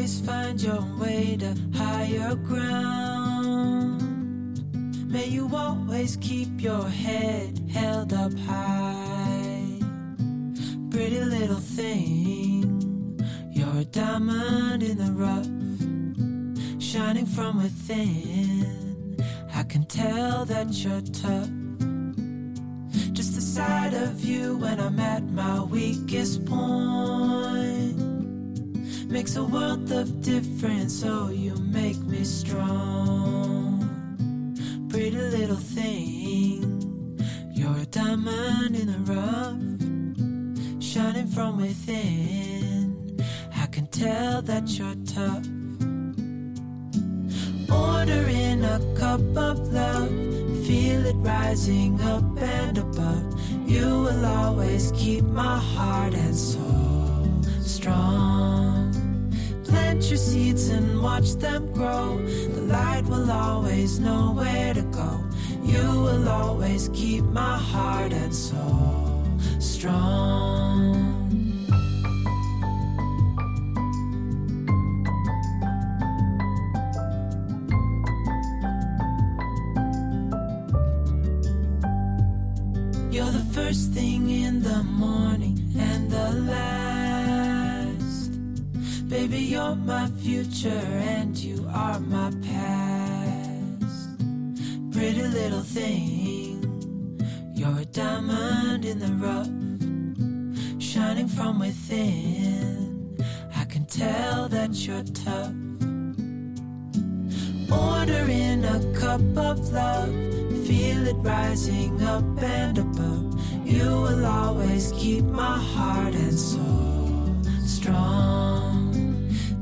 always find your way to higher ground. May you always keep your head held up high. Pretty little thing, you're a diamond in the rough, shining from within. I can tell that you're tough. Just the sight of you when I'm at my weakest point makes a world of difference. Oh, you make me strong. Pretty little thing, you're a diamond in the rough, shining from within. I can tell that you're tough. Ordering a cup of love, feel it rising up and above. You will always keep my heart and soul strong. Plant your seeds and watch them grow. The light will always know where to go. You will always keep my heart and soul strong. You're my future and you are my past. Pretty little thing, you're a diamond in the rough, shining from within. I can tell that you're tough. Ordering a cup of love, feel it rising up and above. You will always keep my heart and soul strong.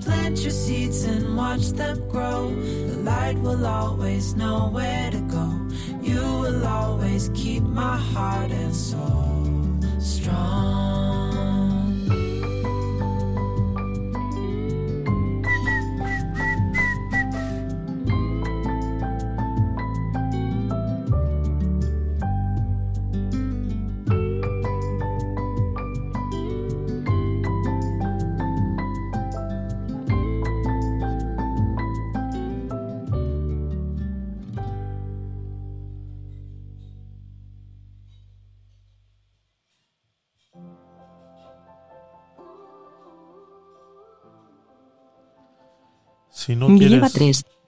Plant your seeds and watch them grow. The light will always know where to go. You will always keep my heart and soul strong. Si no Guilleva quieres... 3.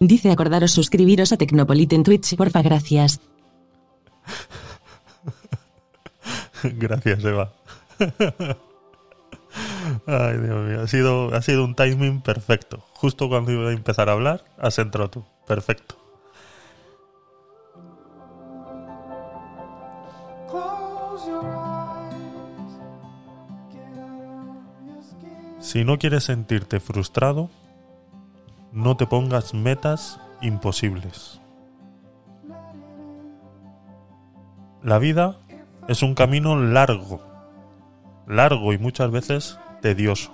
Dice acordaros suscribiros a Tecnopolit en Twitch, porfa, gracias. Gracias, Eva. Ay, Dios mío. Ha sido, ha sido un timing perfecto. Justo cuando iba a empezar a hablar, has entrado tú. Perfecto. Si no quieres sentirte frustrado, no te pongas metas imposibles. La vida es un camino largo, largo y muchas veces tedioso,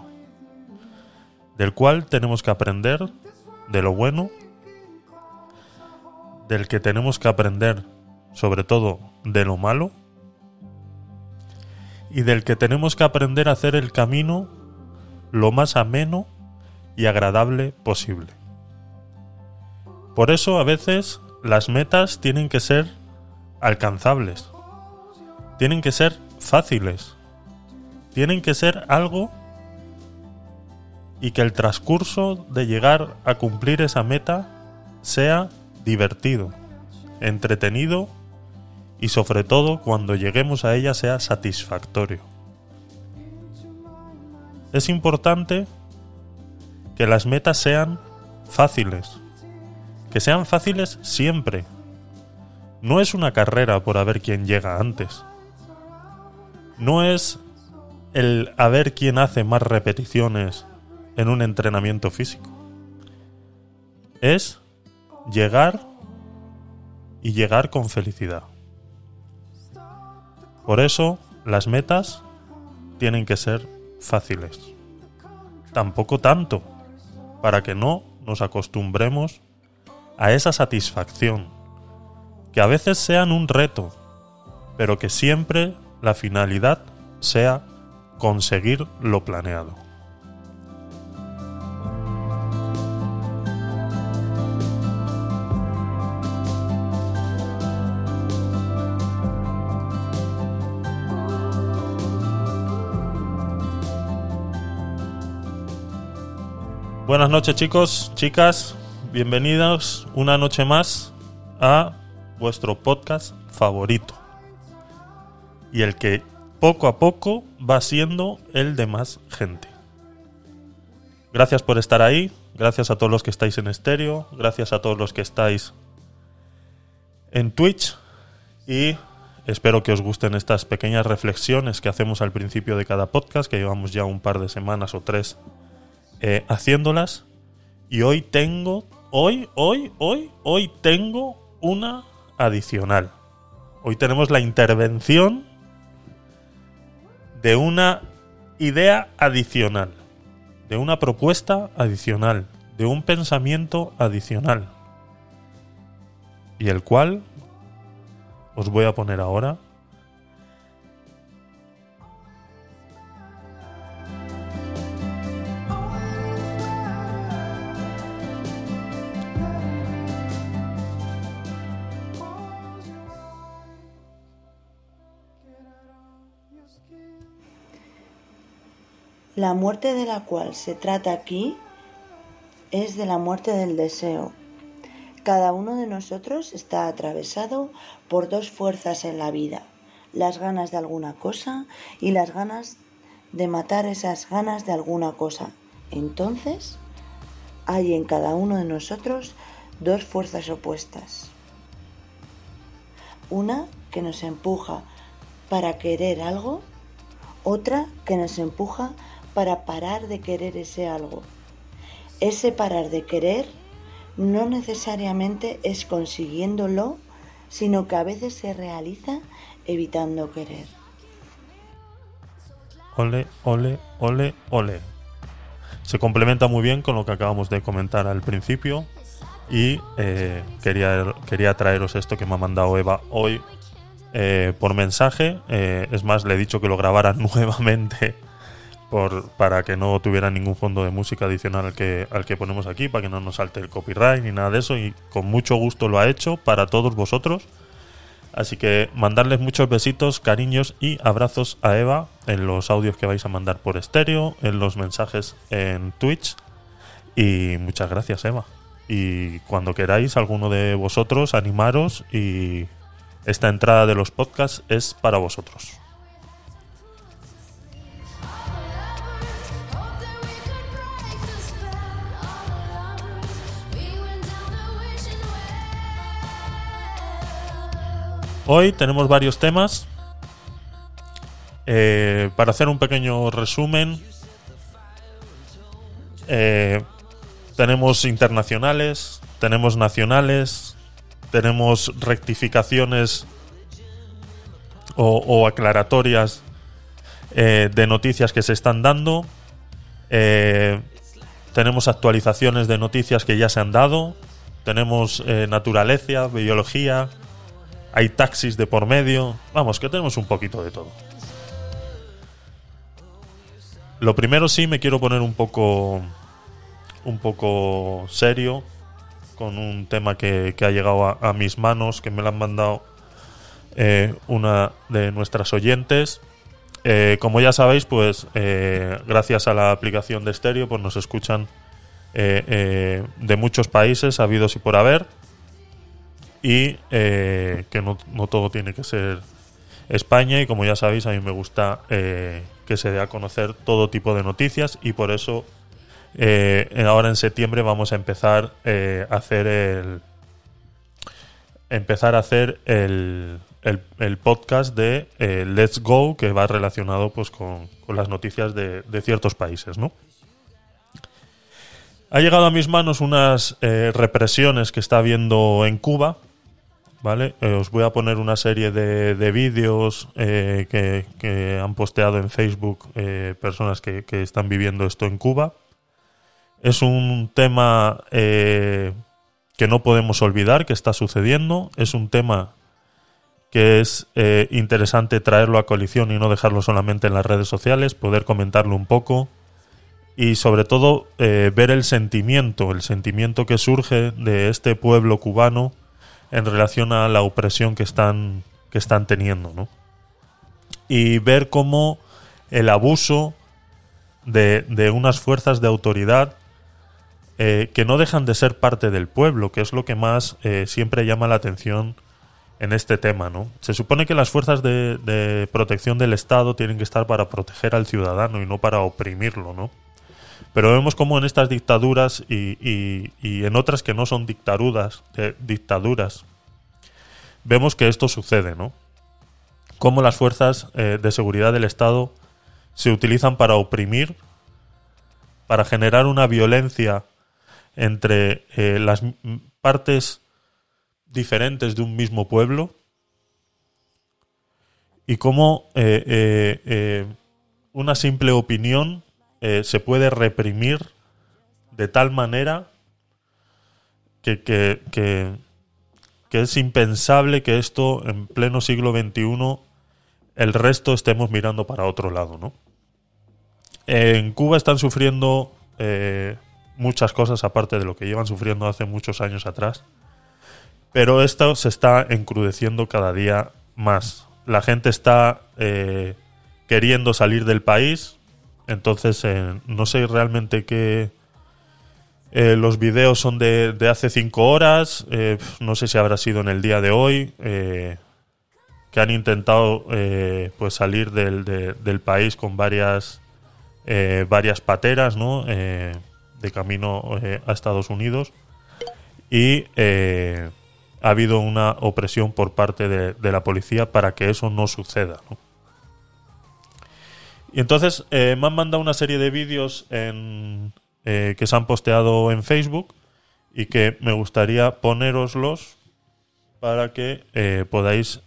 del cual tenemos que aprender de lo bueno, del que tenemos que aprender sobre todo de lo malo, y del que tenemos que aprender a hacer el camino lo más ameno y agradable posible. Por eso a veces las metas tienen que ser alcanzables, tienen que ser fáciles, tienen que ser algo y que el transcurso de llegar a cumplir esa meta sea divertido, entretenido y sobre todo cuando lleguemos a ella sea satisfactorio. Es importante que las metas sean fáciles, que sean fáciles siempre. No es una carrera por a ver quién llega antes. No es el a ver quién hace más repeticiones en un entrenamiento físico. Es llegar y llegar con felicidad. Por eso las metas tienen que ser fáciles. Tampoco tanto, para que no nos acostumbremos a esa satisfacción, que a veces sean un reto, pero que siempre la finalidad sea conseguir lo planeado. Buenas noches chicos, chicas, bienvenidos una noche más a vuestro podcast favorito. Y el que poco a poco va siendo el de más gente. Gracias por estar ahí, gracias a todos los que estáis en estéreo, gracias a todos los que estáis en Twitch y espero que os gusten estas pequeñas reflexiones que hacemos al principio de cada podcast, que llevamos ya un par de semanas o tres eh, haciéndolas. Y hoy tengo, hoy, hoy, hoy, hoy tengo una adicional. Hoy tenemos la intervención de una idea adicional, de una propuesta adicional, de un pensamiento adicional. Y el cual os voy a poner ahora La muerte de la cual se trata aquí es de la muerte del deseo. Cada uno de nosotros está atravesado por dos fuerzas en la vida, las ganas de alguna cosa y las ganas de matar esas ganas de alguna cosa. Entonces, hay en cada uno de nosotros dos fuerzas opuestas. Una que nos empuja para querer algo, otra que nos empuja para parar de querer ese algo. Ese parar de querer no necesariamente es consiguiéndolo, sino que a veces se realiza evitando querer. Ole, ole, ole, ole. Se complementa muy bien con lo que acabamos de comentar al principio y eh, quería, quería traeros esto que me ha mandado Eva hoy eh, por mensaje. Eh, es más, le he dicho que lo grabara nuevamente por, para que no tuviera ningún fondo de música adicional al que, al que ponemos aquí, para que no nos salte el copyright ni nada de eso. Y con mucho gusto lo ha hecho para todos vosotros. Así que mandarles muchos besitos, cariños y abrazos a Eva en los audios que vais a mandar por estéreo, en los mensajes en Twitch. Y muchas gracias, Eva. Y cuando queráis, alguno de vosotros, animaros y esta entrada de los podcasts es para vosotros. Hoy tenemos varios temas. Eh, para hacer un pequeño resumen, eh, tenemos internacionales, tenemos nacionales, tenemos rectificaciones o, aclaratorias eh, de noticias que se están dando. Eh, tenemos actualizaciones de noticias que ya se han dado. Tenemos eh, naturaleza, biología. Hay taxis de por medio. Vamos, que tenemos un poquito de todo. Lo primero sí me quiero poner un poco un poco serio con un tema que, ha llegado a, mis manos, que me lo han mandado eh, una de nuestras oyentes. Eh, como ya sabéis, pues eh, gracias a la aplicación de estéreo, pues nos escuchan de muchos países, habidos y por haber. Y eh, que no, no todo tiene que ser España. Y como ya sabéis, a mí me gusta eh, que se dé a conocer todo tipo de noticias. Y por eso eh, ahora en septiembre vamos a empezar a hacer el empezar a hacer el, el, podcast de Let's Go que va relacionado pues con, con las noticias de, de ciertos países, ¿no? Ha llegado a mis manos unas represiones que está habiendo en Cuba, ¿vale? Eh, os voy a poner una serie de, de vídeos eh, que, que han posteado en Facebook eh, personas que, que están viviendo esto en Cuba. Es un tema que no podemos olvidar que está sucediendo. Es un tema que es interesante traerlo a coalición y no dejarlo solamente en las redes sociales, poder comentarlo un poco y sobre todo ver el sentimiento, el sentimiento que surge de este pueblo cubano en relación a la opresión que están, que están teniendo, ¿no? Y ver cómo el abuso de, de unas fuerzas de autoridad eh, que no dejan de ser parte del pueblo, que es lo que más eh, siempre llama la atención en este tema, ¿no? Se supone que las fuerzas de, de, protección del Estado tienen que estar para proteger al ciudadano y no para oprimirlo, ¿no? Pero vemos como en estas dictaduras y, y, y en otras que no son dictaduras, eh, dictaduras, vemos que esto sucede, ¿no? Cómo las fuerzas eh, de seguridad del Estado se utilizan para oprimir, para generar una violencia entre eh, las partes diferentes de un mismo pueblo y cómo una simple opinión eh, se puede reprimir de tal manera que, que, que, es impensable que esto en pleno siglo XXI el resto estemos mirando para otro lado. ¿no? En Cuba están sufriendo eh, muchas cosas aparte de lo que llevan sufriendo hace muchos años atrás. Pero esto se está encrudeciendo cada día más. La gente está eh, queriendo salir del país. Entonces, eh, no sé realmente qué. Eh, los videos son de, de hace cinco horas. Eh, no sé si habrá sido en el día de hoy. Que han intentado pues salir del, de, del, país con varias, varias pateras, ¿no? de camino a Estados Unidos. Y ha habido una opresión por parte de, de, la policía para que eso no suceda. Y entonces eh, me han mandado una serie de vídeos en, eh, que se han posteado en Facebook y que me gustaría poneroslos para que eh, podáis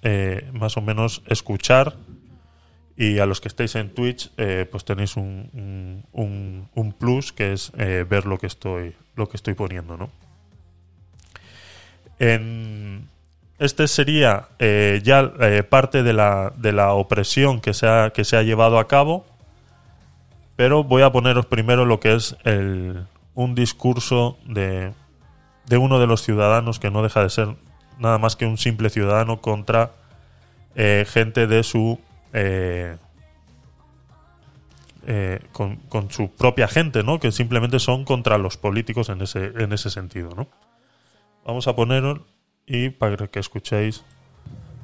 más o menos escuchar y a los que estéis en Twitch pues tenéis un, un, un, plus que es ver lo que estoy lo que estoy poniendo, ¿no? En, este sería eh, ya eh, parte de la, de la opresión que se, ha, que se ha llevado a cabo, pero voy a poneros primero lo que es el, un discurso de, de uno de los ciudadanos que no deja de ser nada más que un simple ciudadano contra eh, gente de su con, con, su propia gente, ¿no? Que simplemente son contra los políticos en ese, en ese sentido, ¿no? Vamos a poner y para que escuchéis.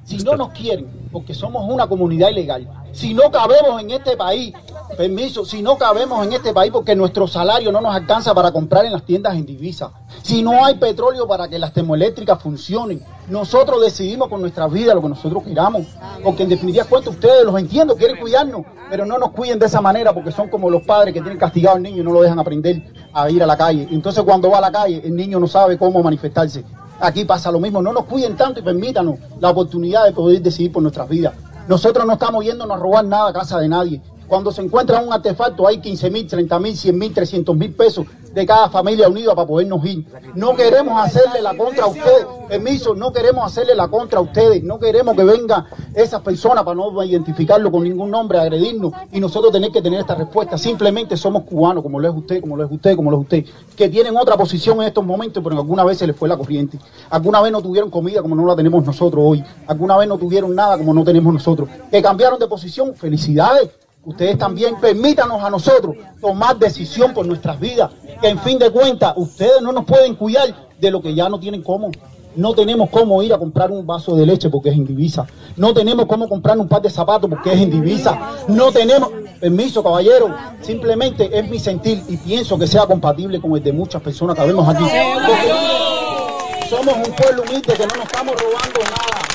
Si no nos quieren, porque somos una comunidad ilegal, si no cabemos en este país, permiso, si no cabemos en este país porque nuestro salario no nos alcanza para comprar en las tiendas en divisa, si no hay petróleo para que las termoeléctricas funcionen, nosotros decidimos con nuestra vida lo que nosotros queramos, porque en definitiva cuenta ustedes los entiendo, quieren cuidarnos, pero no nos cuiden de esa manera porque son como los padres que tienen castigado al niño y no lo dejan aprender a ir a la calle. Entonces cuando va a la calle el niño no sabe cómo manifestarse. Aquí pasa lo mismo, no nos cuiden tanto y permítanos la oportunidad de poder decidir por nuestras vidas. Nosotros no estamos yéndonos a robar nada a casa de nadie. Cuando se encuentra un artefacto hay 15 mil, 30 mil, 100 mil, 300 mil pesos de cada familia unida para podernos ir. No queremos hacerle la contra a ustedes, permiso, no queremos hacerle la contra a ustedes, no queremos que vengan esas personas para no identificarlo con ningún nombre, agredirnos y nosotros tener que tener esta respuesta. Simplemente somos cubanos, como lo es usted, como lo es usted, como lo es usted, que tienen otra posición en estos momentos, pero alguna vez se les fue la corriente. Alguna vez no tuvieron comida como no la tenemos nosotros hoy. Alguna vez no tuvieron nada como no tenemos nosotros. Que cambiaron de posición, felicidades ustedes también permítanos a nosotros tomar decisión por nuestras vidas, que en fin de cuentas ustedes no nos pueden cuidar de lo que ya no tienen cómo. No tenemos cómo ir a comprar un vaso de leche porque es en divisa. No tenemos cómo comprar un par de zapatos porque es en divisa. No tenemos, permiso caballero, simplemente es mi sentir y pienso que sea compatible con el de muchas personas que vemos aquí. Somos un pueblo humilde que no nos estamos robando nada.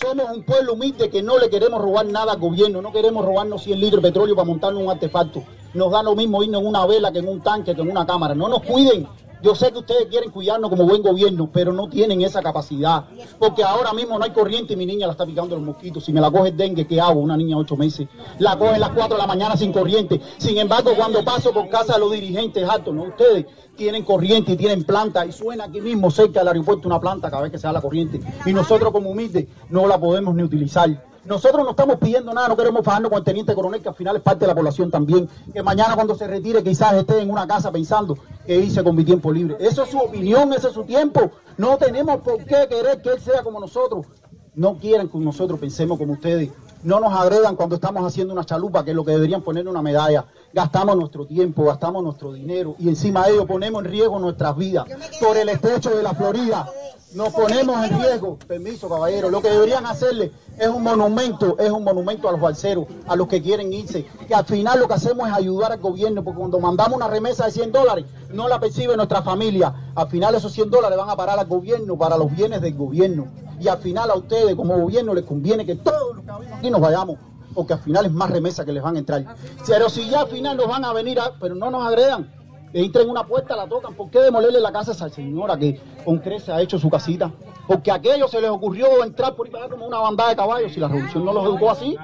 Somos un pueblo humilde que no le queremos robar nada al gobierno, no queremos robarnos 100 litros de petróleo para montarnos un artefacto. Nos da lo mismo irnos en una vela que en un tanque, que en una cámara. No nos cuiden. Yo sé que ustedes quieren cuidarnos como buen gobierno, pero no tienen esa capacidad. Porque ahora mismo no hay corriente y mi niña la está picando los mosquitos. Si me la coge el dengue, ¿qué hago? Una niña de 8 meses. La coge a las 4 de la mañana sin corriente. Sin embargo, cuando paso por casa de los dirigentes altos, ¿no? Ustedes tienen corriente y tienen planta y suena aquí mismo cerca del aeropuerto una planta cada vez que se da la corriente. Y nosotros como humildes no la podemos ni utilizar. Nosotros no estamos pidiendo nada, no queremos fajarnos con el teniente coronel, que al final es parte de la población también. Que mañana cuando se retire quizás esté en una casa pensando que hice con mi tiempo libre. Eso es su opinión, ese es su tiempo. No tenemos por qué querer que él sea como nosotros. no quieren que nosotros pensemos como ustedes. No nos agredan cuando estamos haciendo una chalupa, que es lo que deberían poner una medalla. Gastamos nuestro tiempo, gastamos nuestro dinero y encima de ello ponemos en riesgo nuestras vidas. Por el estrecho de la Florida. Nos ponemos en riesgo, permiso caballero, lo que deberían hacerle es un monumento, es un monumento a los balseros, a los que quieren irse, que al final lo que hacemos es ayudar al gobierno, porque cuando mandamos una remesa de 100 dólares, no la percibe nuestra familia, al final esos 100 dólares van a parar al gobierno para los bienes del gobierno, y al final a ustedes como gobierno les conviene que todos los que aquí nos vayamos, porque al final es más remesa que les van a entrar. Pero si ya al final nos van a venir, pero no nos agredan, entren en una puerta, la tocan. ¿Por qué demolerle la casa a esa señora que con crece ha hecho su casita? Porque a aquellos se les ocurrió entrar por ahí como una bandada de caballos. Si la revolución no los educó así,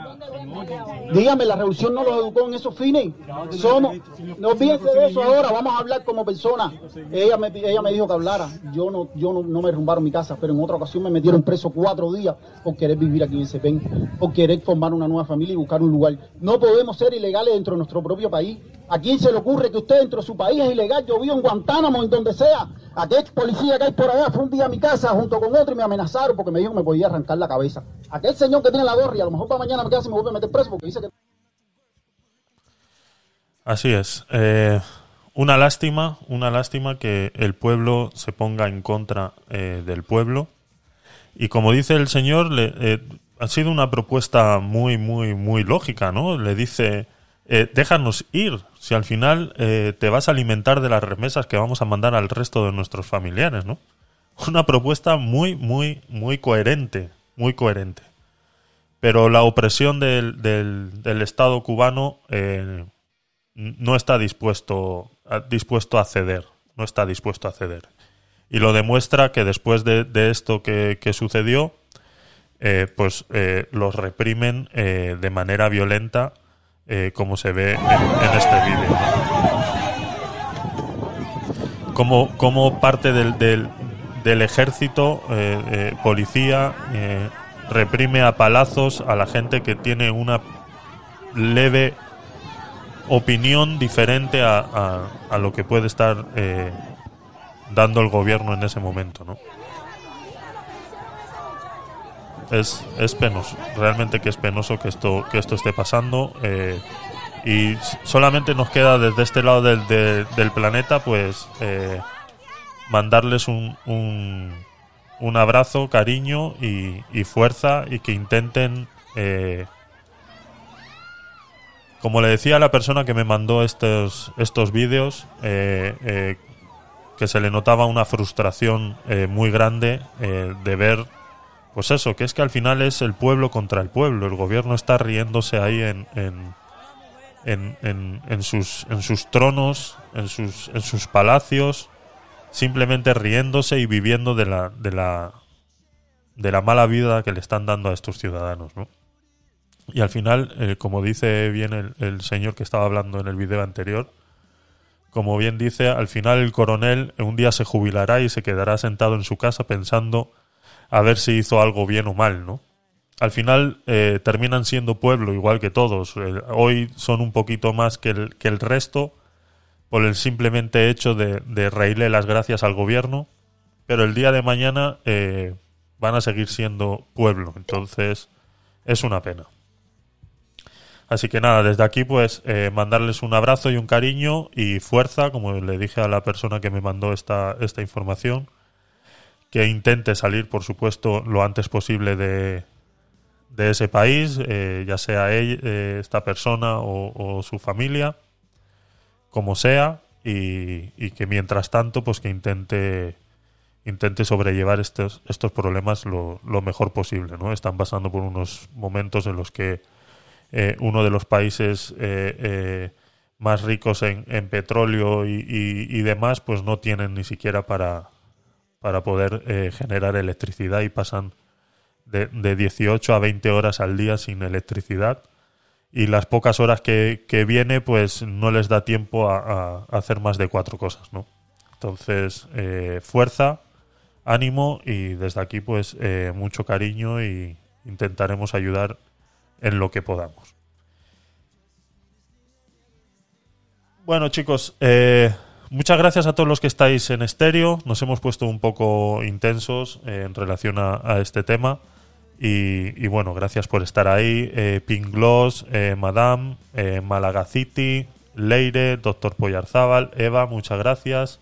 dígame, la revolución no los educó en esos fines. Somos, no olvídense de eso ahora, vamos a hablar como personas. Ella me, ella me dijo que hablara. Yo no, yo no, no me derrumbaron mi casa, pero en otra ocasión me metieron preso cuatro días por querer vivir aquí en Cepén, por querer formar una nueva familia y buscar un lugar. No podemos ser ilegales dentro de nuestro propio país. ¿A quién se le ocurre que usted dentro de su país es ilegal? Yo vivo en Guantánamo, en donde sea. Aquel policía que por allá fue un día a mi casa junto con otro y me amenazaron porque me dijo que me podía arrancar la cabeza. Aquel señor que tiene la gorra y a lo mejor para mañana me queda si me vuelve a meter preso porque dice que... Así es. Eh, una lástima, una lástima que el pueblo se ponga en contra eh, del pueblo. Y como dice el señor, le, eh, ha sido una propuesta muy, muy, muy lógica, ¿no? Le dice, déjanos ir, si al final eh, te vas a alimentar de las remesas que vamos a mandar al resto de nuestros familiares, ¿no? Una propuesta muy, muy, muy coherente, muy coherente. Pero la opresión del, Estado cubano eh, no está dispuesto a, dispuesto a ceder, no está dispuesto a ceder. Y lo demuestra que después de, esto que, sucedió, eh, pues los reprimen de manera violenta eh, como se ve en, este vídeo. Como, como parte del, del, ejército, eh, eh, policía, eh, reprime a palazos a la gente que tiene una leve opinión diferente a, a- a lo que puede estar dando el gobierno en ese momento, ¿no? Es, es penoso, realmente que es penoso que esto, que esto esté pasando. eh, y solamente nos queda desde este lado del, de- del planeta, pues, eh, mandarles un, un, un abrazo, cariño y, fuerza y que intenten, eh, como le decía a la persona que me mandó estos, estos vídeos, que se le notaba una frustración muy grande de ver pues eso, que es que al final es el pueblo contra el pueblo. El gobierno está riéndose ahí en, en, en, en- en sus, en sus tronos, en sus, en sus palacios, simplemente riéndose y viviendo de la, de la, de la mala vida que le están dando a estos ciudadanos, ¿no? Y al final, eh, como dice bien el, el señor que estaba hablando en el video anterior, como bien dice, al final el coronel un día se jubilará y se quedará sentado en su casa pensando a ver si hizo algo bien o mal, ¿no? Al final eh, terminan siendo pueblo igual que todos. Eh, hoy son un poquito más que el, que el resto por el simplemente hecho de, reírle las gracias al gobierno, pero el día de mañana eh, van a seguir siendo pueblo. Entonces es una pena. Así que nada, desde aquí pues mandarles un abrazo y un cariño y fuerza, como le dije a la persona que me mandó esta, esta información, que intente salir, por supuesto, lo antes posible de, de ese país, eh, ya sea eh, esta persona o, su familia, como sea, y, que mientras tanto, pues que intente intente sobrellevar estos, estos problemas lo, lo mejor posible, ¿no? Están pasando por unos momentos en los que eh, uno de los países más ricos en, petróleo y- y demás, pues no tienen ni siquiera para, para poder eh, generar electricidad y pasan de, de 18 a 20 horas al día sin electricidad y las pocas horas que, que viene pues no les da tiempo a, hacer más de cuatro cosas, ¿no? Entonces, eh, fuerza, ánimo y desde aquí pues eh, mucho cariño y intentaremos ayudar en lo que podamos. Bueno chicos, muchas gracias a todos los que estáis en estéreo. Nos hemos puesto un poco intensos eh, en relación a, este tema. Y, bueno, gracias por estar ahí. Eh, Pink Gloss, eh, Madame, eh, Malagaciti, Leire, Doctor Poyarzábal, Eva, muchas gracias.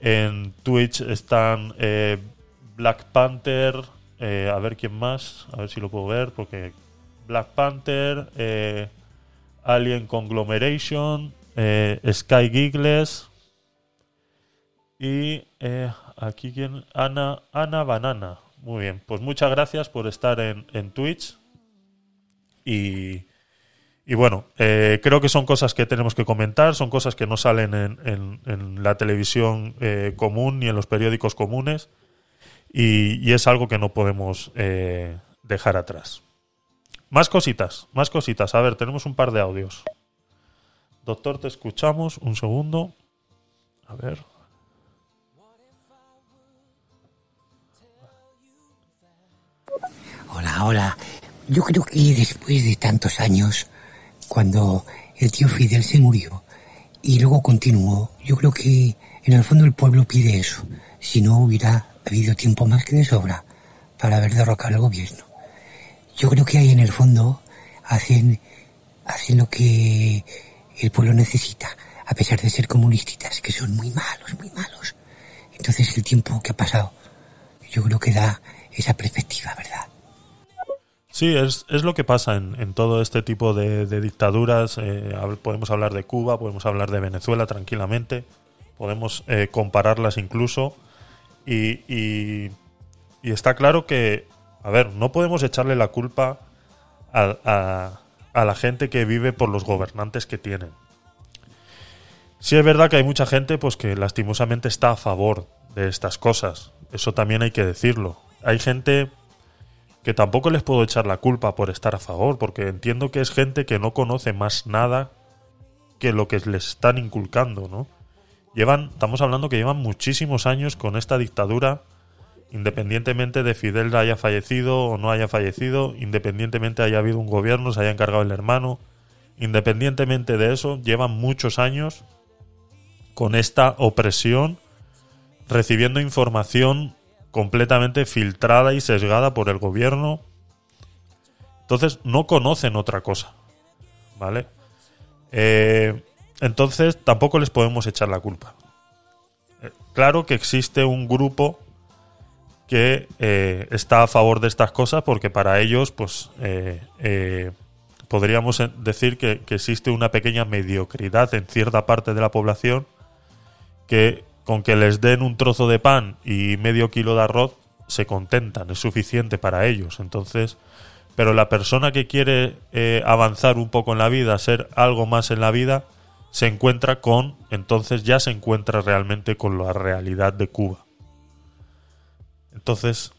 En Twitch están eh, Black Panther, a ver quién más, a ver si lo puedo ver, porque Black Panther, Alien Conglomeration, Sky Giggles y eh, aquí quien Ana Ana Banana. Muy bien, pues muchas gracias por estar en, en Twitch y, y bueno, eh, creo que son cosas que tenemos que comentar, son cosas que no salen en, en- la televisión eh, común ni en los periódicos comunes y, y es algo que no podemos eh, dejar atrás. Más cositas, más cositas. A ver, tenemos un par de audios. Doctor, te escuchamos. Un segundo. A ver. Hola, hola. Yo creo que después de tantos años, cuando el tío Fidel se murió y luego continuó, yo creo que en el fondo el pueblo pide eso. Si no hubiera habido tiempo más que de sobra para haber derrocado al gobierno. Yo creo que ahí en el fondo hacen, hacen lo que el pueblo necesita, a pesar de ser comunistas, que son muy malos, muy malos. Entonces el tiempo que ha pasado, yo creo que da esa perspectiva, ¿verdad? Sí, es, es lo que pasa en, en todo este tipo de, dictaduras. Eh, podemos hablar de Cuba, podemos hablar de Venezuela tranquilamente, podemos eh, compararlas incluso. Y, y- y está claro que, a ver, no podemos echarle la culpa a, a- a la gente que vive por los gobernantes que tienen. Sí es verdad que hay mucha gente pues que lastimosamente está a favor de estas cosas. Eso también hay que decirlo. Hay gente que tampoco les puedo echar la culpa por estar a favor, porque entiendo que es gente que no conoce más nada que lo que les están inculcando, ¿no? Llevan, estamos hablando que llevan muchísimos años con esta dictadura, independientemente de Fidel haya fallecido o no haya fallecido, independientemente haya habido un gobierno, se haya encargado el hermano, independientemente de eso, llevan muchos años con esta opresión, recibiendo información completamente filtrada y sesgada por el gobierno. Entonces no conocen otra cosa. ¿Vale? Eh, entonces tampoco les podemos echar la culpa. Eh, claro que existe un grupo que eh, está a favor de estas cosas porque para ellos, pues, podríamos decir que existe una pequeña mediocridad en cierta parte de la población que con que les den un trozo de pan y medio kilo de arroz se contentan, es suficiente para ellos. Entonces, pero la persona que quiere eh, avanzar un poco en la vida, ser algo más en la vida, se encuentra con, entonces ya se encuentra realmente con la realidad de Cuba. Entonces,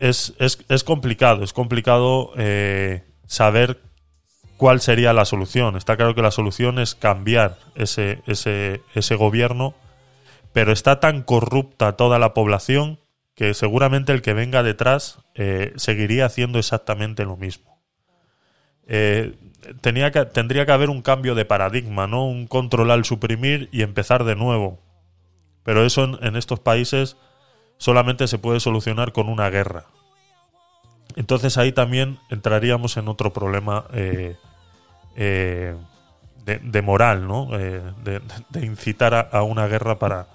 es, es, es complicado, es complicado eh, saber cuál sería la solución. Está claro que la solución es cambiar ese, ese, ese gobierno pero está tan corrupta toda la población que seguramente el que venga detrás eh, seguiría haciendo exactamente lo mismo. Eh, tenía que, tendría que haber un cambio de paradigma, ¿no? Un control al suprimir y empezar de nuevo. Pero eso en, estos países solamente se puede solucionar con una guerra. Entonces ahí también entraríamos en otro problema eh, eh, de, moral, ¿no? De, incitar a una guerra para,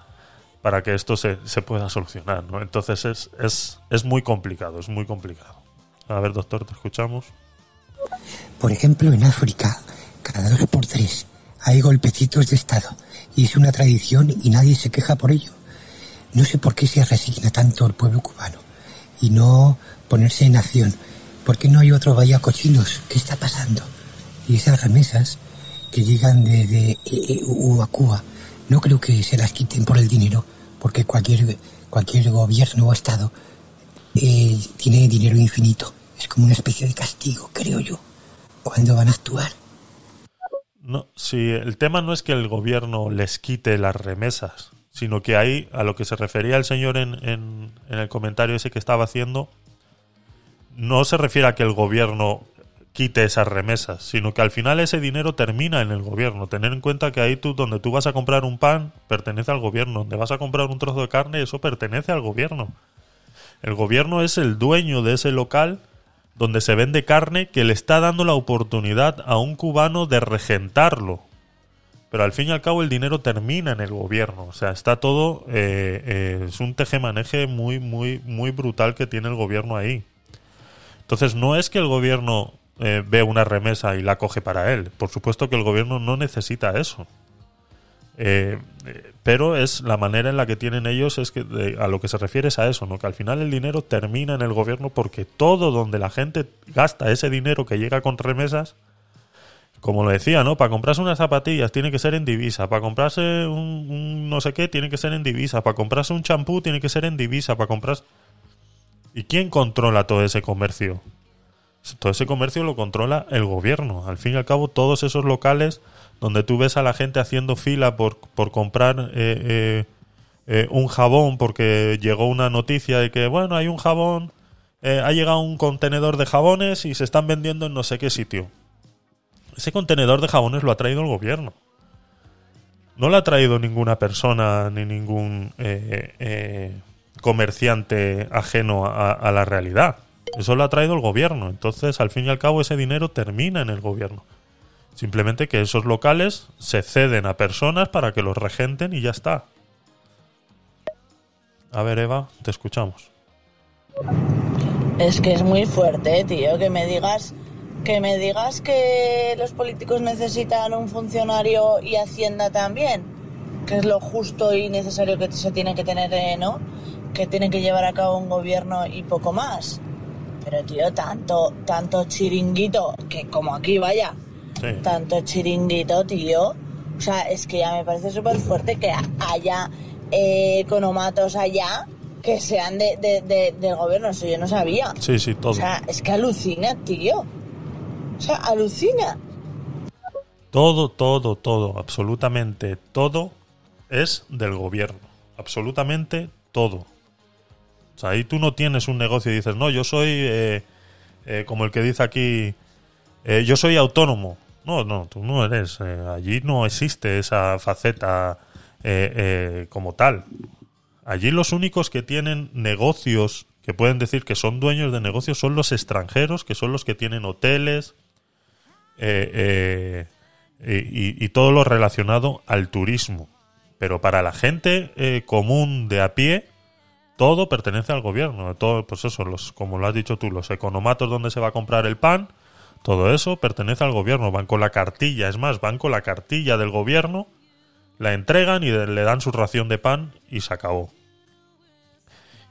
para que esto se, se pueda solucionar, ¿no? Entonces es, es, es muy complicado, es muy complicado. A ver, doctor, te escuchamos. Por ejemplo, en África, cada dos por tres hay golpecitos de Estado y es una tradición y nadie se queja por ello. No sé por qué se resigna tanto el pueblo cubano y no ponerse en acción. ¿Por qué no hay otro vaya cochinos? ¿Qué está pasando? Y esas remesas que llegan desde EU a Cuba, no creo que se las quiten por el dinero, porque cualquier, cualquier gobierno o Estado eh, tiene dinero infinito. Es como una especie de castigo, creo yo. ¿Cuándo van a actuar? No, si el tema no es que el gobierno les quite las remesas, sino que ahí, a lo que se refería el señor en, en, en el comentario ese que estaba haciendo, no se refiere a que el gobierno quite esas remesas, sino que al final ese dinero termina en el gobierno. Tener en cuenta que ahí tú, donde tú vas a comprar un pan, pertenece al gobierno. Donde vas a comprar un trozo de carne, eso pertenece al gobierno. El gobierno es el dueño de ese local donde se vende carne que le está dando la oportunidad a un cubano de regentarlo. Pero al fin y al cabo el dinero termina en el gobierno. O sea, está todo... eh, eh, es un tejemaneje muy, muy, muy brutal que tiene el gobierno ahí. Entonces no es que el gobierno eh, ve una remesa y la coge para él. Por supuesto que el gobierno no necesita eso. Eh, pero es la manera en la que tienen ellos es que a lo que se refiere es a eso, ¿no? Que al final el dinero termina en el gobierno porque todo donde la gente gasta ese dinero que llega con remesas, como lo decía, ¿no? Para comprarse unas zapatillas tiene que ser en divisa, para comprarse un, un no sé qué tiene que ser en divisa, para comprarse un champú tiene que ser en divisa, para comprarse... ¿Y quién controla todo ese comercio? Todo ese comercio lo controla el gobierno. Al fin y al cabo, todos esos locales donde tú ves a la gente haciendo fila por, por comprar eh, eh, eh, un jabón porque llegó una noticia de que, bueno, hay un jabón, ha llegado un contenedor de jabones y se están vendiendo en no sé qué sitio. Ese contenedor de jabones lo ha traído el gobierno. No lo ha traído ninguna persona ni ningún comerciante ajeno a la realidad. Eso lo ha traído el gobierno. Entonces, al fin y al cabo, ese dinero termina en el gobierno. Simplemente que esos locales se ceden a personas para que los regenten y ya está. A ver, Eva, te escuchamos. Es que es muy fuerte, tío, que me digas que me digas que los políticos necesitan un funcionario y Hacienda también, que es lo justo y necesario que se tiene que tener, eh, ¿no? Que tiene que llevar a cabo un gobierno y poco más. Pero tío, tanto tanto chiringuito que como aquí vaya, Sí. tanto chiringuito, tío. O sea, es que ya me parece súper fuerte que haya eh, economatos allá que sean de, de- de- del gobierno. Eso yo no sabía. Sí, sí, todo. O sea, es que alucina, tío. O sea, alucina. Todo, todo, todo, absolutamente todo es del gobierno. Absolutamente todo. O sea, ahí tú no tienes un negocio y dices, no, yo soy eh, eh, como el que dice aquí, eh, yo soy autónomo. No, no, tú no eres. allí no existe esa faceta como tal. Allí los únicos que tienen negocios, que pueden decir que son dueños de negocios, son los extranjeros, que son los que tienen hoteles, eh, y, todo lo relacionado al turismo. Pero para la gente común de a pie, todo pertenece al gobierno. Todo, pues eso, los, como lo has dicho tú, los economatos donde se va a comprar el pan, todo eso pertenece al gobierno. Van con la cartilla, es más, van con la cartilla del gobierno, la entregan y le dan su ración de pan y se acabó.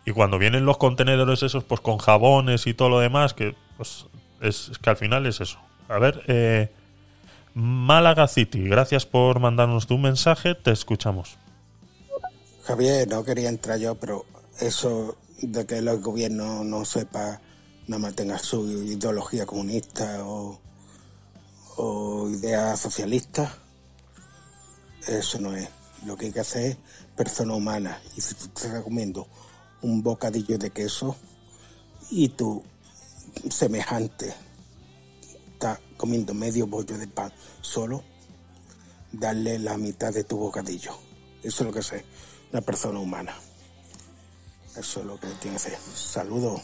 Y cuando vienen los contenedores esos, pues con jabones y todo lo demás, que pues es, es que al final es eso. A ver, eh, Málaga City, gracias por mandarnos tu mensaje, te escuchamos. Javier, no quería entrar yo, pero eso de que el gobierno no sepa, no mantenga su ideología comunista o, o idea socialista, eso no es. Lo que hay que hacer es persona humana. Y si te estás comiendo un bocadillo de queso y tu semejante está comiendo medio bollo de pan solo, darle la mitad de tu bocadillo. Eso es lo que es una persona humana. Eso es lo que tiene hacer. Saludos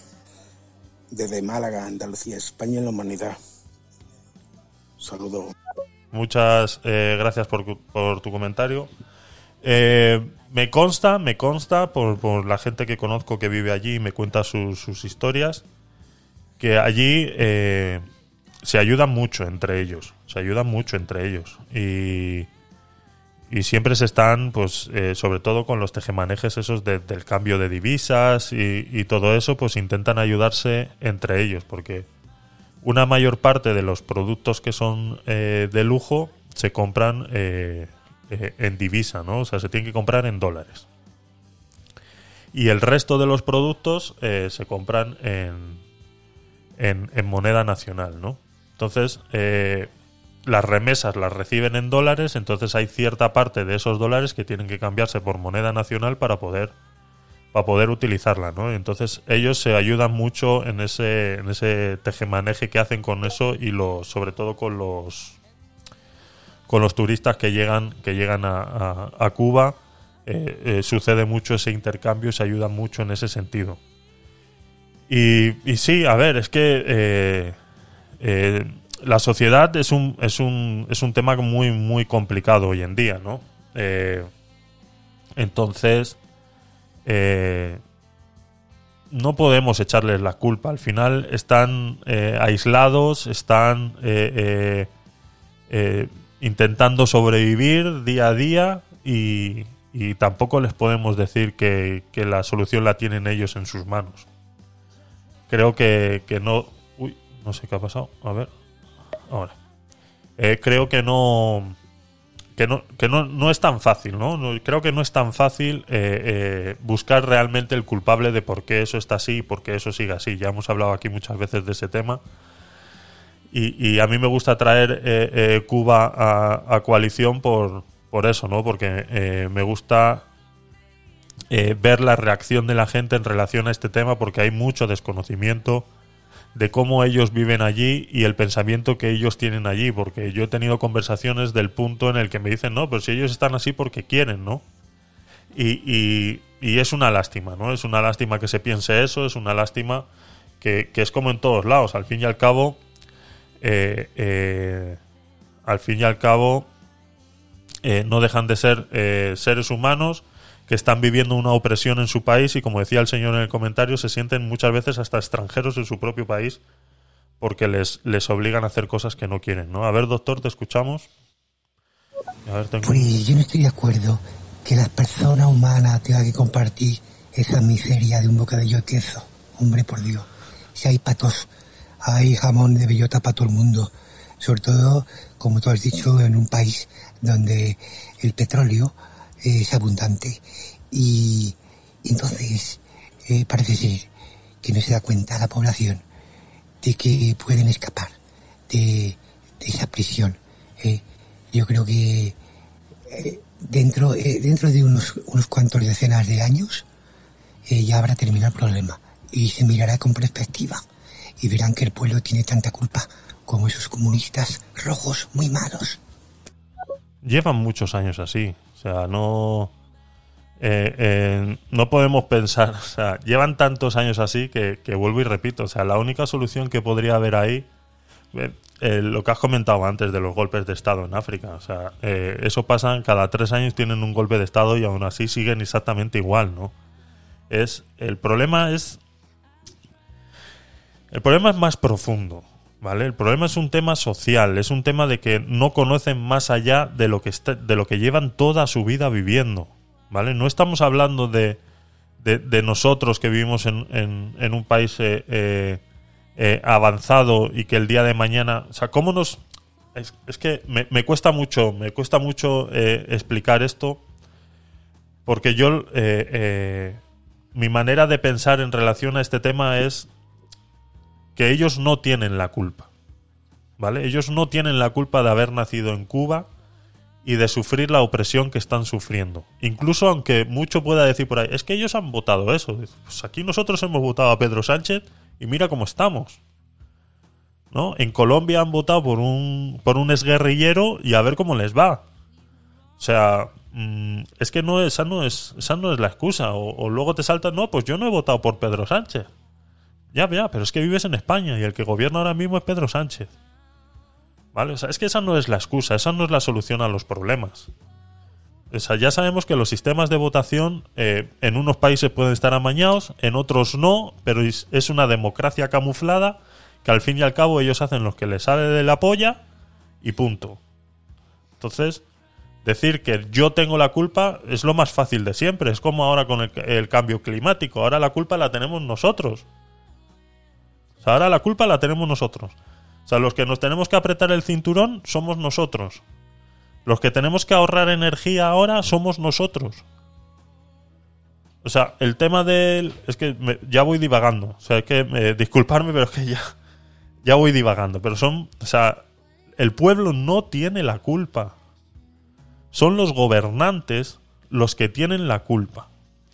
desde Málaga, Andalucía, España en la humanidad. Saludos. Muchas eh, gracias por, por tu comentario. Eh, me consta, me consta por, por la gente que conozco que vive allí y me cuenta sus, sus historias, que allí eh, se ayudan mucho entre ellos, se ayudan mucho entre ellos y, y siempre se están, pues, eh, sobre todo con los tejemanejes esos de- del cambio de divisas y, y todo eso, pues intentan ayudarse entre ellos, porque una mayor parte de los productos que son eh, de lujo se compran eh, eh, en divisa, ¿no? O sea, se tienen que comprar en dólares. Y el resto de los productos se compran en, en, en moneda nacional, ¿no? Entonces, las remesas las reciben en dólares, entonces hay cierta parte de esos dólares que tienen que cambiarse por moneda nacional para poder para poder utilizarla, ¿no? Entonces ellos se ayudan mucho en ese en ese tejemaneje que hacen con eso y lo sobre todo con los con los turistas que llegan que llegan a, a- Cuba eh, eh, sucede mucho ese intercambio y se ayudan mucho en ese sentido. Y, y sí, a ver, es que eh, la sociedad es un, es, un, es un tema muy, muy complicado hoy en día, ¿no? Eh, entonces, eh, no podemos echarles la culpa. Al final están eh, aislados, están eh, eh, intentando sobrevivir día a día y, y tampoco les podemos decir que, que la solución la tienen ellos en sus manos. Creo que, que no... Uy, no sé qué ha pasado. A ver. Ahora. Eh, creo que no que no, que no, no es tan fácil, ¿no? Creo que no es tan fácil eh, eh, buscar realmente el culpable de por qué eso está así y por qué eso sigue así. Ya hemos hablado aquí muchas veces de ese tema. Y, a mí me gusta traer Cuba a, a coalición por, por eso, ¿no? Porque me gusta ver la reacción de la gente en relación a este tema porque hay mucho desconocimiento de cómo ellos viven allí y el pensamiento que ellos tienen allí, porque yo he tenido conversaciones del punto en el que me dicen, no, pero si ellos están así porque quieren, ¿no? Y, y- es una lástima, ¿no? Es una lástima que se piense eso, es una lástima que, que es como en todos lados, al fin y al cabo, eh, eh, al fin y al cabo, eh, no dejan de ser seres humanos que están viviendo una opresión en su país y como decía el señor en el comentario, se sienten muchas veces hasta extranjeros en su propio país porque les, les obligan a hacer cosas que no quieren, ¿no? A ver, doctor, te escuchamos. Pues yo no estoy de acuerdo que las personas humanas tengan que compartir esa miseria de un bocadillo de queso. Hombre, por Dios. Si hay patos, hay jamón de bellota para todo el mundo. Sobre todo, como tú has dicho, en un país donde el petróleo es abundante. Y entonces eh, parece ser que no se da cuenta la población de que pueden escapar de, de esa prisión. eh. Yo creo que eh, dentro, eh, dentro de unos, unos cuantos decenas de años eh, ya habrá terminado el problema y se mirará con perspectiva y verán que el pueblo tiene tanta culpa como esos comunistas rojos muy malos. llevan muchos años así. O sea, no. eh, eh, no podemos pensar. O sea, llevan tantos años así que, que vuelvo y repito. O sea, la única solución que podría haber ahí. eh, eh, lo que has comentado antes de los golpes de Estado en África. O sea, eso pasa, cada tres años tienen un golpe de Estado y aún así siguen exactamente igual, ¿no? Es, el problema es. El problema es más profundo, ¿vale? El problema es un tema social, es un tema de que no conocen más allá de lo que de lo que llevan toda su vida viviendo, ¿vale? No estamos hablando de, de, nosotros que vivimos en, en- un país eh, eh, eh, avanzado y que el día de mañana, o sea, cómo nos es, que me, me cuesta mucho, me cuesta mucho explicar esto porque yo mi manera de pensar en relación a este tema es que ellos no tienen la culpa. ¿Vale? Ellos no tienen la culpa de haber nacido en Cuba y de sufrir la opresión que están sufriendo. Incluso aunque mucho pueda decir por ahí, es que ellos han votado eso. Pues aquí nosotros hemos votado a Pedro Sánchez y mira cómo estamos. ¿No? En Colombia han votado por un por un exguerrillero y a ver cómo les va. O sea, mm, es que no esa no es esa no es la excusa o, o luego te saltan, no, pues yo no he votado por Pedro Sánchez. Ya, ya, pero es que vives en España y el que gobierna ahora mismo es Pedro Sánchez. ¿Vale? O sea, es que esa no es la excusa, esa no es la solución a los problemas. O sea, ya sabemos que los sistemas de votación eh, en unos países pueden estar amañados, en otros no, pero es, una democracia camuflada que al fin y al cabo ellos hacen lo que les sale de la polla y punto. Entonces, decir que yo tengo la culpa es lo más fácil de siempre. Es como ahora con el cambio climático. Ahora la culpa la tenemos nosotros. Ahora la culpa la tenemos nosotros. O sea, los que nos tenemos que apretar el cinturón somos nosotros. Los que tenemos que ahorrar energía ahora somos nosotros. O sea, el tema del... Es que ya voy divagando. O sea, es que... eh, disculparme, pero es que ya... Ya voy divagando. Pero son... O sea, el pueblo no tiene la culpa. Son los gobernantes los que tienen la culpa.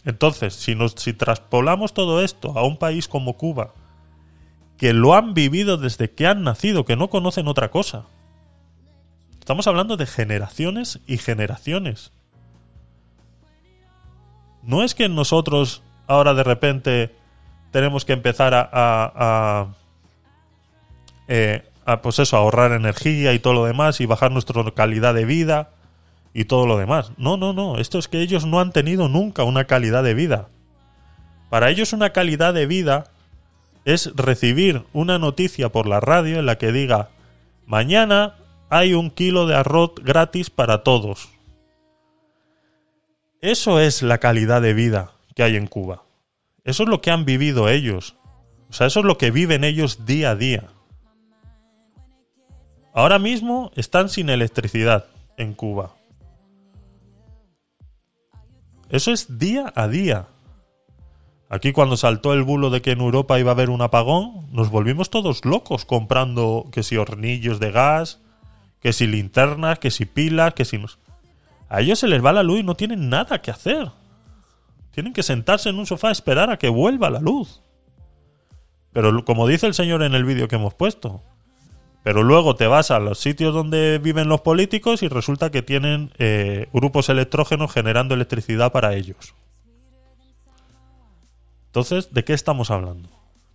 Entonces, si, nos, si traspolamos todo esto a un país como Cuba, que lo han vivido desde que han nacido, que no conocen otra cosa. Estamos hablando de generaciones y generaciones. No es que nosotros ahora de repente tenemos que empezar a, a, a, eh, a, pues eso, ahorrar energía y todo lo demás y bajar nuestra calidad de vida y todo lo demás. No, no, no. Esto es que ellos no han tenido nunca una calidad de vida. Para ellos una calidad de vida es recibir una noticia por la radio en la que diga mañana hay un kilo de arroz gratis para todos. Eso es la calidad de vida que hay en Cuba. Eso es lo que han vivido ellos. O sea, eso es lo que viven ellos día a día. Ahora mismo están sin electricidad en Cuba. Eso es día a día. Aquí cuando saltó el bulo de que en Europa iba a haber un apagón, nos volvimos todos locos comprando que si hornillos de gas, que si linternas, que si pilas, que si... Nos... A ellos se les va la luz y no tienen nada que hacer. Tienen que sentarse en un sofá a esperar a que vuelva la luz. Pero como dice el señor en el vídeo que hemos puesto, pero luego te vas a los sitios donde viven los políticos y resulta que tienen eh, grupos electrógenos generando electricidad para ellos. Entonces, ¿de qué estamos hablando?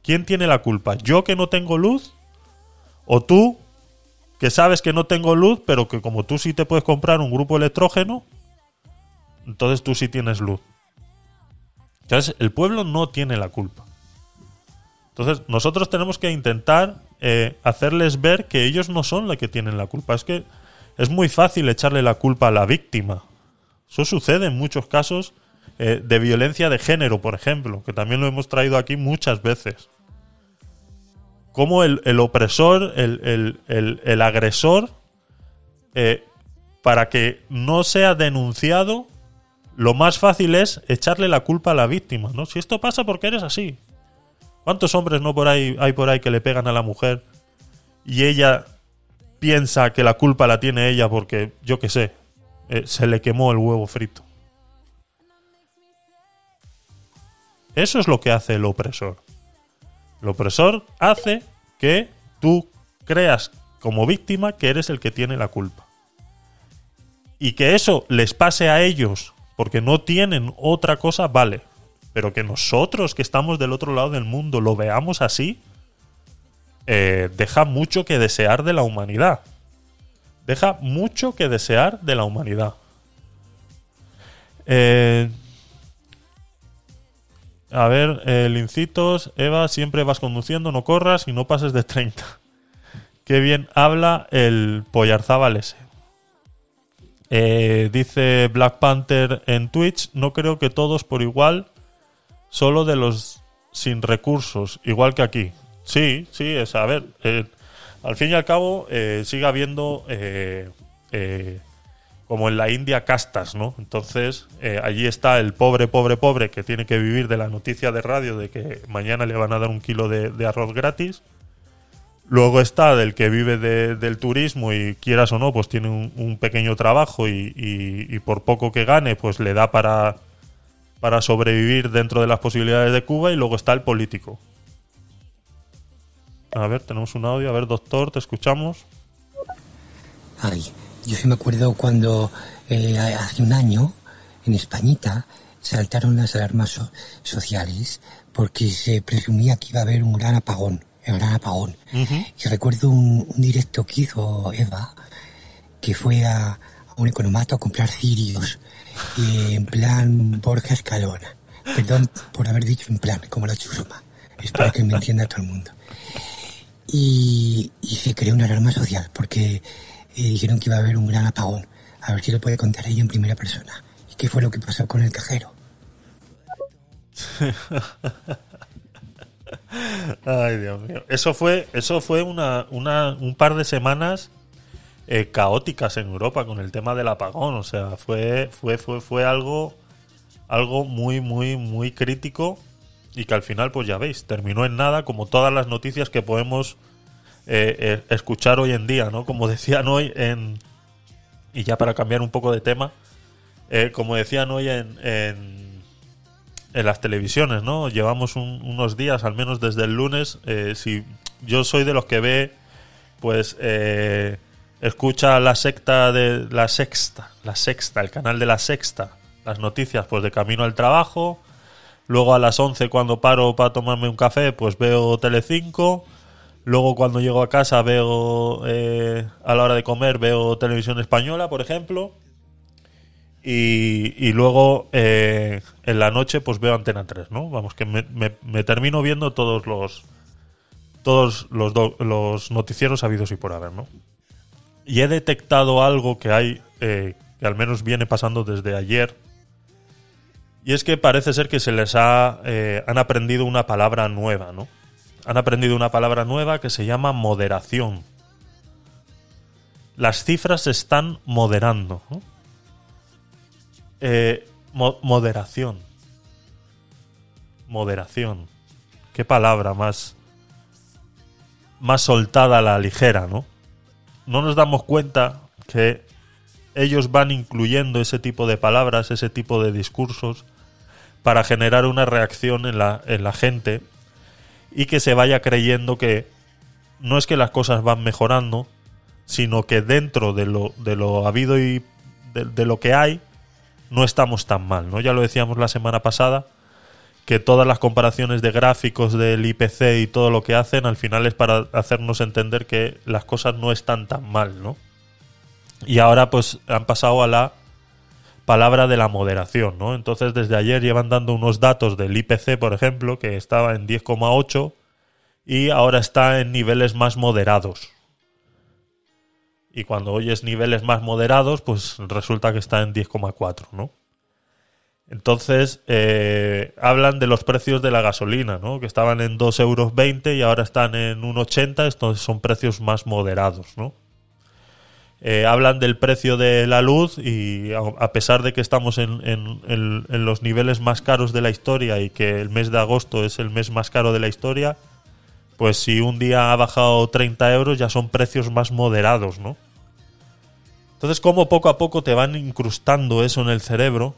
¿Quién tiene la culpa? ¿Yo que no tengo luz? ¿O tú que sabes que no tengo luz, pero que como tú sí te puedes comprar un grupo electrógeno, entonces tú sí tienes luz? Entonces, el pueblo no tiene la culpa. Entonces, nosotros tenemos que intentar eh, hacerles ver que ellos no son los que tienen la culpa. Es que es muy fácil echarle la culpa a la víctima. Eso sucede en muchos casos eh, de violencia de género, por ejemplo, que también lo hemos traído aquí muchas veces. Como el, el opresor, el, el, el agresor, eh, para que no sea denunciado, lo más fácil es echarle la culpa a la víctima, ¿no? Si esto pasa porque eres así. ¿Cuántos hombres no por ahí hay por ahí que le pegan a la mujer y ella piensa que la culpa la tiene ella porque, yo qué sé, eh, se le quemó el huevo frito? Eso es lo que hace el opresor. El opresor hace que tú creas como víctima que eres el que tiene la culpa. Y que eso les pase a ellos porque no tienen otra cosa, vale. Pero que nosotros que estamos del otro lado del mundo lo veamos así, eh, deja mucho que desear de la humanidad. Deja mucho que desear de la humanidad. Eh, a ver, eh, Lincitos, Eva, siempre vas conduciendo, no corras y no pases de 30. Qué bien habla el Pollarzábal ese. Eh, dice Black Panther en Twitch, no creo que todos por igual, solo de los sin recursos, igual que aquí. Sí, sí, es a ver, eh, al fin y al cabo eh, sigue habiendo como en la India castas, ¿no? Entonces eh, allí está el pobre, pobre, pobre que tiene que vivir de la noticia de radio de que mañana le van a dar un kilo de, arroz gratis. Luego está del que vive de- del turismo y quieras o no, pues tiene un, pequeño trabajo y por poco que gane, pues le da para, para sobrevivir dentro de las posibilidades de Cuba. Y luego está el político. A ver, tenemos un audio. A ver, doctor, te escuchamos. Ay, yo sí me acuerdo cuando eh, hace un año en Españita saltaron las alarmas so- sociales porque se presumía que iba a haber un gran apagón, el gran apagón. Y recuerdo un, un directo que hizo Eva, que fue a, a un economato a comprar cirios, y en plan Borja Escalona. Perdón por haber dicho en plan, como la chusma. Espero que me entienda todo el mundo. Y, y se creó una alarma social porque dijeron que iba a haber un gran apagón. A ver si lo puede contar ella en primera persona. ¿Y qué fue lo que pasó con el cajero? Eso fue, eso fue una, una- un par de semanas eh, caóticas en Europa con el tema del apagón. O sea, fue, fue, fue, fue algo, algo muy, muy, muy crítico y que al final, pues ya veis, terminó en nada, como todas las noticias que podemos eh, eh, escuchar hoy en día, ¿no? Como decían hoy en. Y ya para cambiar un poco de tema, eh, como decían hoy en, en, en las televisiones, ¿no? Llevamos un- unos días, al menos desde el lunes. si yo soy de los que ve, pues escucha la secta de la sexta, la sexta, el canal de la sexta, las noticias, pues de camino al trabajo. Luego a las 11 cuando paro para tomarme un café, pues veo Telecinco. Luego cuando llego a casa veo, eh, a la hora de comer, veo televisión española, por ejemplo. Y, luego eh, en la noche pues veo Antena 3, ¿no? Vamos, que me, termino viendo todos los todos los, los noticieros habidos y por haber, ¿no? Y he detectado algo que hay, eh, que al menos viene pasando desde ayer, y es que parece ser que se les ha, eh, han aprendido una palabra nueva, ¿no? Han aprendido una palabra nueva que se llama moderación. Las cifras se están moderando. Eh, mo- moderación. Moderación. Qué palabra más más soltada a la ligera, ¿no? No nos damos cuenta que ellos van incluyendo ese tipo de palabras, ese tipo de discursos, para generar una reacción en la, en la gente y que se vaya creyendo que no es que las cosas van mejorando, sino que dentro de lo, de lo habido y de, de lo que hay, no estamos tan mal, ¿no? Ya lo decíamos la semana pasada, que todas las comparaciones de gráficos del IPC y todo lo que hacen al final es para hacernos entender que las cosas no están tan mal, ¿no? Y ahora pues han pasado a la palabra de la moderación, ¿no? Entonces desde ayer llevan dando unos datos del IPC, por ejemplo, que estaba en 10,8 y ahora está en niveles más moderados. Y cuando oyes niveles más moderados, pues resulta que está en 10,4, ¿no? Entonces, eh, hablan de los precios de la gasolina, ¿no? Que estaban en 2,20 euros y ahora están en 1,80, estos son precios más moderados, ¿no? Eh, hablan del precio de la luz y a, pesar de que estamos en, en- en- en los niveles más caros de la historia y que el mes de agosto es el mes más caro de la historia, pues si un día ha bajado 30 euros ya son precios más moderados, ¿no? Entonces, como poco a poco te van incrustando eso en el cerebro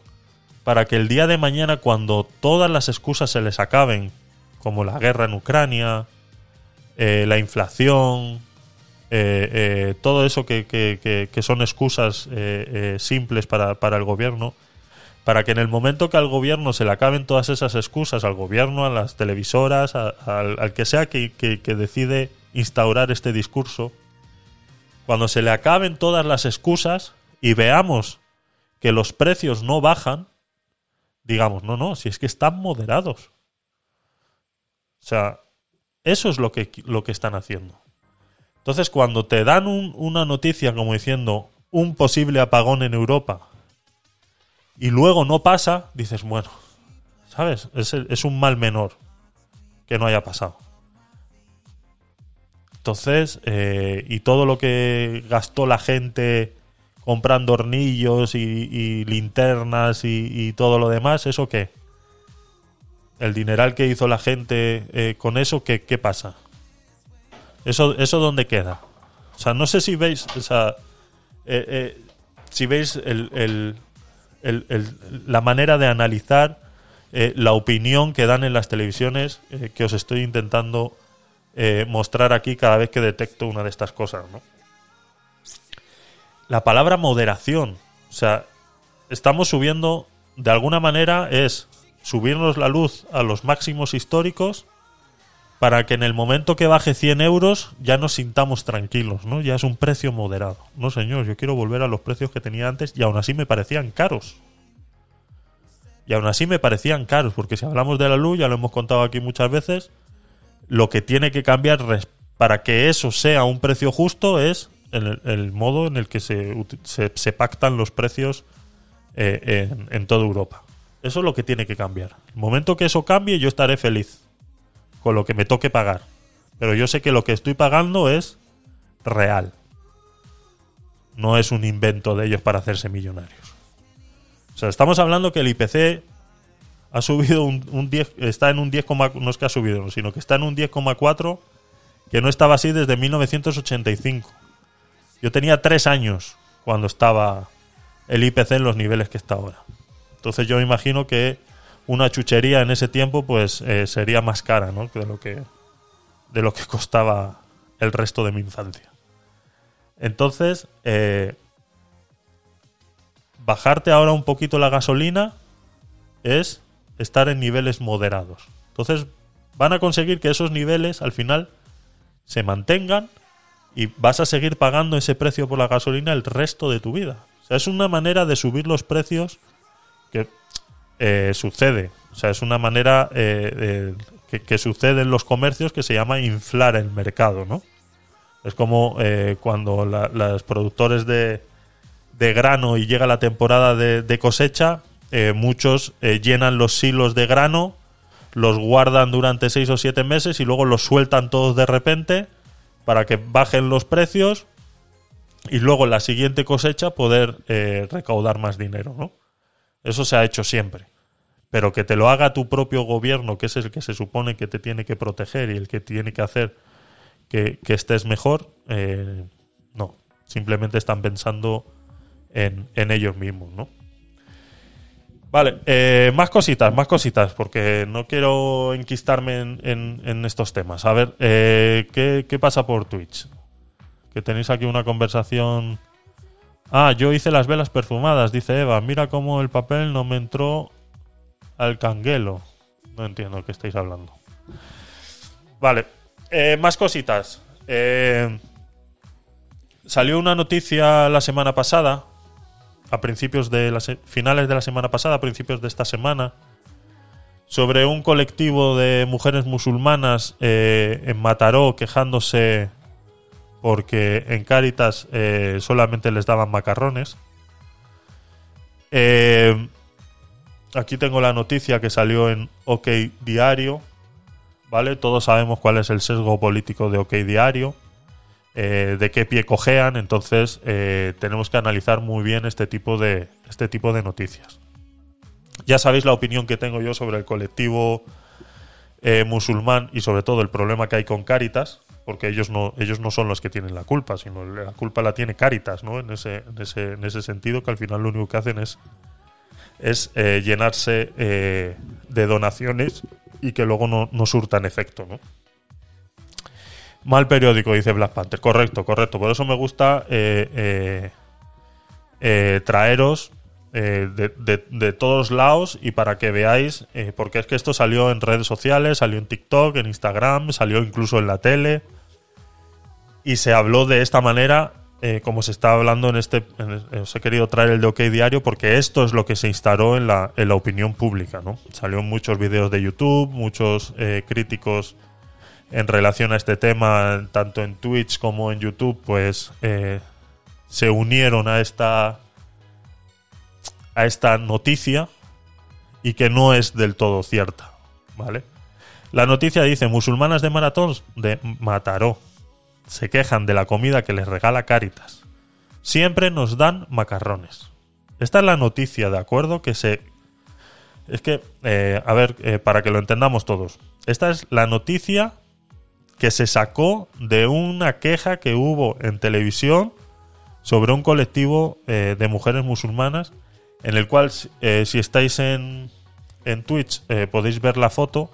para que el día de mañana, cuando todas las excusas se les acaben, como la guerra en Ucrania, eh, la inflación, eh, eh, todo eso que, que- que- son excusas eh, simples para, para el gobierno, para que en el momento que al gobierno se le acaben todas esas excusas, al gobierno, a las televisoras, al que sea que, que- que decide instaurar este discurso, cuando se le acaben todas las excusas y veamos que los precios no bajan, digamos, no, no, si es que están moderados. O sea, eso es lo que, lo que están haciendo. Entonces, cuando te dan un- una noticia como diciendo un posible apagón en Europa y luego no pasa, dices, bueno, ¿sabes? Es, un mal menor que no haya pasado. Entonces, eh, y todo lo que gastó la gente comprando hornillos y, linternas y, y todo lo demás, ¿eso qué? El dineral que hizo la gente eh, con eso, ¿qué, qué pasa? ¿Eso, ¿Eso dónde queda? O sea, no sé si veis, o sea, eh, eh, si veis el, el- el- la manera de analizar eh, la opinión que dan en las televisiones eh, que os estoy intentando mostrar aquí cada vez que detecto una de estas cosas, ¿no? La palabra moderación, o sea, estamos subiendo, de alguna manera es subirnos la luz a los máximos históricos para que en el momento que baje 100 euros ya nos sintamos tranquilos, ¿no? Ya es un precio moderado. No, señor, yo quiero volver a los precios que tenía antes y aún así me parecían caros. Y aún así me parecían caros, porque si hablamos de la luz, ya lo hemos contado aquí muchas veces, lo que tiene que cambiar para que eso sea un precio justo es el, modo en el que se, se pactan los precios eh, en, en toda Europa. Eso es lo que tiene que cambiar. El momento que eso cambie, yo estaré feliz con lo que me toque pagar. Pero yo sé que lo que estoy pagando es real. No es un invento de ellos para hacerse millonarios. O sea, estamos hablando que el IPC ha subido un, un 10, está en un 10, no es que ha subido, sino que está en un 10,4 que no estaba así desde 1985. Yo tenía tres años cuando estaba el IPC en los niveles que está ahora. Entonces yo me imagino que una chuchería en ese tiempo pues eh, sería más cara, ¿no? De lo que de lo que costaba el resto de mi infancia. Entonces, eh, bajarte ahora un poquito la gasolina es estar en niveles moderados. Entonces van a conseguir que esos niveles al final se mantengan y vas a seguir pagando ese precio por la gasolina el resto de tu vida. O sea, es una manera de subir los precios que eh, sucede. O sea, es una manera eh, que, que, sucede en los comercios que se llama inflar el mercado, ¿no? Es como eh, cuando los productores de, de, grano y llega la temporada de, de cosecha, muchos llenan los silos de grano, los guardan durante seis o siete meses y luego los sueltan todos de repente para que bajen los precios y luego en la siguiente cosecha poder recaudar más dinero, ¿no? Eso se ha hecho siempre pero que te lo haga tu propio gobierno, que es el que se supone que te tiene que proteger y el que tiene que hacer que, estés mejor, eh, no. Simplemente están pensando en, ellos mismos, ¿no? Vale, eh, más cositas, más cositas, porque no quiero enquistarme en, estos temas. A ver, eh, ¿qué, ¿qué pasa por Twitch? Que tenéis aquí una conversación... Ah, yo hice las velas perfumadas, dice Eva. Mira cómo el papel no me entró al canguelo. No entiendo qué estáis hablando. Vale, eh, más cositas. Eh, salió una noticia la semana pasada, a principios de las finales de la semana pasada, a principios de esta semana, sobre un colectivo de mujeres musulmanas eh, en Mataró quejándose porque en Cáritas solamente les daban macarrones. Eh, Aquí tengo la noticia que salió en OK Diario. ¿Vale? Todos sabemos cuál es el sesgo político de OK Diario. Eh, de qué pie cojean. Entonces eh, tenemos que analizar muy bien este tipo, de, este tipo de noticias. Ya sabéis la opinión que tengo yo sobre el colectivo eh, musulmán y sobre todo el problema que hay con Cáritas, porque ellos no, ellos no son los que tienen la culpa, sino la culpa la tiene Cáritas, ¿no? En ese, en ese, en ese sentido, que al final lo único que hacen es es eh, llenarse eh, de donaciones y que luego no, surtan efecto, ¿no? Mal periódico, dice Black Panther. Correcto, correcto. Por eso me gusta eh, traeros de, de, todos lados y para que veáis, porque es que esto salió en redes sociales, salió en TikTok, en Instagram, salió incluso en la tele y se habló de esta manera eh, como se está hablando en este, os he querido traer el de OK Diario porque esto es lo que se instaló en la, en la opinión pública, ¿no? Salió muchos vídeos de YouTube, muchos eh, críticos en relación a este tema, tanto en Twitch como en YouTube, pues eh, se unieron a esta a esta noticia y que no es del todo cierta, ¿vale? La noticia dice musulmanas de maratón de Mataró se quejan de la comida que les regala Caritas. Siempre nos dan macarrones. Esta es la noticia, ¿de acuerdo? Que se... Es que, eh, a ver, eh, para que lo entendamos todos. Esta es la noticia que se sacó de una queja que hubo en televisión sobre un colectivo eh, de mujeres musulmanas en el cual si estáis en, en Twitch podéis ver la foto,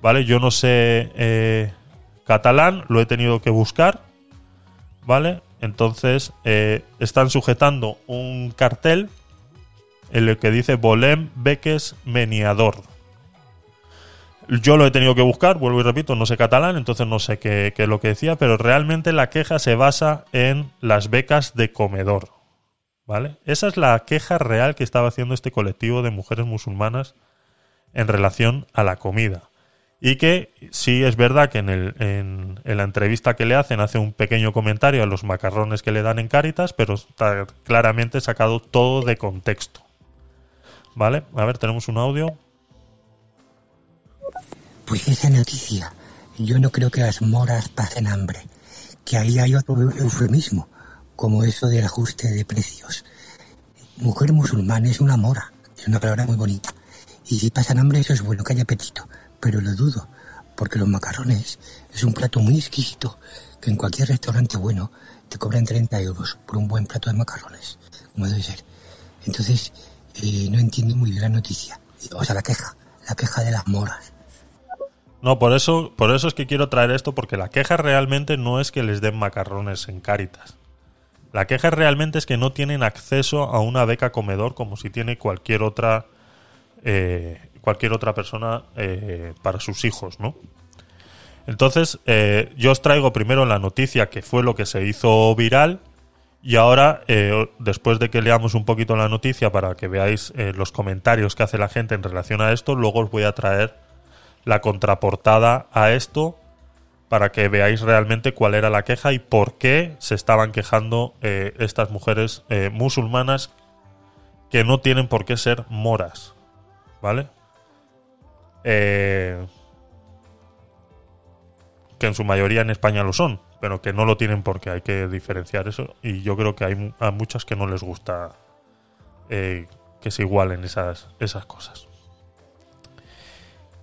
¿vale? Yo no sé catalán, lo he tenido que buscar, ¿vale? Entonces eh, están sujetando un cartel en el que dice Bolem Beques Meniador. Yo lo he tenido que buscar, vuelvo y repito, no sé catalán, entonces no sé qué, qué es lo que decía, pero realmente la queja se basa en las becas de comedor. ¿Vale? Esa es la queja real que estaba haciendo este colectivo de mujeres musulmanas en relación a la comida. Y que sí es verdad que en, el, en, la entrevista que le hacen hace un pequeño comentario a los macarrones que le dan en Cáritas, pero está claramente sacado todo de contexto. ¿Vale? A ver, tenemos un audio. Pues esa noticia, yo no creo que las moras pasen hambre. Que ahí hay otro eufemismo, como eso del ajuste de precios. Mujer musulmana es una mora, es una palabra muy bonita. Y si pasan hambre, eso es bueno, que haya apetito pero lo dudo, porque los macarrones es un plato muy exquisito que en cualquier restaurante bueno te cobran 30 euros por un buen plato de macarrones, como debe ser. Entonces, eh, no entiendo muy bien la noticia, o sea, la queja, la queja de las moras. No, por eso, por eso es que quiero traer esto, porque la queja realmente no es que les den macarrones en Cáritas. La queja realmente es que no tienen acceso a una beca comedor como si tiene cualquier otra eh, cualquier otra persona eh, para sus hijos, ¿no? Entonces, eh, yo os traigo primero la noticia que fue lo que se hizo viral y ahora, eh, después de que leamos un poquito la noticia para que veáis los comentarios que hace la gente en relación a esto, luego os voy a traer la contraportada a esto para que veáis realmente cuál era la queja y por qué se estaban quejando estas mujeres musulmanas que no tienen por qué ser moras. ¿Vale? Eh, que en su mayoría en España lo son, pero que no lo tienen porque hay que diferenciar eso. Y yo creo que hay a muchas que no les gusta eh, que se igualen esas, esas cosas.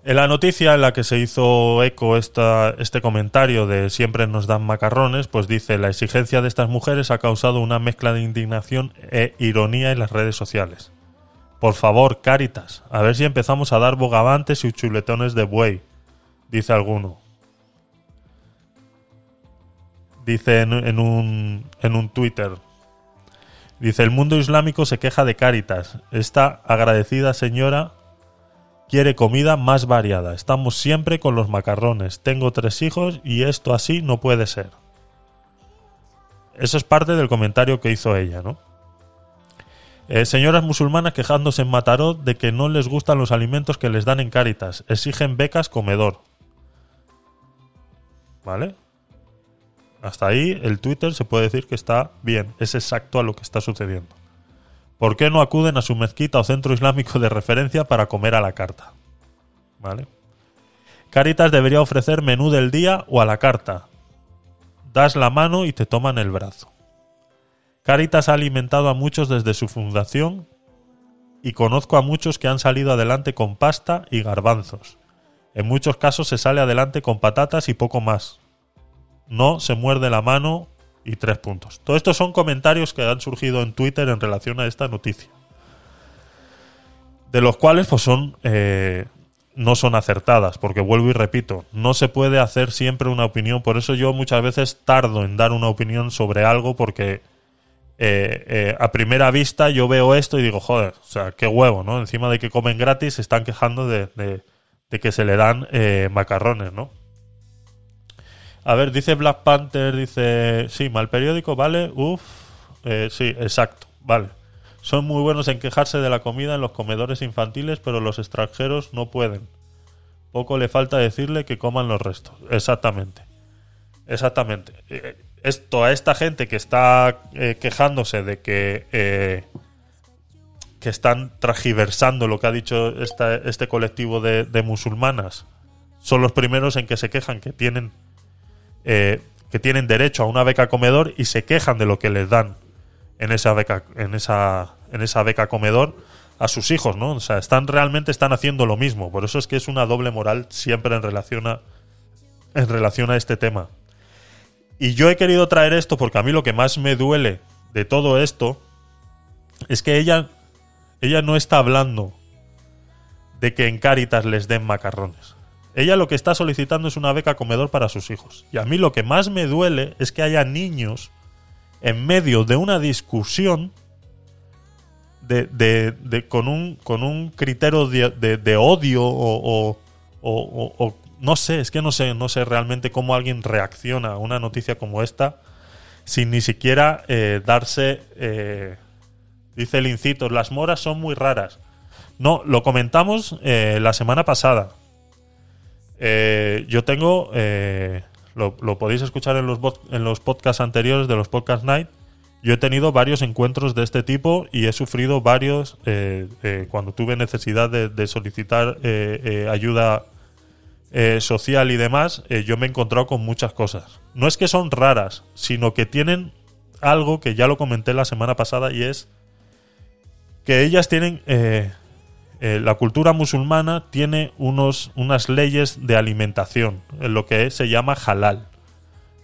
En la noticia en la que se hizo eco esta, este comentario de siempre nos dan macarrones, pues dice la exigencia de estas mujeres ha causado una mezcla de indignación e ironía en las redes sociales. Por favor, Cáritas, a ver si empezamos a dar bogavantes y chuletones de buey, dice alguno. Dice en, un, en un Twitter. Dice, el mundo islámico se queja de Cáritas. Esta agradecida señora quiere comida más variada. Estamos siempre con los macarrones. Tengo tres hijos y esto así no puede ser. Eso es parte del comentario que hizo ella, ¿no? Eh, señoras musulmanas quejándose en Mataró de que no les gustan los alimentos que les dan en Cáritas. Exigen becas comedor. ¿Vale? Hasta ahí el Twitter se puede decir que está bien. Es exacto a lo que está sucediendo. ¿Por qué no acuden a su mezquita o centro islámico de referencia para comer a la carta? ¿Vale? Caritas debería ofrecer menú del día o a la carta. Das la mano y te toman el brazo. Caritas ha alimentado a muchos desde su fundación y conozco a muchos que han salido adelante con pasta y garbanzos. En muchos casos se sale adelante con patatas y poco más. No se muerde la mano y tres puntos. Todo esto son comentarios que han surgido en Twitter en relación a esta noticia. De los cuales pues son eh, no son acertadas, porque vuelvo y repito, no se puede hacer siempre una opinión, por eso yo muchas veces tardo en dar una opinión sobre algo porque eh, eh, a primera vista yo veo esto y digo, joder, o sea, qué huevo, ¿no? Encima de que comen gratis se están quejando de, de- que se le dan eh, macarrones, ¿no? A ver, dice Black Panther, dice, sí, mal periódico, vale, uff, eh, sí, exacto, vale. Son muy buenos en quejarse de la comida en los comedores infantiles, pero los extranjeros no pueden. Poco le falta decirle que coman los restos. Exactamente. Exactamente. Esto a esta gente que está eh, quejándose de que eh, que están transgiversando lo que ha dicho este colectivo de, de musulmanas son los primeros en que se quejan que tienen eh, que tienen derecho a una beca comedor y se quejan de lo que les dan en esa beca en esa en esa beca comedor a sus hijos, ¿no? O sea, están realmente están haciendo lo mismo. Por eso es que es una doble moral siempre en relación a en relación a este tema. Y yo he querido traer esto porque a mí lo que más me duele de todo esto es que ella ella no está hablando de que en Cáritas les den macarrones. Ella lo que está solicitando es una beca comedor para sus hijos. Y a mí lo que más me duele es que haya niños en medio de una discusión de, de- de- con, un, con un criterio de, odio o- o- no sé, es que no sé, no sé realmente cómo alguien reacciona a una noticia como esta sin ni siquiera eh, darse, eh, dice el incito, las moras son muy raras. No, lo comentamos eh, la semana pasada. Eh, yo tengo, eh, lo, podéis escuchar en los, en los podcasts anteriores de los Podcast Night. Yo he tenido varios encuentros de este tipo y he sufrido varios cuando tuve necesidad de, solicitar ayuda eh, social y demás. eh, yo me he encontrado con muchas cosas. No es que son raras, sino que tienen algo que ya lo comenté la semana pasada y es que ellas tienen eh, la cultura musulmana tiene unos, unas leyes de alimentación, en lo que se llama halal.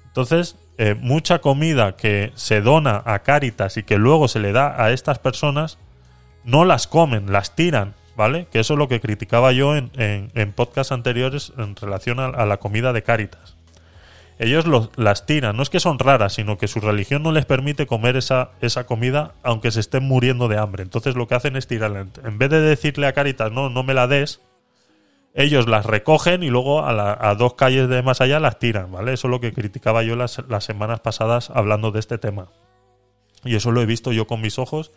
Entonces, mucha comida que se dona a Cáritas y que luego se le da a estas personas, no las comen, las tiran, ¿vale? Que eso es lo que criticaba yo en, en, podcasts anteriores en relación a, la comida de Cáritas. ellos los- las tiran. No es que son raras, sino que su religión no les permite comer esa, esa comida aunque se estén muriendo de hambre. Entonces lo que hacen es tirarla. En vez de decirle a Caritas, no, no me la des, ellos las recogen y luego a, a dos calles de más allá las tiran, ¿vale? Eso es lo que criticaba yo las, las semanas pasadas hablando de este tema. Y eso lo he visto yo con mis ojos.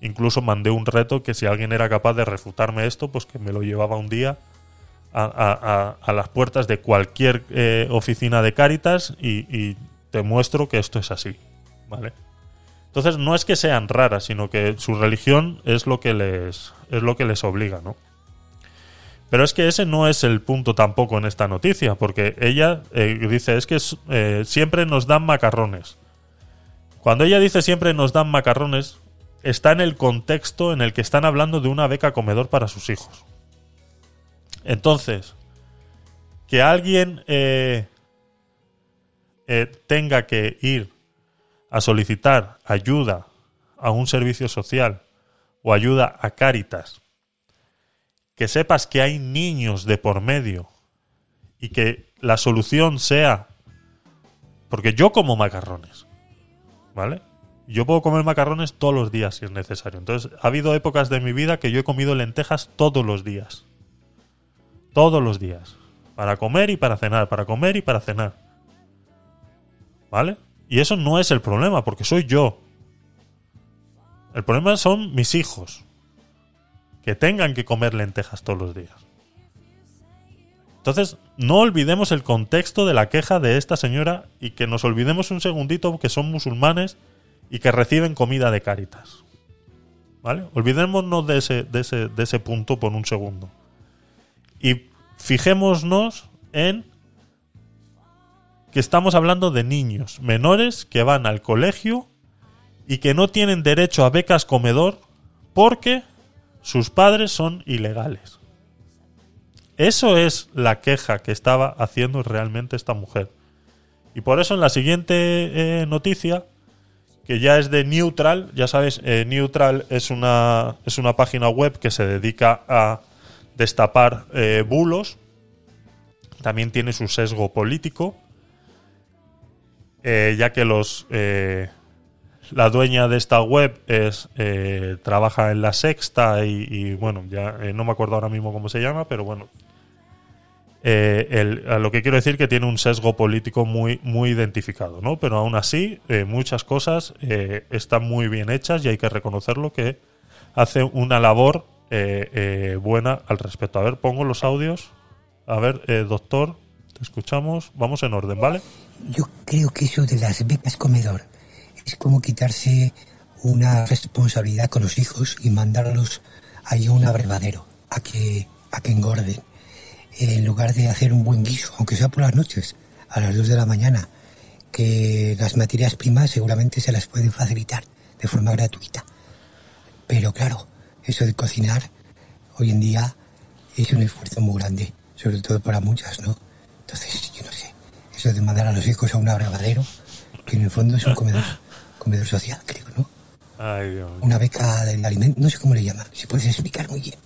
Incluso mandé un reto que si alguien era capaz de refutarme esto, pues que me lo llevaba un día a, las puertas de cualquier eh, oficina de Cáritas y, y te muestro que esto es así, ¿vale? Entonces no es que sean raras, sino que su religión es lo que les es lo que les obliga, ¿no? Pero es que ese no es el punto tampoco en esta noticia, porque ella eh, dice es que eh, siempre nos dan macarrones. Cuando ella dice siempre nos dan macarrones, está en el contexto en el que están hablando de una beca comedor para sus hijos. Entonces, que alguien eh, eh, tenga que ir a solicitar ayuda a un servicio social o ayuda a Cáritas, que sepas que hay niños de por medio y que la solución sea porque yo como macarrones, ¿vale? Yo puedo comer macarrones todos los días si es necesario. Entonces, ha habido épocas de mi vida que yo he comido lentejas todos los días. Todos los días. Para comer y para cenar, para comer y para cenar. ¿Vale? Y eso no es el problema, porque soy yo. El problema son mis hijos. Que tengan que comer lentejas todos los días. Entonces, no olvidemos el contexto de la queja de esta señora y que nos olvidemos un segundito que son musulmanes y que reciben comida de Cáritas. ¿Vale? Olvidémonos de ese, de ese, de ese punto por un segundo. Y fijémonos en que estamos hablando de niños menores que van al colegio y que no tienen derecho a becas comedor porque sus padres son ilegales. Eso es la queja que estaba haciendo realmente esta mujer. Y por eso en la siguiente eh, noticia, que ya es de Neutral, ya sabes, eh, Neutral es una, es una página web que se dedica a destapar eh, bulos. También tiene su sesgo político, eh, ya que los la dueña de esta web es trabaja en la Sexta y, y, bueno, ya no me acuerdo ahora mismo cómo se llama, pero bueno. Eh, a lo que quiero decir que tiene un sesgo político muy, muy identificado, ¿no? Pero aún así, eh, muchas cosas eh, están muy bien hechas y hay que reconocerlo que hace una labor buena al respecto. A ver, pongo los audios. A ver, doctor, te escuchamos. Vamos en orden, ¿vale? Yo creo que eso de las becas comedor es como quitarse una responsabilidad con los hijos y mandarlos ahí a un abrevadero, a que, a que engorden. En lugar de hacer un buen guiso, aunque sea por las noches, a las 2 de la mañana, que las materias primas seguramente se las pueden facilitar de forma gratuita. Pero claro, eso de cocinar hoy en día es un esfuerzo muy grande, sobre todo para muchas, ¿no? Entonces, yo no sé, eso de mandar a los hijos a un abrevadero, que en el fondo es un comedor, comedor social, creo, ¿no? Ay, Dios. Una beca del alimento, no sé cómo le llaman, si puedes explicar muy bien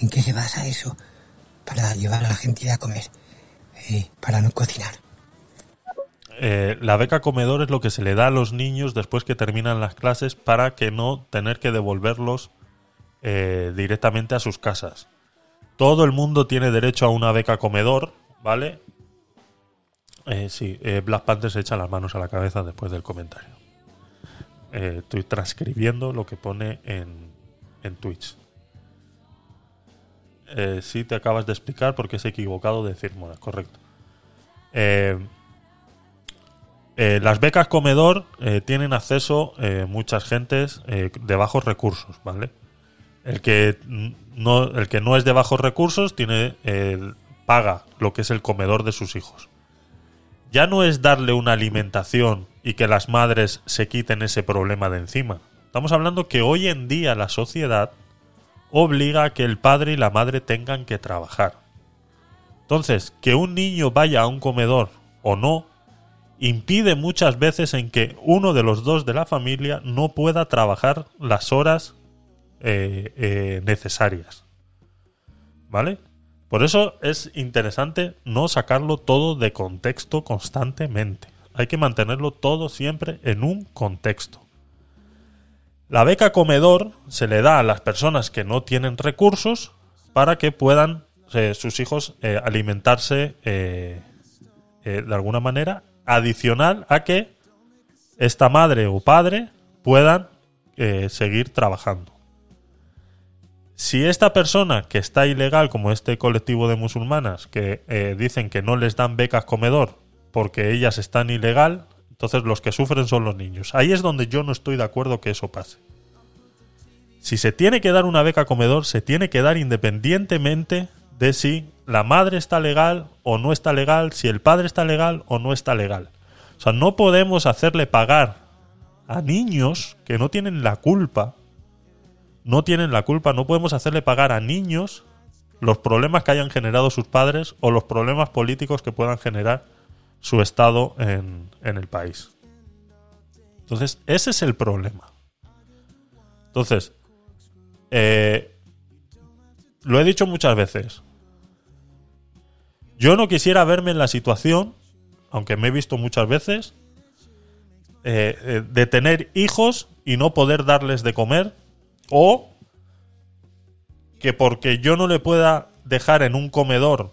en qué se basa eso para llevar a la gente a comer, eh, para no cocinar. Eh, la beca comedor es lo que se le da a los niños después que terminan las clases para que no tener que devolverlos eh, directamente a sus casas. Todo el mundo tiene derecho a una beca comedor, ¿vale? Eh, sí, Black Panther se echa las manos a la cabeza después del comentario. Estoy transcribiendo lo que pone en, en Twitch. Eh, sí, te acabas de explicar porque es equivocado decir mona, correcto. Eh, eh, las becas comedor eh, tienen acceso muchas gentes de bajos recursos, ¿vale? El que no, el que no es de bajos recursos tiene paga lo que es el comedor de sus hijos. Ya no es darle una alimentación y que las madres se quiten ese problema de encima. Estamos hablando que hoy en día la sociedad obliga a que el padre y la madre tengan que trabajar. Entonces, que un niño vaya a un comedor o no impide muchas veces en que uno de los dos de la familia no pueda trabajar las horas eh, eh, necesarias. ¿Vale? Por eso es interesante no sacarlo todo de contexto constantemente. Hay que mantenerlo todo siempre en un contexto. La beca comedor se le da a las personas que no tienen recursos para que puedan eh, sus hijos eh, alimentarse eh, de alguna manera adicional a que esta madre o padre puedan seguir trabajando. Si esta persona que está ilegal, como este colectivo de musulmanas, que dicen que no les dan becas comedor porque ellas están ilegal, entonces los que sufren son los niños. Ahí es donde yo no estoy de acuerdo que eso pase. Si se tiene que dar una beca comedor, se tiene que dar independientemente de si la madre está legal o no está legal, si el padre está legal o no está legal. O sea, no podemos hacerle pagar a niños que no tienen la culpa, no tienen la culpa, no podemos hacerle pagar a niños los problemas que hayan generado sus padres o los problemas políticos que puedan generar su estado en, en el país. Entonces, ese es el problema. Entonces, eh, lo he dicho muchas veces. Yo no quisiera verme en la situación, aunque me he visto muchas veces, eh, eh, de tener hijos y no poder darles de comer, o que porque yo no le pueda dejar en un comedor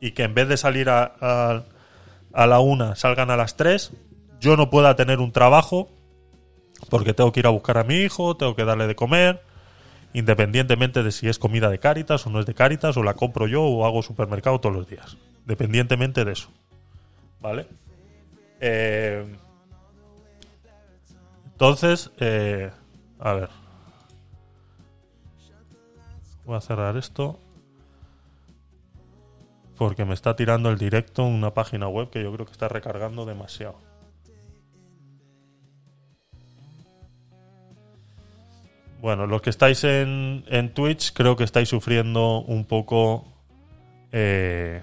y que en vez de salir a, a- a la una salgan a las tres, yo no pueda tener un trabajo porque tengo que ir a buscar a mi hijo, tengo que darle de comer, independientemente de si es comida de Cáritas o no es de Cáritas, o la compro yo o hago supermercado todos los días, dependientemente de eso. ¿Vale? Eh, entonces, eh, a ver. Voy a cerrar esto. Porque me está tirando el directo una página web que yo creo que está recargando demasiado. Bueno, los que estáis en, en Twitch creo que estáis sufriendo un poco... eh,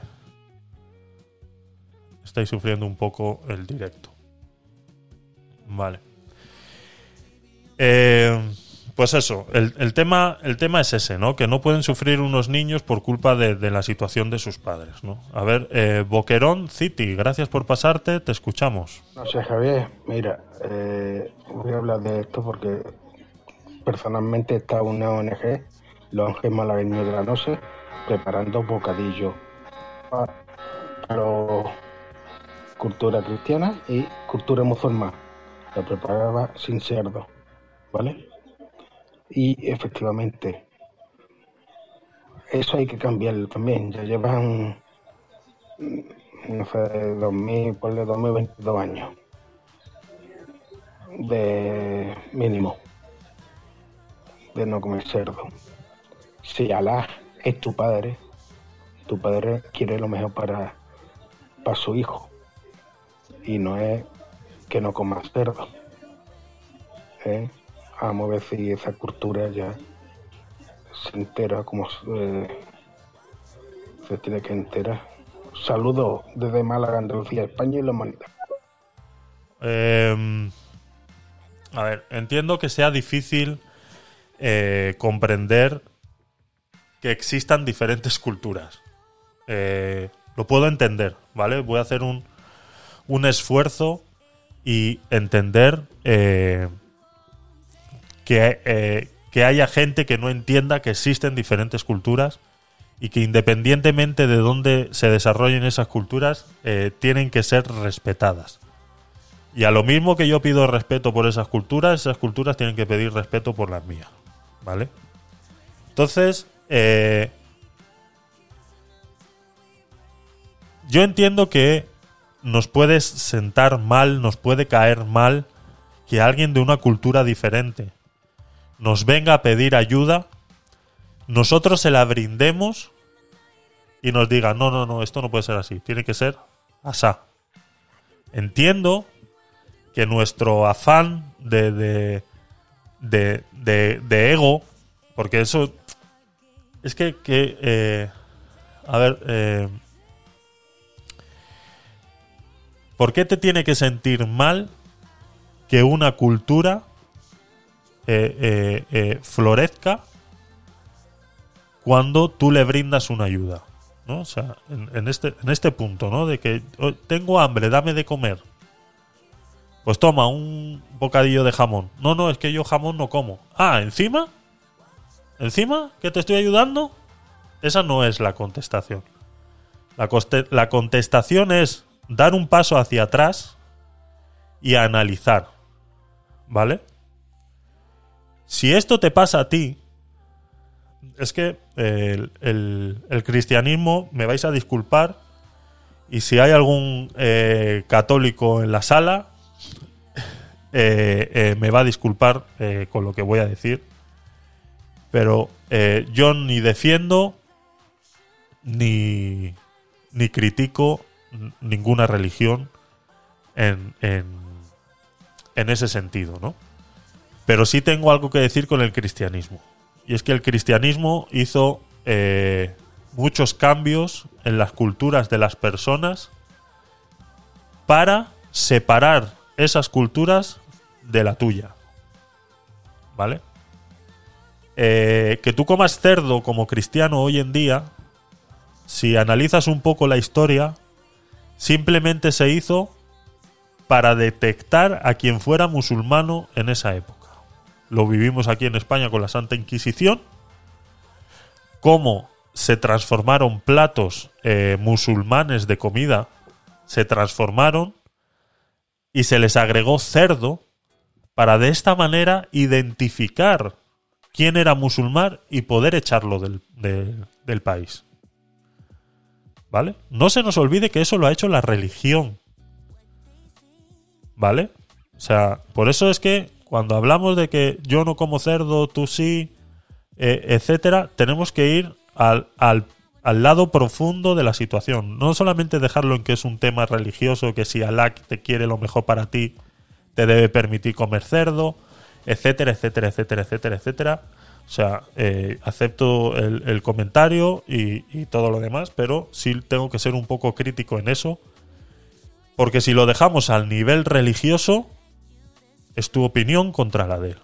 estáis sufriendo un poco el directo. Vale. Eh, pues eso, el, tema, el tema es ese, ¿no? Que no pueden sufrir unos niños por culpa de, la situación de sus padres, ¿no? A ver, eh, Boquerón City, gracias por pasarte, te escuchamos. No sé, Javier, mira, eh, voy a hablar de esto porque personalmente está una ONG, la ONG Malagueño de la Noche, preparando bocadillos para, cultura cristiana y cultura musulmana. La preparaba sin cerdo, ¿vale? Y efectivamente, eso hay que cambiarlo también. Ya llevan, no sé, 2000, ponle 2022 años de mínimo de no comer cerdo. Si Alá es tu padre, tu padre quiere lo mejor para, para su hijo y no es que no coma cerdo. ¿eh? Vamos a ver si esa cultura ya se entera como eh, se tiene que enterar. Saludos desde Málaga, Andalucía, España y la humanidad. Eh, a ver, entiendo que sea difícil eh, comprender que existan diferentes culturas. Eh, lo puedo entender, ¿vale? Voy a hacer un, un esfuerzo y entender eh, que, eh, que haya gente que no entienda que existen diferentes culturas y que independientemente de dónde se desarrollen esas culturas, eh, tienen que ser respetadas. Y a lo mismo que yo pido respeto por esas culturas, esas culturas tienen que pedir respeto por las mías. ¿Vale? Entonces, eh, yo entiendo que nos puede sentar mal, nos puede caer mal que alguien de una cultura diferente nos venga a pedir ayuda, nosotros se la brindemos y nos diga, no, no, no, esto no puede ser así, tiene que ser asá. Entiendo que nuestro afán de, de, de, de- de ego, porque eso es que, que, eh, a ver, eh, ¿por qué te tiene que sentir mal que una cultura eh, eh, eh, florezca cuando tú le brindas una ayuda. ¿no? O sea, en, este, en este punto, ¿no? De que "Oh, tengo hambre, dame de comer. Pues toma un bocadillo de jamón. No, no, es que yo jamón no como. Ah, encima. ¿Encima? ¿Que te estoy ayudando? Esa no es la contestación. La, la contestación es dar un paso hacia atrás y analizar. ¿Vale? Si esto te pasa a ti, es que eh, el, cristianismo, me vais a disculpar, y si hay algún eh, católico en la sala, eh, me va a disculpar con lo que voy a decir, pero yo ni defiendo ni, ni critico ninguna religión en, en, en ese sentido, ¿no? Pero sí tengo algo que decir con el cristianismo. Y es que el cristianismo hizo eh, muchos cambios en las culturas de las personas para separar esas culturas de la tuya. ¿Vale? Eh, que tú comas cerdo como cristiano hoy en día, si analizas un poco la historia, simplemente se hizo para detectar a quien fuera musulmano en esa época. Lo vivimos aquí en España con la Santa Inquisición, cómo se transformaron platos eh, musulmanes de comida, se transformaron y se les agregó cerdo para de esta manera identificar quién era musulmán y poder echarlo del, de- del país. ¿Vale? No se nos olvide que eso lo ha hecho la religión. ¿Vale? O sea, por eso es que cuando hablamos de que yo no como cerdo, tú sí, eh, etcétera, tenemos que ir al, al, al lado profundo de la situación. No solamente dejarlo en que es un tema religioso, que si Allah te quiere lo mejor para ti, te debe permitir comer cerdo, etcétera, etcétera, etcétera, etcétera, etcétera. O sea, eh, acepto el, el comentario y, y todo lo demás, pero sí tengo que ser un poco crítico en eso. Porque si lo dejamos al nivel religioso, es tu opinión contra la de él.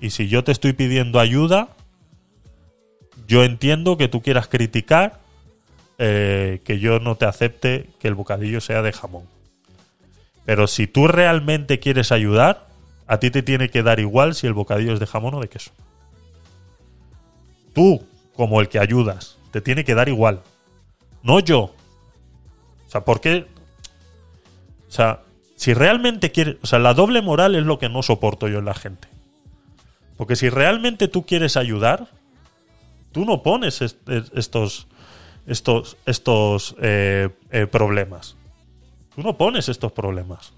Y si yo te estoy pidiendo ayuda, yo entiendo que tú quieras criticar eh, que yo no te acepte que el bocadillo sea de jamón. Pero si tú realmente quieres ayudar, a ti te tiene que dar igual si el bocadillo es de jamón o de queso. Tú, como el que ayudas, te tiene que dar igual. No yo. O sea, ¿por qué? O sea, si realmente quieres... O sea, la doble moral es lo que no soporto yo en la gente. Porque si realmente tú quieres ayudar, tú no pones est- est- estos, estos, estos eh, eh, problemas. Tú no pones estos problemas.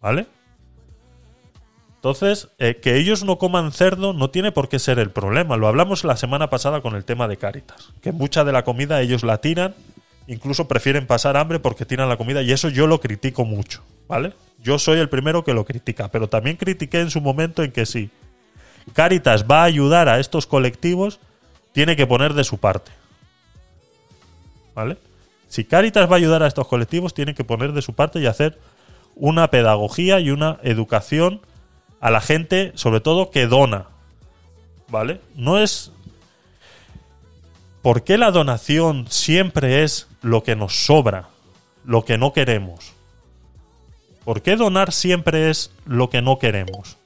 ¿Vale? Entonces, eh, que ellos no coman cerdo no tiene por qué ser el problema. Lo hablamos la semana pasada con el tema de Cáritas. Que mucha de la comida ellos la tiran, incluso prefieren pasar hambre porque tiran la comida y eso yo lo critico mucho. ¿Vale? Yo soy el primero que lo critica, pero también critiqué en su momento en que sí. Cáritas va a ayudar a estos colectivos, tiene que poner de su parte. ¿Vale? Si Cáritas va a ayudar a estos colectivos, tiene que poner de su parte y hacer una pedagogía y una educación a la gente, sobre todo que dona. ¿Vale? No es. ¿Por qué la donación siempre es lo que nos sobra, lo que no queremos? ¿Por qué donar siempre es lo que no queremos?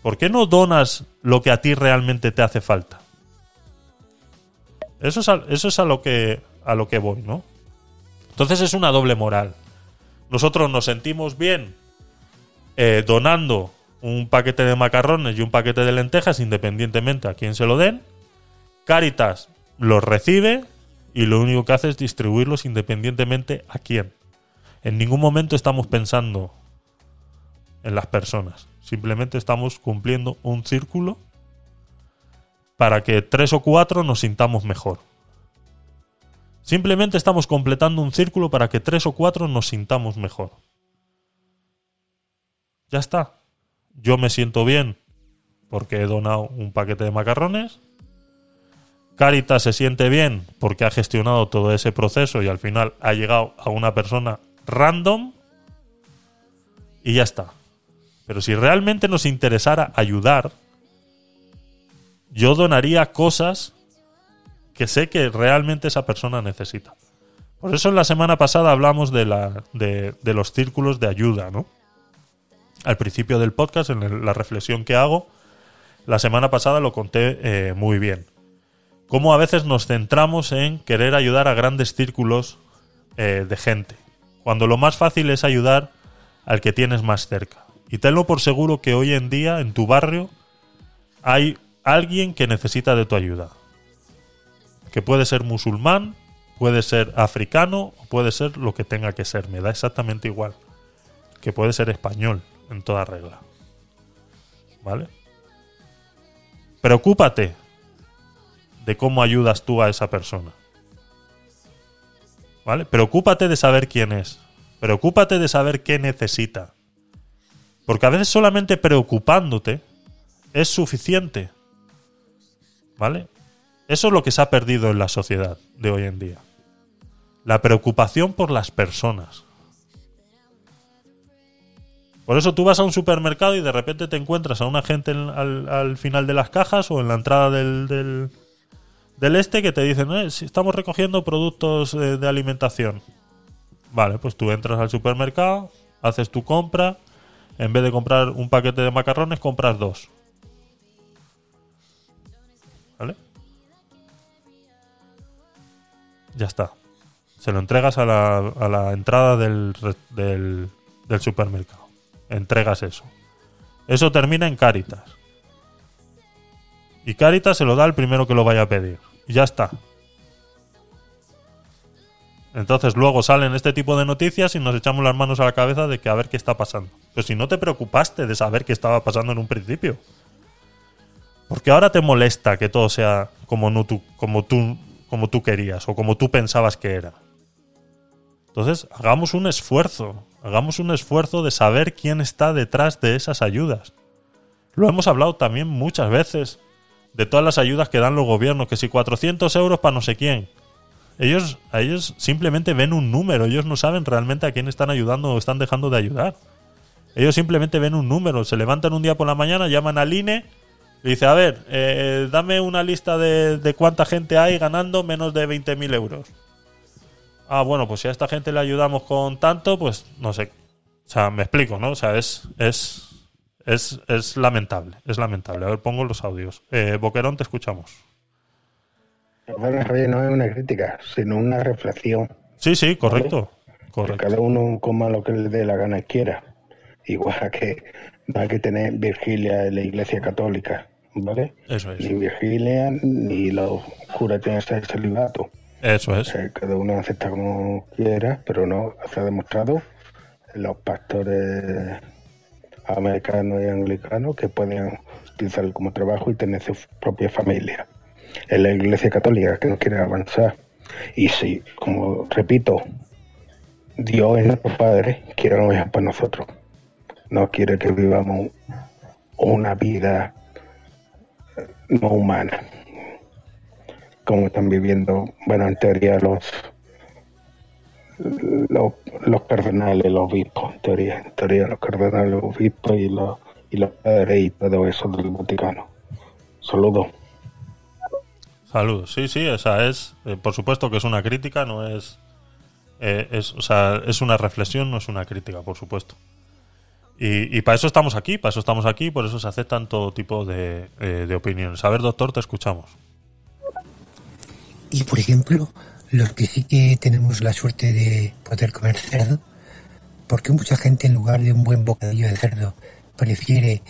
¿Por qué no donas lo que a ti realmente te hace falta? Eso es a, lo que a lo que voy, ¿no? Entonces es una doble moral. Nosotros nos sentimos bien eh, donando un paquete de macarrones y un paquete de lentejas, independientemente a quién se lo den. Caritas los recibe y lo único que hace es distribuirlos independientemente a quién. En ningún momento estamos pensando en las personas. Simplemente estamos cumpliendo un círculo para que tres o cuatro nos sintamos mejor. Simplemente estamos completando un círculo para que tres o cuatro nos sintamos mejor. Ya está. Yo me siento bien porque he donado un paquete de macarrones. Caritas se siente bien porque ha gestionado todo ese proceso y al final ha llegado a una persona random y ya está. Pero si realmente nos interesara ayudar, yo donaría cosas que sé que realmente esa persona necesita. Por eso en la semana pasada hablamos de, los círculos de ayuda, ¿no? Al principio del podcast, en la reflexión que hago, la semana pasada lo conté eh, muy bien. Cómo a veces nos centramos en querer ayudar a grandes círculos eh, de gente, cuando lo más fácil es ayudar al que tienes más cerca. Y tenlo por seguro que hoy en día en tu barrio hay alguien que necesita de tu ayuda. Que puede ser musulmán, puede ser africano, o puede ser lo que tenga que ser, me da exactamente igual. Que puede ser español, en toda regla. ¿Vale? Preocúpate de cómo ayudas tú a esa persona. ¿Vale? Preocúpate de saber quién es. Preocúpate de saber qué necesita. Porque a veces solamente preocupándote es suficiente. ¿Vale? Eso es lo que se ha perdido en la sociedad de hoy en día. La preocupación por las personas. Por eso tú vas a un supermercado y de repente te encuentras a una gente en- al, al final de las cajas o en la entrada del, del este que te dicen, "Eh, si estamos recogiendo productos eh, de alimentación. Vale, pues tú entras al supermercado, haces tu compra, en vez de comprar un paquete de macarrones, compras dos. ¿Vale? Ya está. Se lo entregas a la, a la entrada del, del supermercado. Entregas eso. Eso termina en Caritas. Y Caritas se lo da al primero que lo vaya a pedir. Y ya está. Entonces luego salen este tipo de noticias y nos echamos las manos a la cabeza de que a ver qué está pasando. Pero si no te preocupaste de saber qué estaba pasando en un principio. Porque ahora te molesta que todo sea como, no tú, como, tú, como tú querías o como tú pensabas que era. Entonces, hagamos un esfuerzo. Hagamos un esfuerzo de saber quién está detrás de esas ayudas. Lo hemos hablado también muchas veces de todas las ayudas que dan los gobiernos, que si 400 euros para no sé quién. Ellos, a ellos simplemente ven un número, ellos no saben realmente a quién están ayudando o están dejando de ayudar. Ellos simplemente ven un número, se levantan un día por la mañana, llaman al INE y dice, a ver, eh, dame una lista de, de cuánta gente hay ganando menos de 20.000 euros. Ah, bueno, pues si a esta gente le ayudamos con tanto, pues no sé. O sea, me explico, ¿no? O sea, es, es, es, es lamentable, es lamentable. A ver, pongo los audios. Eh, Boquerón, te escuchamos. Javier, no es una crítica, sino una reflexión. Sí, sí, correcto. Que Correcto. cada uno coma lo que le dé la gana y quiera. Igual que no hay que tener vigilia en la iglesia católica, ¿vale? Eso es. Ni vigilia, ni los curas tienen que ser celibato. Eso es. sea, cada uno acepta como quiera, pero no se ha demostrado los pastores americanos y anglicanos que pueden utilizarlo como trabajo y tener su propia familia. En la iglesia católica que no quiere avanzar. Y si, como repito, Dios es nuestro Padre, quiere lo mejor para nosotros. No quiere que vivamos una vida no humana como están viviendo, bueno, en teoría los los, los cardenales, los obispos, en teoría, en teoría los cardenales, los obispos y los, y los padres y todo eso del Vaticano. Saludos. Saludos. Sí, sí, esa es. eh, por supuesto que es una crítica, no es. eh, es, o sea, es una reflexión, no es una crítica, por supuesto. Y, y para eso estamos aquí, para eso estamos aquí, por eso se aceptan todo tipo de, eh, de opiniones. A ver, doctor, te escuchamos. Y por ejemplo, los que sí que tenemos la suerte de poder comer cerdo, porque mucha gente en lugar de un buen bocadillo de cerdo prefiere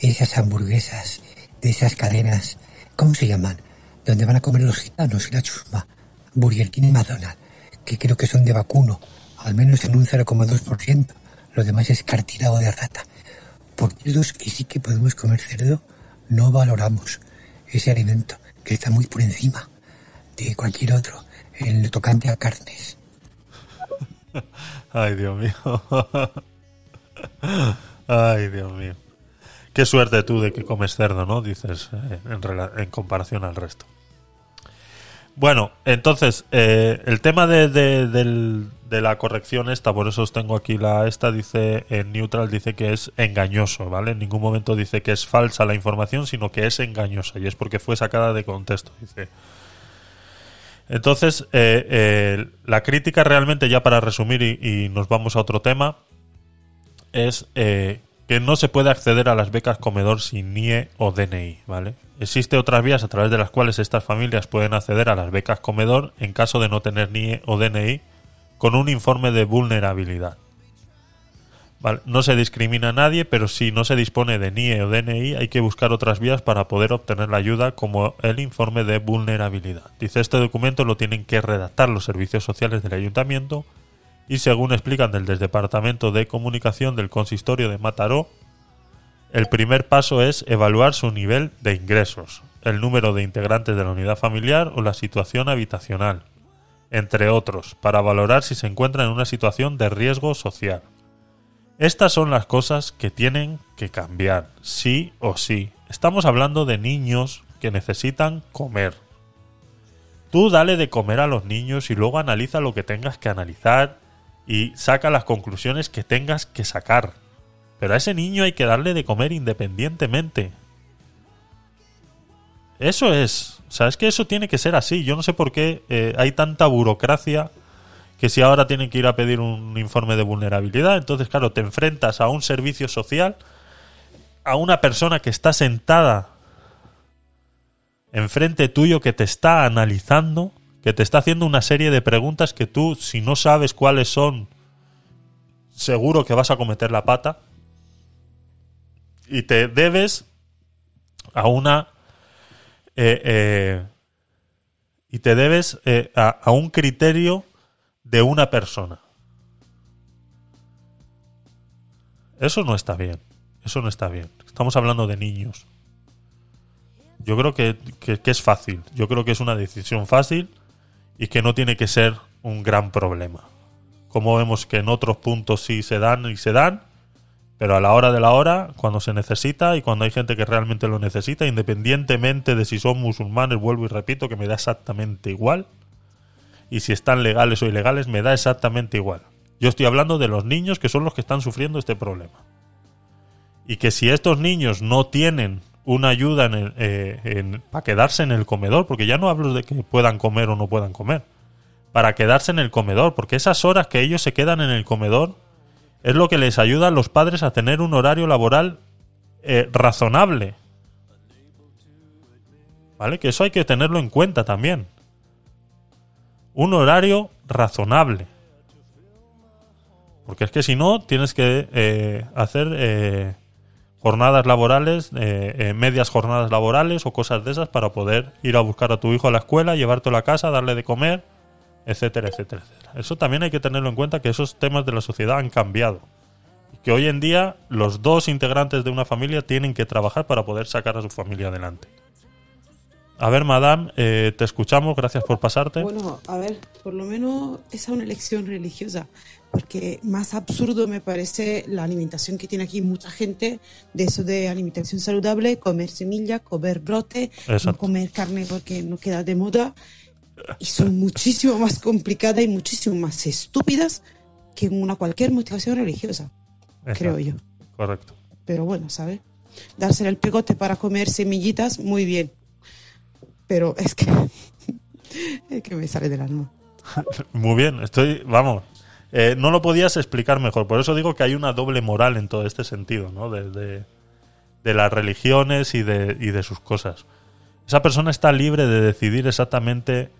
esas hamburguesas de esas cadenas, ¿cómo se llaman? Donde van a comer los gitanos y la chusma, Burger King y McDonald's, que creo que son de vacuno, al menos en un 0,2%, lo demás es cartílago de rata. Porque los que sí que podemos comer cerdo, no valoramos ese alimento, que está muy por encima de cualquier otro en lo tocante a carnes. Ay, Dios mío. Ay, Dios mío. Qué suerte tú de que comes cerdo, ¿no? Dices, eh, en, en comparación al resto. Bueno, entonces, eh, el tema de, de- del- de la corrección esta, por eso os tengo aquí la esta, dice en neutral, dice que es engañoso, ¿vale? En ningún momento dice que es falsa la información, sino que es engañosa, y es porque fue sacada de contexto, dice. Entonces, eh, eh, la crítica realmente, ya para resumir y, nos vamos a otro tema, es eh, que no se puede acceder a las becas comedor sin NIE o DNI, ¿vale? Existe otras vías a través de las cuales estas familias pueden acceder a las becas comedor en caso de no tener NIE o DNI con un informe de vulnerabilidad. No se discrimina a nadie, pero si no se dispone de NIE o DNI hay que buscar otras vías para poder obtener la ayuda como el informe de vulnerabilidad. Dice este documento lo tienen que redactar los servicios sociales del ayuntamiento y según explican desde el Departamento de Comunicación del Consistorio de Mataró, el primer paso es evaluar su nivel de ingresos, el número de integrantes de la unidad familiar o la situación habitacional, entre otros, para valorar si se encuentra en una situación de riesgo social. Estas son las cosas que tienen que cambiar, sí o sí. Estamos hablando de niños que necesitan comer. Tú dale de comer a los niños y luego analiza lo que tengas que analizar y saca las conclusiones que tengas que sacar. Pero a ese niño hay que darle de comer independientemente. Eso es. O sea, es que eso tiene que ser así. Yo no sé por qué eh, hay tanta burocracia que si ahora tienen que ir a pedir un informe de vulnerabilidad, entonces, claro, te enfrentas a un servicio social, a una persona que está sentada enfrente tuyo, que te está analizando, que te está haciendo una serie de preguntas que tú, si no sabes cuáles son, seguro que vas a cometer la pata. Y te debes a una... eh, eh, y te debes eh, a, a un criterio de una persona. Eso no está bien. Eso no está bien. Estamos hablando de niños. Yo creo que, que- es fácil. Yo creo que es una decisión fácil y que no tiene que ser un gran problema. Como vemos que en otros puntos sí se dan y se dan, pero a la hora de la hora, cuando se necesita y cuando hay gente que realmente lo necesita, independientemente de si son musulmanes, vuelvo y repito, que me da exactamente igual, y si están legales o ilegales, me da exactamente igual. Yo estoy hablando de los niños que son los que están sufriendo este problema. Y que si estos niños no tienen una ayuda eh, para quedarse en el comedor, porque ya no hablo de que puedan comer o no puedan comer, para quedarse en el comedor, porque esas horas que ellos se quedan en el comedor es lo que les ayuda a los padres a tener un horario laboral eh, razonable. ¿Vale? Que eso hay que tenerlo en cuenta también. Un horario razonable. Porque es que si no, tienes que eh, hacer eh, jornadas laborales, eh, medias jornadas laborales o cosas de esas para poder ir a buscar a tu hijo a la escuela, llevártelo a casa, darle de comer, etcétera, etcétera, etcétera. Eso también hay que tenerlo en cuenta que esos temas de la sociedad han cambiado. Y que hoy en día los dos integrantes de una familia tienen que trabajar para poder sacar a su familia adelante. A ver, madame, eh, te escuchamos, gracias por pasarte. Bueno, a ver, por lo menos esa es una elección religiosa, porque más absurdo me parece la alimentación que tiene aquí mucha gente, de eso de alimentación saludable, comer semilla, comer brote, no comer carne porque no queda de moda, y son muchísimo más complicadas y muchísimo más estúpidas que una cualquier motivación religiosa, creo yo. Correcto. Pero bueno, ¿sabes? Dársele el pegote para comer semillitas, muy bien. Pero es que, es que me sale del alma. Muy bien, estoy, vamos, eh, no lo podías explicar mejor. Por eso digo que hay una doble moral en todo este sentido, ¿no? De, de- de las religiones y de, y de sus cosas. Esa persona está libre de decidir exactamente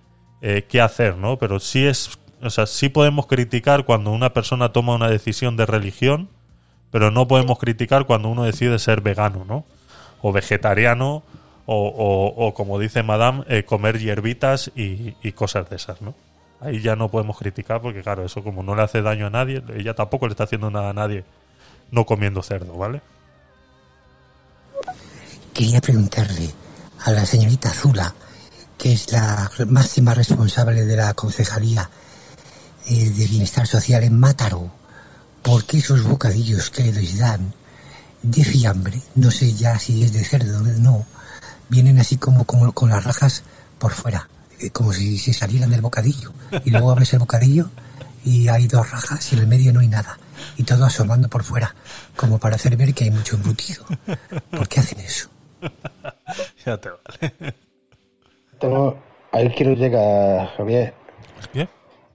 eh, qué hacer, ¿no? Pero sí es, o sea, sí podemos criticar cuando una persona toma una decisión de religión, pero no podemos criticar cuando uno decide ser vegano, ¿no? O vegetariano, o, o- como dice Madame, eh, comer hierbitas y, y cosas de esas, ¿no? Ahí ya no podemos criticar porque, claro, eso como no le hace daño a nadie, ella tampoco le está haciendo nada a nadie no comiendo cerdo, ¿vale? Quería preguntarle a la señorita Zula, que es la máxima responsable de la Concejalía eh, de Bienestar Social en Mátaro, ¿por qué esos bocadillos que les dan de fiambre, no sé ya si es de cerdo o no, vienen así como, como con las rajas por fuera? eh, como si se salieran del bocadillo. Y luego abres el bocadillo y hay dos rajas y en el medio no hay nada. Y todo asomando por fuera, como para hacer ver que hay mucho embutido. ¿Por qué hacen eso? Ya te vale. Tengo- ahí quiero llegar, Javier. Bien.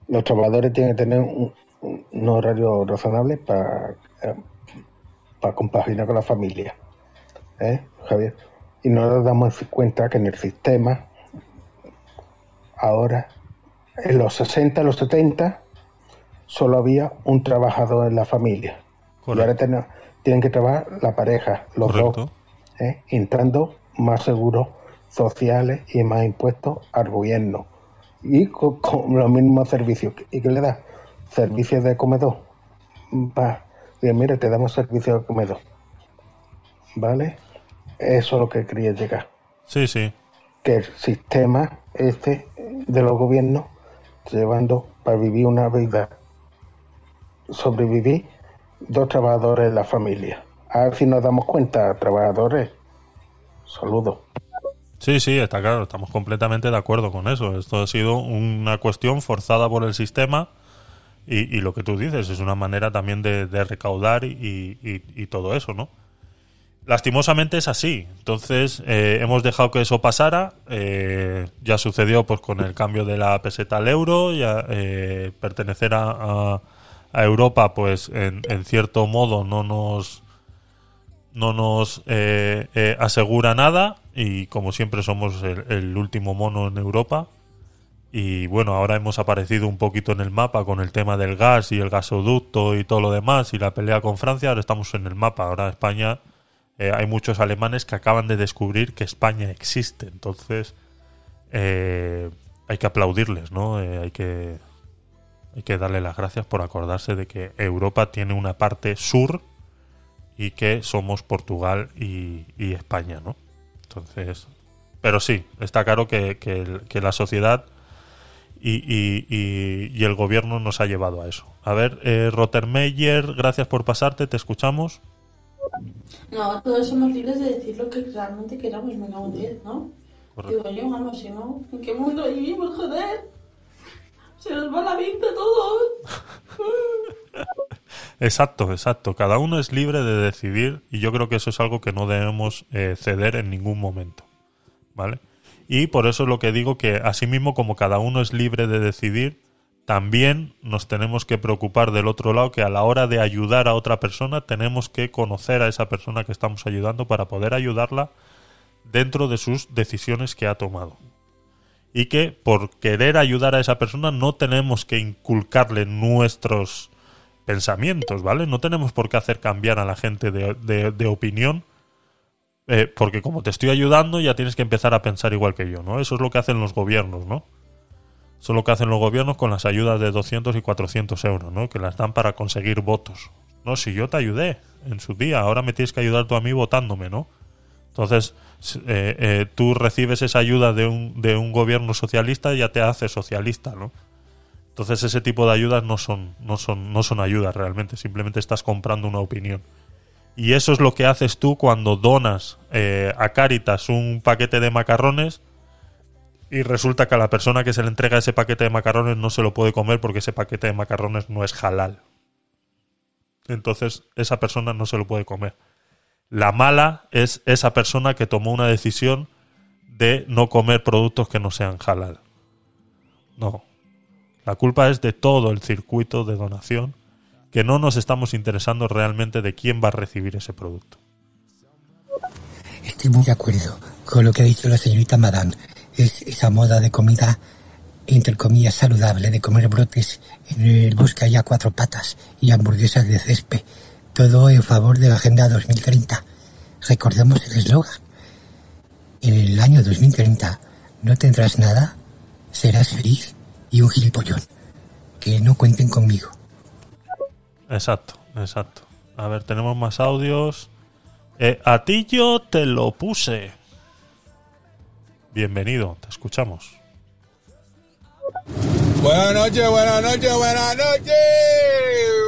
Los trabajadores tienen que tener un, un- un horario razonable para, eh, para compaginar con la familia. ¿Eh, Javier? Y no nos damos cuenta que en el sistema, ahora, en los 60, los 70, solo había un trabajador en la familia. Y ahora ten- tienen que trabajar la pareja, los dos. ¿eh? entrando más seguros sociales y más impuestos al gobierno. Y con, con los mismos servicios. ¿Y qué le da? Servicios de comedor. Va. Mira, te damos servicios de comedor. ¿Vale? Eso es lo que quería llegar. Sí, sí. Que el sistema este de los gobiernos llevando para vivir una vida, sobrevivir, dos trabajadores en la familia. A ver si nos damos cuenta, trabajadores. Saludos. Sí, sí, está claro, estamos completamente de acuerdo con eso. Esto ha sido una cuestión forzada por el sistema y, y lo que tú dices es una manera también de, de recaudar y, y- y todo eso, ¿no? Lastimosamente es así. Entonces eh, hemos dejado que eso pasara. eh, ya sucedió pues con el cambio de la peseta al euro. Ya eh, pertenecer a, a- Europa, pues en, cierto modo no nos no nos asegura nada y como siempre somos el, el último mono en Europa y bueno ahora hemos aparecido un poquito en el mapa con el tema del gas y el gasoducto y todo lo demás y la pelea con Francia ahora estamos en el mapa ahora España eh, hay muchos alemanes que acaban de descubrir que España existe entonces eh, hay que aplaudirles no Eh, hay que hay que darle las gracias por acordarse de que Europa tiene una parte sur y que somos Portugal y, España, ¿no? Entonces, pero sí, está claro que, que la sociedad y- y el gobierno nos ha llevado a eso. A ver, eh, Rottermeier, gracias por pasarte, te escuchamos. No, todos somos libres de decir lo que realmente queramos, me cago ¿no? Correcto. Digo yo, vamos, si no, ¿en qué mundo vivimos, joder? Se nos va la pinta a todos. Exacto, exacto. Cada uno es libre de decidir y yo creo que eso es algo que no debemos eh, ceder en ningún momento. ¿Vale? Y por eso es lo que digo que asimismo como cada uno es libre de decidir, también nos tenemos que preocupar del otro lado que a la hora de ayudar a otra persona tenemos que conocer a esa persona que estamos ayudando para poder ayudarla dentro de sus decisiones que ha tomado. Y que por querer ayudar a esa persona no tenemos que inculcarle nuestros pensamientos, ¿vale? No tenemos por qué hacer cambiar a la gente de, opinión, eh, porque como te estoy ayudando ya tienes que empezar a pensar igual que yo, ¿no? Eso es lo que hacen los gobiernos, ¿no? Eso es lo que hacen los gobiernos con las ayudas de 200 y 400 euros, ¿no? Que las dan para conseguir votos. No, si yo te ayudé en su día, ahora me tienes que ayudar tú a mí votándome, ¿no? Entonces, eh, eh, tú recibes esa ayuda de un, de un gobierno socialista y ya te hace socialista, ¿no? Entonces ese tipo de ayudas no son, no son, no son ayudas realmente, simplemente estás comprando una opinión. Y eso es lo que haces tú cuando donas eh, a Caritas un paquete de macarrones y resulta que a la persona que se le entrega ese paquete de macarrones no se lo puede comer porque ese paquete de macarrones no es halal. Entonces esa persona no se lo puede comer. La mala es esa persona que tomó una decisión de no comer productos que no sean halal. No, la culpa es de todo el circuito de donación que no nos estamos interesando realmente de quién va a recibir ese producto. Estoy muy de acuerdo con lo que ha dicho la señorita Madame. Es esa moda de comida, entre comillas, saludable, de comer brotes en el bosque haya cuatro patas y hamburguesas de césped. Todo en favor de la Agenda 2030. Recordemos el eslogan. En el año 2030 no tendrás nada, serás feliz y un gilipollón. Que no cuenten conmigo. Exacto, exacto. A ver, tenemos más audios. Eh, a ti yo te lo puse. Bienvenido, te escuchamos. Buenas noches, buenas noches, buenas noches.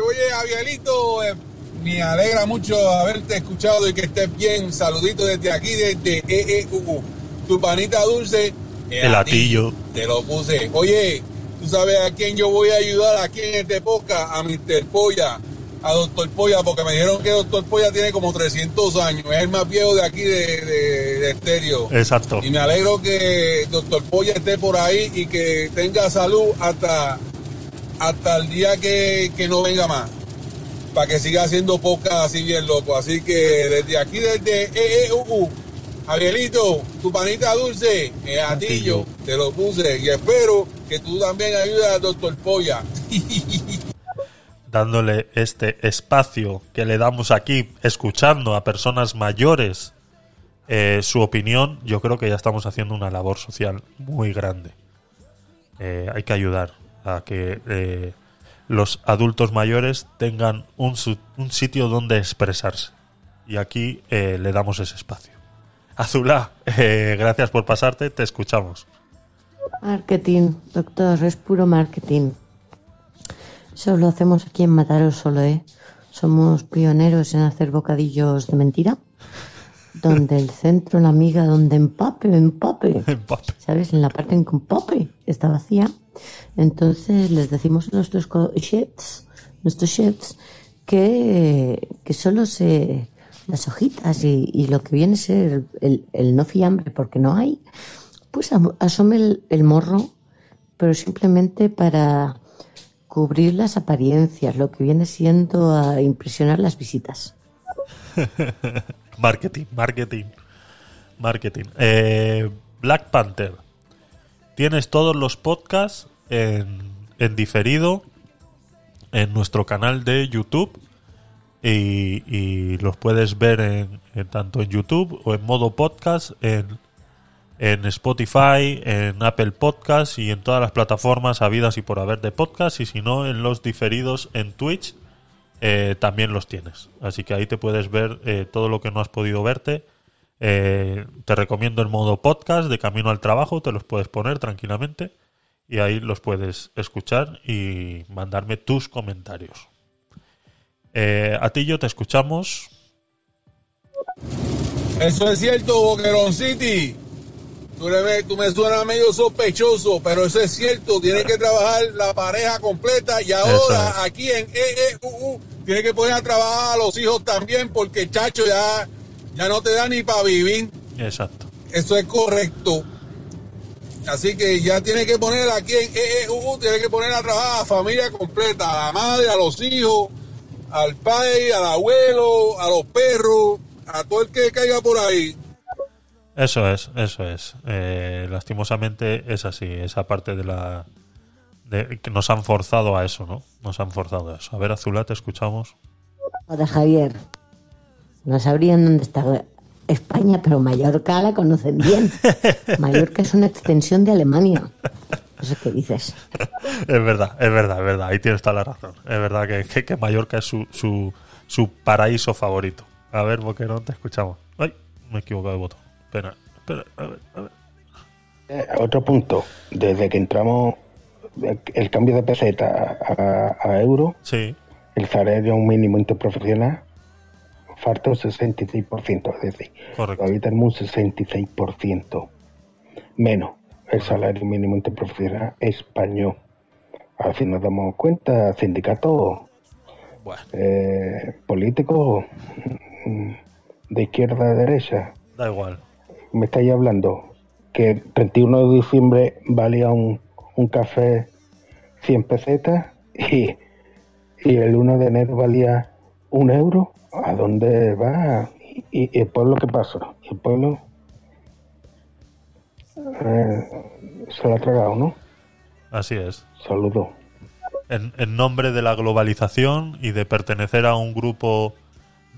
Oye, Javierito, eh, me alegra mucho haberte escuchado y que estés bien. Saludito desde aquí, desde EEUU. Tu panita dulce, El atillo. Te lo puse. Oye, ¿tú sabes a quién yo voy a ayudar aquí en este podcast? A Mr. Polla, a Doctor Polla, porque me dijeron que Doctor Polla tiene como 300 años. Es el más viejo de aquí de, de, de estéreo. Exacto. Y me alegro que Doctor Polla esté por ahí y que tenga salud hasta, hasta el día que, que no venga más. Para que siga haciendo podcast así bien loco. Así que desde aquí, desde EEUU, Javielito, tu panita dulce, eh, Atillo, te lo puse. Y espero que tú también ayudes al Doctor Polla. dándole este espacio que le damos aquí, escuchando a personas mayores eh, su opinión, yo creo que ya estamos haciendo una labor social muy grande. Eh, hay que ayudar a que eh, los adultos mayores tengan un, un sitio donde expresarse. Y aquí le damos ese espacio. Azulá, gracias por pasarte, te escuchamos. Marketing, doctor, es puro marketing. Eso lo hacemos aquí en Mataró solo, ¿eh? Somos pioneros en hacer bocadillos de mentira. Donde el centro, la miga, donde empape, empape. ¿Sabes? En la parte en que empape está vacía. Entonces les decimos a nuestros chefs, nuestros chefs, que, que solo se las hojitas y, y lo que viene a ser el, el- el no fiambre, porque no hay, pues asome el, el morro, pero simplemente para cubrir las apariencias, lo que viene siendo a impresionar las visitas. marketing, marketing, marketing. Eh, Black Panther. Tienes todos los podcasts en, en diferido en nuestro canal de YouTube y, los puedes ver en, en tanto en YouTube o en modo podcast en, en Spotify, en Apple Podcasts y en todas las plataformas habidas y por haber de podcast y si no en los diferidos en Twitch eh, también los tienes. Así que ahí te puedes ver eh, todo lo que no has podido verte. Eh, te recomiendo el modo podcast de camino al trabajo, te los puedes poner tranquilamente y ahí los puedes escuchar y mandarme tus comentarios. A ti yo te escuchamos. Eso es cierto, Boquerón City. Tú, le- tú me suenas medio sospechoso, pero eso es cierto. Tiene que trabajar la pareja completa y ahora aquí en EEUU tiene que poner a trabajar a los hijos también porque chacho ya, ya no te da ni para vivir. Exacto. Eso es correcto. Así que ya tiene que poner aquí en EEUU, tiene que poner a trabajar a la familia completa, a la madre, a los hijos, al padre, al abuelo, a los perros, a todo el que caiga por ahí. Eso es, eso es. Eh, lastimosamente es así, esa parte de la... De, que nos han forzado a eso, ¿no? Nos han forzado a eso. A ver, Azulá, te escuchamos. Joder, Javier, no sabrían dónde está España, pero Mallorca la conocen bien. Mallorca es una extensión de Alemania. Eso que dices. Es verdad, es verdad, es verdad. Ahí tienes toda la razón. Es verdad que, que, que Mallorca es su, su, su paraíso favorito. A ver, Boquerón, te escuchamos. Ay, me he equivocado de botón. Espera, espera, a ver, a ver. Eh, otro punto, desde que entramos el cambio de peseta a, a euro, Sí, el salario mínimo interprofesional falta un 66%, es decir, correcto. todavía tenemos un 66% menos el salario mínimo interprofesional español. Al fin nos damos cuenta, sindicatos, Bueno, eh, políticos de izquierda a derecha, da igual. Me estáis hablando que el 31 de diciembre valía un, un café 100 pesetas y, y el 1 de enero valía un euro. ¿A dónde va? ¿Y, y el pueblo qué pasó? El pueblo eh, se lo ha tragado, ¿no? Así es. Saludos. En, en nombre de la globalización y de pertenecer a un grupo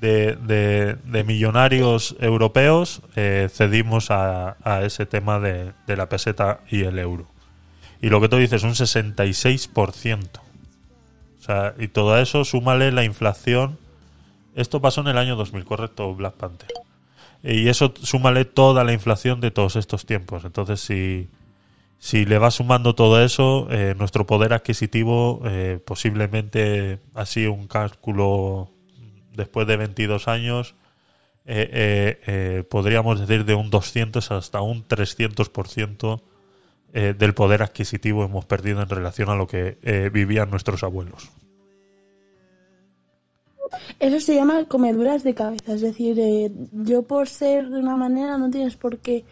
de, de- millonarios europeos, eh, cedimos a, a ese tema de, de la peseta y el euro. Y lo que tú dices, un 66%. O sea, y todo eso, súmale la inflación. Esto pasó en el año 2000, correcto, Black Panther. Y eso súmale toda la inflación de todos estos tiempos. Entonces, si, si le vas sumando todo eso, eh, nuestro poder adquisitivo, eh, posiblemente así un cálculo después de 22 años, eh, eh, eh, podríamos decir de un 200 hasta un 300% eh, del poder adquisitivo hemos perdido en relación a lo que vivían nuestros abuelos. Eso se llama comeduras de cabeza, es decir, yo por ser de una manera no tienes por qué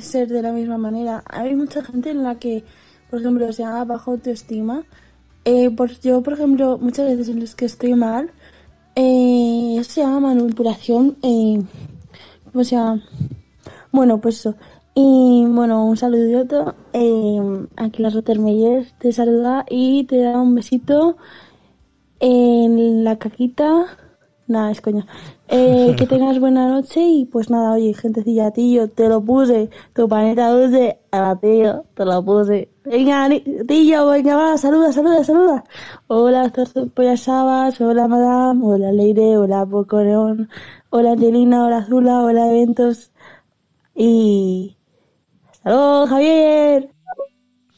ser de la misma manera. Hay mucha gente en la que, por ejemplo, se llama bajo autoestima. Eh, pues yo, por ejemplo, muchas veces en las que estoy mal, eh, eso se llama manipulación. Eh, ¿Cómo se llama? Bueno, pues eso. Y bueno, un saludito. Eh, aquí la Rottermeyer te saluda y te da un besito en la caquita. Nada, es coña. Eh, que tengas buena noche y pues nada, oye, gentecilla, yo te lo puse. Tu paneta dulce, a tío, te lo puse. Venga, tío, venga, va, saluda, saluda, saluda. Hola, Polla Sabas, hola, Madame, hola, Leire, hola, Pocoreón, hola, Angelina, hola, Azula, hola, Eventos. Y. ¡Hasta Javier!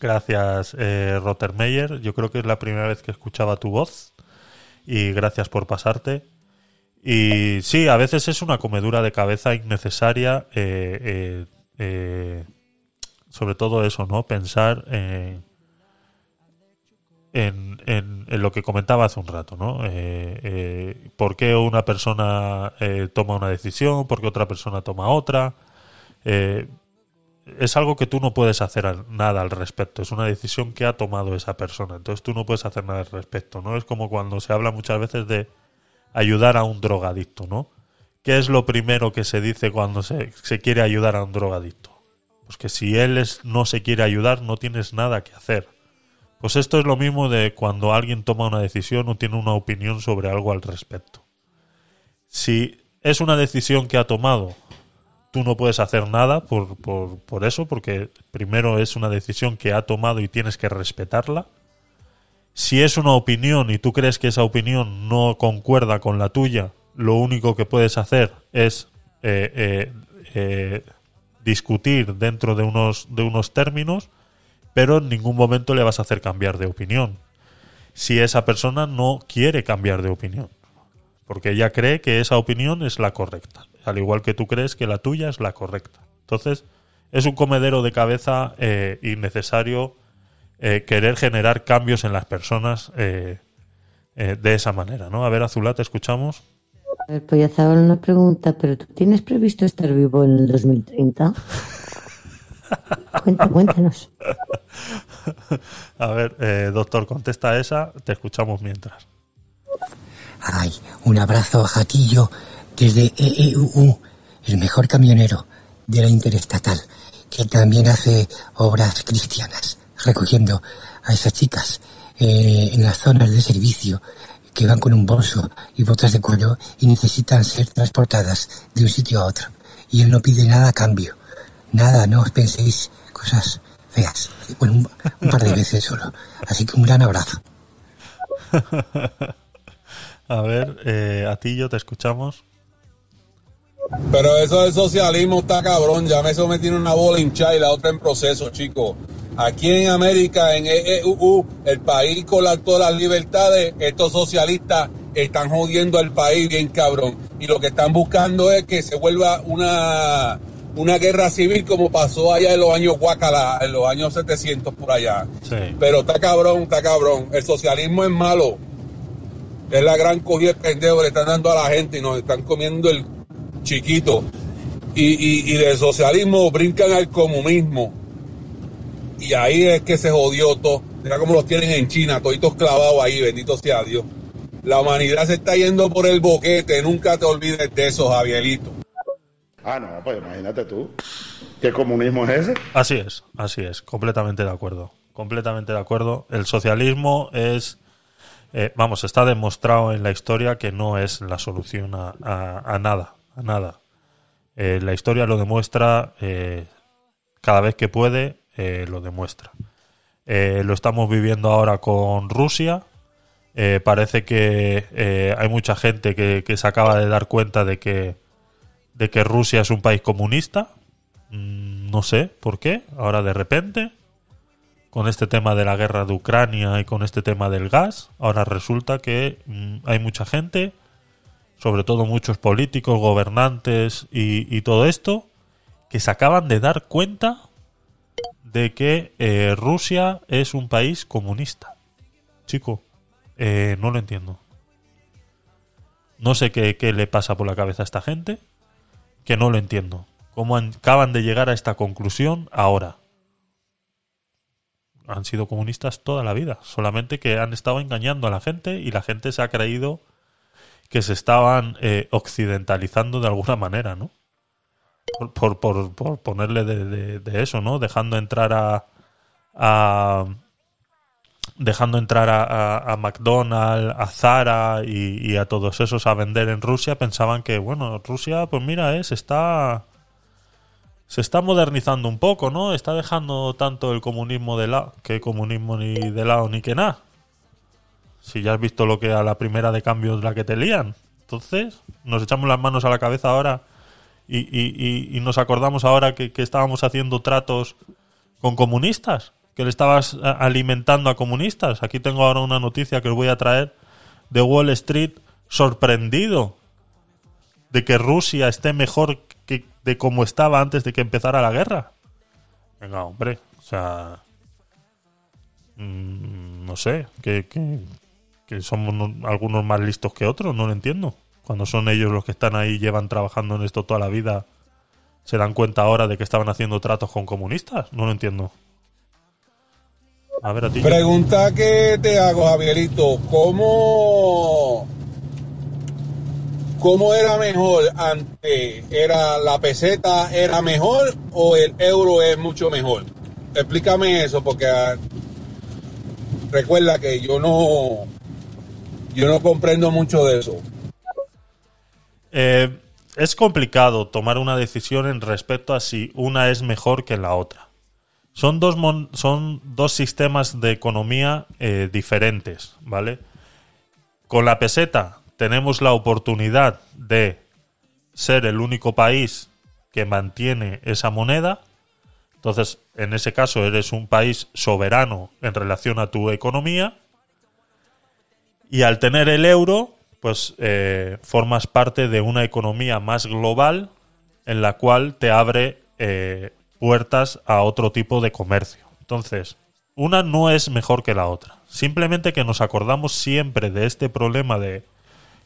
Gracias, eh, Rottermeier. Yo creo que es la primera vez que escuchaba tu voz. Y gracias por pasarte. Y sí, a veces es una comedura de cabeza innecesaria. eh, eh, eh, sobre todo eso, ¿no? Pensar eh, en, en- en lo que comentaba hace un rato, ¿no? Eh, eh, ¿Por qué una persona eh, toma una decisión? ¿Por qué otra persona toma otra? Es algo que tú no puedes hacer nada al respecto. Es una decisión que ha tomado esa persona. Entonces tú no puedes hacer nada al respecto, ¿no? Es como cuando se habla muchas veces de ayudar a un drogadicto, ¿no? ¿Qué es lo primero que se dice cuando se, se quiere ayudar a un drogadicto? Pues que si él es, no se quiere ayudar, no tienes nada que hacer. Pues esto es lo mismo de cuando alguien toma una decisión o tiene una opinión sobre algo al respecto. Si es una decisión que ha tomado, tú no puedes hacer nada por, por, por eso, porque primero es una decisión que ha tomado y tienes que respetarla. Si es una opinión y tú crees que esa opinión no concuerda con la tuya, lo único que puedes hacer es eh, eh, eh, discutir dentro de unos, de unos términos, pero en ningún momento le vas a hacer cambiar de opinión. Si esa persona no quiere cambiar de opinión, porque ella cree que esa opinión es la correcta, al igual que tú crees que la tuya es la correcta. Entonces, es un comedero de cabeza eh, innecesario eh, querer generar cambios en las personas eh, de esa manera, ¿no? A ver, Azulá, te escuchamos. A ver, Pollazabal nos pregunta, ¿pero tú tienes previsto estar vivo en el 2030? Cuenta, cuéntanos. A ver, eh, doctor, contesta esa, te escuchamos mientras. Ay, un abrazo a Jaquillo desde EEUU, el mejor camionero de la Interestatal, que también hace obras cristianas, recogiendo a esas chicas eh, en las zonas de servicio que van con un bolso y botas de cuero y necesitan ser transportadas de un sitio a otro. Y él no pide nada a cambio. Nada, no os penséis cosas feas. Bueno, un, un par de veces solo. Así que un gran abrazo. A ver, eh, a ti yo te escuchamos. Pero eso del socialismo está cabrón. Ya me sometieron una bola hinchada y la otra en proceso, chicos. Aquí en América, en EEUU, el país con la- todas las libertades, estos socialistas están jodiendo al país bien cabrón. Y lo que están buscando es que se vuelva una, una guerra civil como pasó allá en los años Guacala, en los años 700 por allá. Sí. Pero está cabrón, está cabrón. El socialismo es malo. Es la gran cogida de pendejo que le están dando a la gente y nos están comiendo el chiquito. Y, y, y del socialismo brincan al comunismo. Y ahí es que se jodió todo. Mira cómo los tienen en China, toditos clavados ahí, bendito sea Dios. La humanidad se está yendo por el boquete, nunca te olvides de eso, Javierito. Ah, no, pues imagínate tú. ¿Qué comunismo es ese? Así es, así es, completamente de acuerdo. Completamente de acuerdo. El socialismo es, eh, vamos, está demostrado en la historia que no es la solución a, a- a nada, a nada. Eh, la historia lo demuestra eh, cada vez que puede, eh, lo demuestra. Eh, lo estamos viviendo ahora con Rusia. Eh, parece que hay mucha gente que, se acaba de dar cuenta de que, de que Rusia es un país comunista. Mm, no sé por qué, ahora de repente, con este tema de la guerra de Ucrania y con este tema del gas, ahora resulta que mm, hay mucha gente, sobre todo muchos políticos, gobernantes y todo esto, que se acaban de dar cuenta de que eh, Rusia es un país comunista. Chico, eh, no lo entiendo. No sé qué, le pasa por la cabeza a esta gente, que no lo entiendo. ¿Cómo acaban de llegar a esta conclusión ahora? Han sido comunistas toda la vida, solamente que han estado engañando a la gente y la gente se ha creído que se estaban eh, occidentalizando de alguna manera, ¿no? Por, por, por- por ponerle de, de- eso, ¿no? Dejando entrar a, a dejando entrar a, a- a McDonald's, a Zara y, y a todos esos a vender en Rusia, pensaban que, bueno, Rusia, pues mira, eh, se está se está modernizando un poco, ¿no? Está dejando tanto el comunismo de lado, que comunismo ni de lado ni que nada. Si ya has visto lo que a la primera de cambio es la que te lían. Entonces, nos echamos las manos a la cabeza ahora y, y- y- nos acordamos ahora que, estábamos haciendo tratos con comunistas, que le estabas alimentando a comunistas. Aquí tengo ahora una noticia que os voy a traer de Wall Street sorprendido de que Rusia esté mejor que de como estaba antes de que empezara la guerra. Venga, hombre, o sea, mm, no sé, que, que, somos no- algunos más listos que otros, no lo entiendo. Cuando son ellos los que están ahí, llevan trabajando en esto toda la vida, se dan cuenta ahora de que estaban haciendo tratos con comunistas, no lo entiendo. A ver a ti. Pregunta que te hago, Javierito, ¿cómo, cómo era mejor antes? ¿Era la peseta era mejor o el euro es mucho mejor? Explícame eso porque ah, recuerda que yo no yo no comprendo mucho de eso. Eh, es complicado tomar una decisión en respecto a si una es mejor que la otra. Son dos, son dos sistemas de economía eh, diferentes, ¿vale? Con la peseta tenemos la oportunidad de ser el único país que mantiene esa moneda. Entonces, en ese caso, eres un país soberano en relación a tu economía. Y al tener el euro, pues eh, formas parte de una economía más global en la cual te abre eh, puertas a otro tipo de comercio. Entonces, una no es mejor que la otra. Simplemente que nos acordamos siempre de este problema de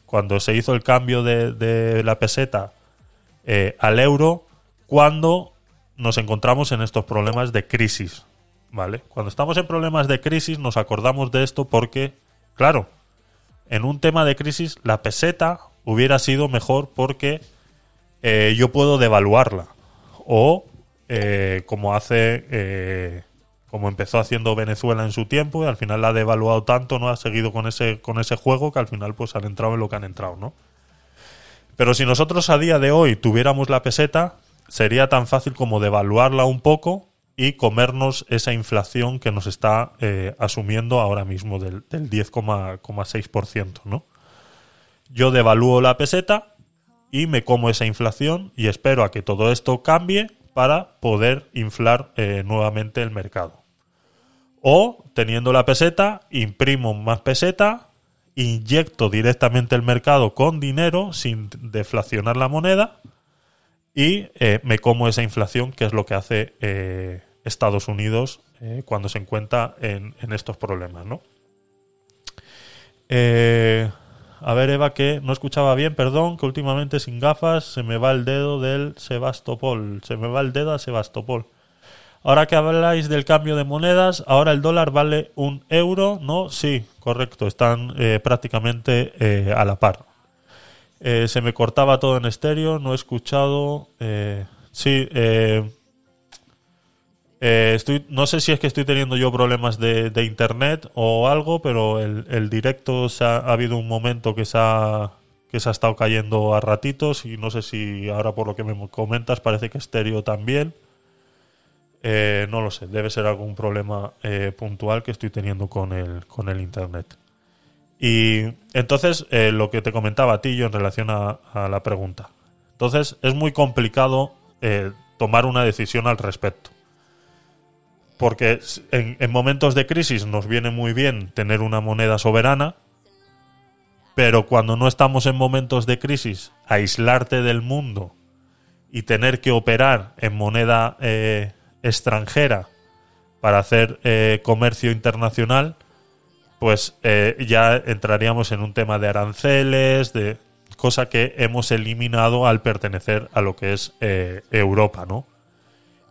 cuando se hizo el cambio de, de la peseta eh, al euro, cuando nos encontramos en estos problemas de crisis. ¿Vale? Cuando estamos en problemas de crisis nos acordamos de esto porque, claro, en un tema de crisis la peseta hubiera sido mejor porque eh, yo puedo devaluarla. O eh, como hace, eh, como empezó haciendo Venezuela en su tiempo y al final la ha devaluado tanto, no ha seguido con ese, con ese juego que al final pues han entrado en lo que han entrado, ¿no? Pero si nosotros a día de hoy tuviéramos la peseta, sería tan fácil como devaluarla un poco y comernos esa inflación que nos está eh, asumiendo ahora mismo del, del 10,6%, ¿no? Yo devalúo la peseta y me como esa inflación y espero a que todo esto cambie para poder inflar eh, nuevamente el mercado. O, teniendo la peseta, imprimo más peseta, inyecto directamente el mercado con dinero sin deflacionar la moneda y eh, me como esa inflación que es lo que hace Estados Unidos eh, cuando se encuentra en, estos problemas, ¿no? Eh, a ver, Eva, que no escuchaba bien, perdón, que últimamente sin gafas se me va el dedo del Sebastopol. Se me va el dedo a Sebastopol. Ahora que habláis del cambio de monedas, ahora el dólar vale un euro, ¿no? Sí, correcto, están eh, prácticamente eh, a la par. Eh, se me cortaba todo en estéreo, no he escuchado. eh, sí, eh, estoy, no sé si es que estoy teniendo yo problemas de, internet o algo, pero el, directo ha, ha habido un momento que se ha que se ha estado cayendo a ratitos y no sé si ahora por lo que me comentas parece que estéreo también. Eh, no lo sé, debe ser algún problema eh, puntual que estoy teniendo con el, con el internet. Y entonces, lo que te comentaba a ti yo en relación a, la pregunta. Entonces, es muy complicado tomar una decisión al respecto. Porque en, en momentos de crisis nos viene muy bien tener una moneda soberana, pero cuando no estamos en momentos de crisis, aislarte del mundo y tener que operar en moneda eh, extranjera para hacer eh, comercio internacional, pues eh, ya entraríamos en un tema de aranceles, de cosa que hemos eliminado al pertenecer a lo que es Europa, ¿no?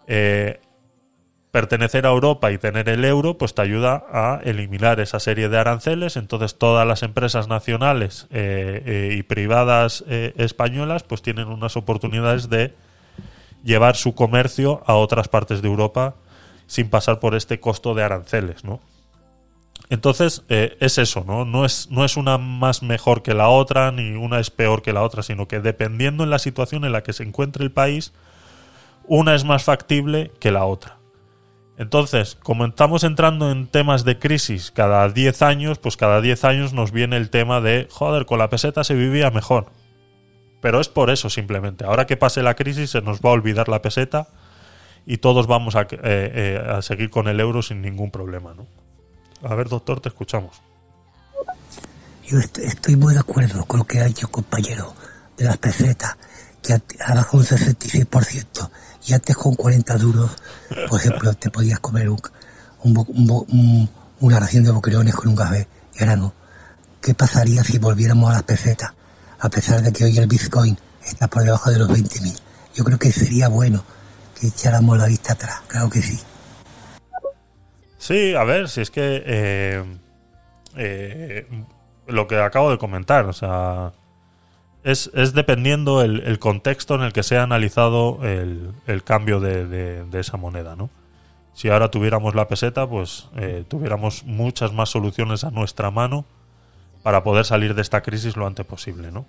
Eh, pertenecer a Europa y tener el euro, pues te ayuda a eliminar esa serie de aranceles. Entonces todas las empresas nacionales eh, eh, y privadas eh, españolas, pues tienen unas oportunidades de llevar su comercio a otras partes de Europa sin pasar por este costo de aranceles. Entonces, es eso, ¿no? No es, no es una más mejor que la otra, ni una es peor que la otra, sino que dependiendo en la situación en la que se encuentre el país, una es más factible que la otra. Entonces, como estamos entrando en temas de crisis cada 10 años, pues cada 10 años nos viene el tema de, joder, con la peseta se vivía mejor. Pero es por eso simplemente. Ahora que pase la crisis se nos va a olvidar la peseta y todos vamos a, eh, eh, seguir con el euro sin ningún problema, ¿no? A ver, doctor, te escuchamos. Yo est- estoy muy de acuerdo con lo que ha dicho compañero de las pesetas, que ha bajado un 66%. Y antes con 40 duros, por ejemplo, te podías comer un, una ración de boquerones con un café. Y ahora no. ¿Qué pasaría si volviéramos a las pesetas? A pesar de que hoy el Bitcoin está por debajo de los 20.000. Yo creo que sería bueno que echáramos la vista atrás. Claro que sí. Sí, a ver, si es que eh, eh, lo que acabo de comentar, o sea, es, es dependiendo el, el contexto en el que se ha analizado el, el cambio de, de- de esa moneda, ¿no? Si ahora tuviéramos la peseta, pues eh, tuviéramos muchas más soluciones a nuestra mano para poder salir de esta crisis lo antes posible, ¿no?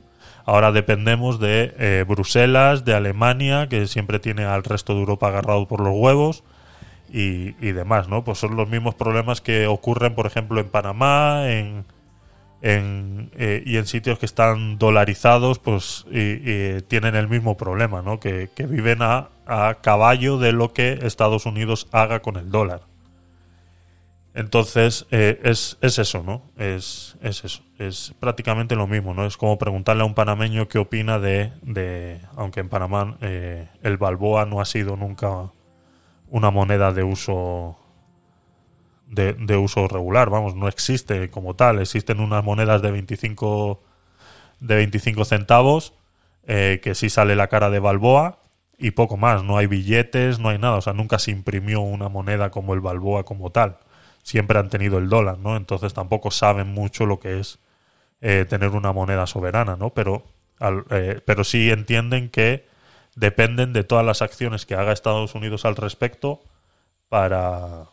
Ahora dependemos de eh, Bruselas, de Alemania, que siempre tiene al resto de Europa agarrado por los huevos, y, y demás, ¿no? Pues son los mismos problemas que ocurren, por ejemplo, en Panamá, en, en, eh, y en sitios que están dolarizados, pues y, tienen el mismo problema, ¿no? Que, que viven a, a caballo de lo que Estados Unidos haga con el dólar. Entonces, eh, es, es eso, ¿no? Es, es eso. Es prácticamente lo mismo, ¿no? Es como preguntarle a un panameño qué opina de, de aunque en Panamá eh, el balboa no ha sido nunca una moneda de uso de, de uso regular, vamos, no existe como tal, existen unas monedas de 25 de 25 centavos eh, que sí sale la cara de Balboa y poco más, no hay billetes, no hay nada, o sea, nunca se imprimió una moneda como el Balboa como tal. Siempre han tenido el dólar, ¿no? Entonces tampoco saben mucho lo que es eh, tener una moneda soberana, ¿no? Pero al- eh, pero sí entienden que dependen de todas las acciones que haga Estados Unidos al respecto para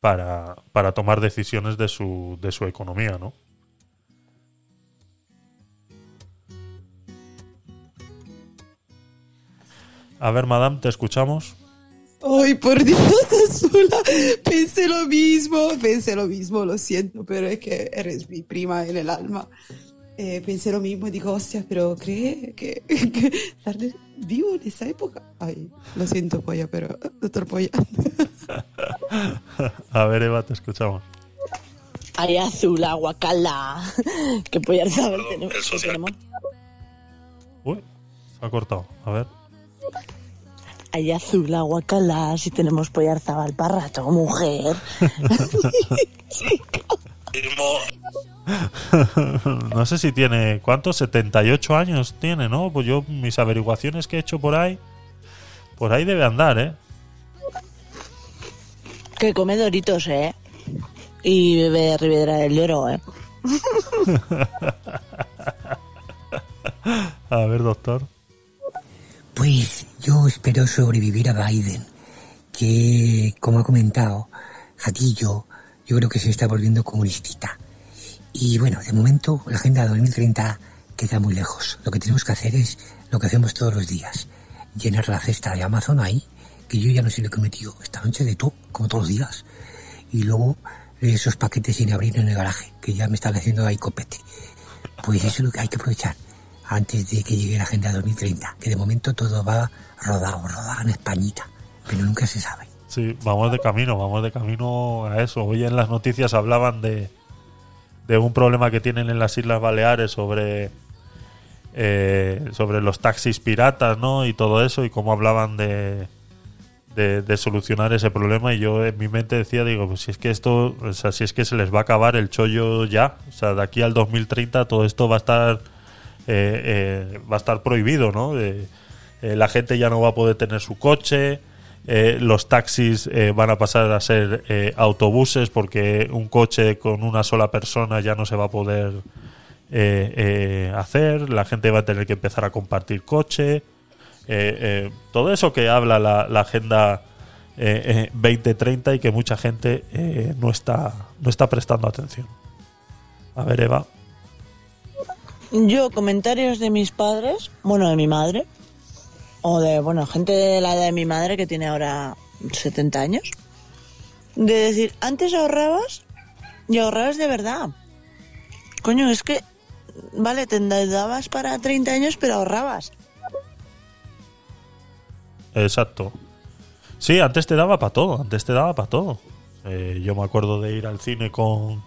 para, para tomar decisiones de su, de su economía, ¿no? A ver, madame, te escuchamos. Ay, por Dios, Azula, pensé lo mismo, pensé lo mismo, lo siento, pero es que eres mi prima en el alma. Eh, pensé lo mismo y digo, hostia, pero cree que, que vivo en esa época. Ay, lo siento, Polla, pero doctor Polla. A ver, Eva, te escuchamos. Ay, azul, aguacala. Que pollar saber tenemos. tenemos. Uy, se ha cortado. A ver. Ay, azul, aguacala. Si tenemos pollar zabal para rato, mujer. no sé si tiene. ¿Cuántos? 78 años tiene, ¿no? Pues yo, mis averiguaciones que he hecho por ahí. Por ahí debe andar, ¿eh? Que come doritos, ¿eh? Y bebe Ribera del Lloro, ¿eh? A ver, doctor. Pues yo espero sobrevivir a Biden, que, como ha comentado Jatillo, yo creo que se está volviendo comunistita. Y bueno, de momento la Agenda 2030 queda muy lejos. Lo que tenemos que hacer es lo que hacemos todos los días. Llenar la cesta de Amazon ahí, que yo ya no sé lo que he metido esta noche de todo, como todos los días. Y luego esos paquetes sin abrir en el garaje, que ya me están haciendo ahí copete. Pues eso es lo que hay que aprovechar antes de que llegue la Agenda 2030, que de momento todo va rodado, rodado en Españita, pero nunca se sabe. Sí, vamos de camino, vamos de camino a eso. Hoy en las noticias hablaban de, de un problema que tienen en las Islas Baleares sobre eh, sobre los taxis piratas, ¿no? Y todo eso, y cómo hablaban de, de de, solucionar ese problema y yo en mi mente decía, digo, pues si es que esto, o sea, si es que se les va a acabar el chollo ya, o sea, de aquí al 2030 todo esto va a estar eh, eh, va a estar prohibido, ¿no? Eh, eh, la gente ya no va a poder tener su coche, eh, los taxis eh, van a pasar a ser eh, autobuses porque un coche con una sola persona ya no se va a poder hacer, la gente va a tener que empezar a compartir coche, todo eso que habla la, la agenda eh, eh, 2030 y que mucha gente no, está, no está prestando atención. A ver, Eva. Yo, comentarios de mis padres, bueno, de mi madre, o de, bueno, gente de la edad de mi madre que tiene ahora 70 años, de decir, antes ahorrabas y ahorrabas de verdad. Coño, es que, vale, te endeudabas para 30 años, pero ahorrabas. Exacto. Sí, antes te daba para todo, antes te daba para todo. Eh, yo me acuerdo de ir al cine con,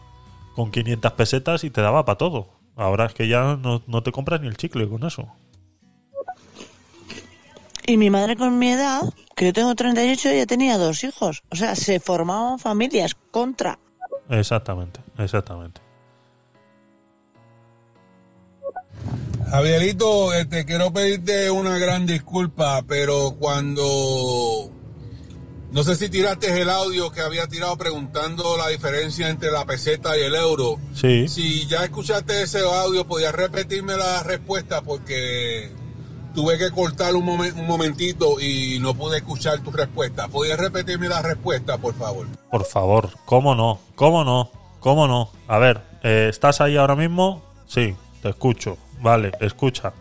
con 500 pesetas y te daba para todo. Ahora es que ya no, no te compras ni el chicle con eso. Y mi madre con mi edad, que yo tengo 38, ya tenía dos hijos. O sea, se formaban familias contra. Exactamente, exactamente. Javierito, este, quiero pedirte una gran disculpa, pero cuando no sé si tiraste el audio que había tirado preguntando la diferencia entre la peseta y el euro. Sí. Si ya escuchaste ese audio, podías repetirme la respuesta porque tuve que cortar un, momen- un momentito y no pude escuchar tu respuesta. ¿Podías repetirme la respuesta, por favor? Por favor, ¿cómo no? ¿Cómo no? ¿Cómo no? A ver, eh, ¿estás ahí ahora mismo? Sí, te escucho. Vale, escucha.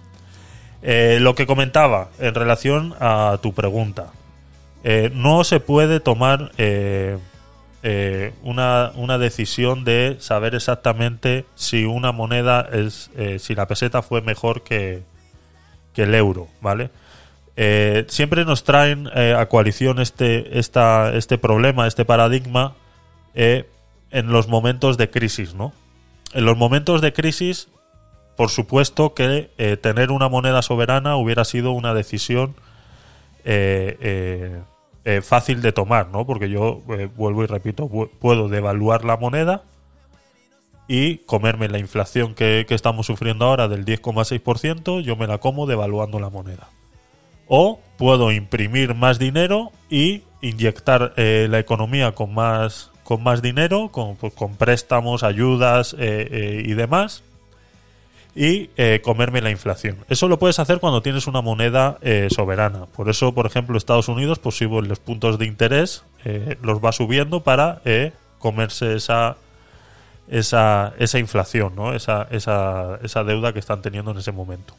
Eh, lo que comentaba en relación a tu pregunta. Eh, no se puede tomar una, una decisión de saber exactamente si una moneda es. si la peseta fue mejor que, que el euro, ¿vale? Eh, siempre nos traen eh, a coalición este, esta, este problema, este paradigma, eh, en los momentos de crisis, ¿no? En los momentos de crisis, por supuesto que tener una moneda soberana hubiera sido una decisión fácil de tomar, ¿no? Porque yo, vuelvo y repito, pu- puedo devaluar la moneda y comerme la inflación que, estamos sufriendo ahora del 10,6%, yo me la como devaluando la moneda. O puedo imprimir más dinero y inyectar eh, la economía con más, con más dinero, con, pues, préstamos, ayudas eh, eh, y demás, y comerme la inflación. Eso lo puedes hacer cuando tienes una moneda soberana. Por eso, por ejemplo, Estados Unidos, pues sube los puntos de interés, los va subiendo para comerse esa, esa, esa inflación, ¿no? esa, esa, esa deuda que están teniendo en ese momento.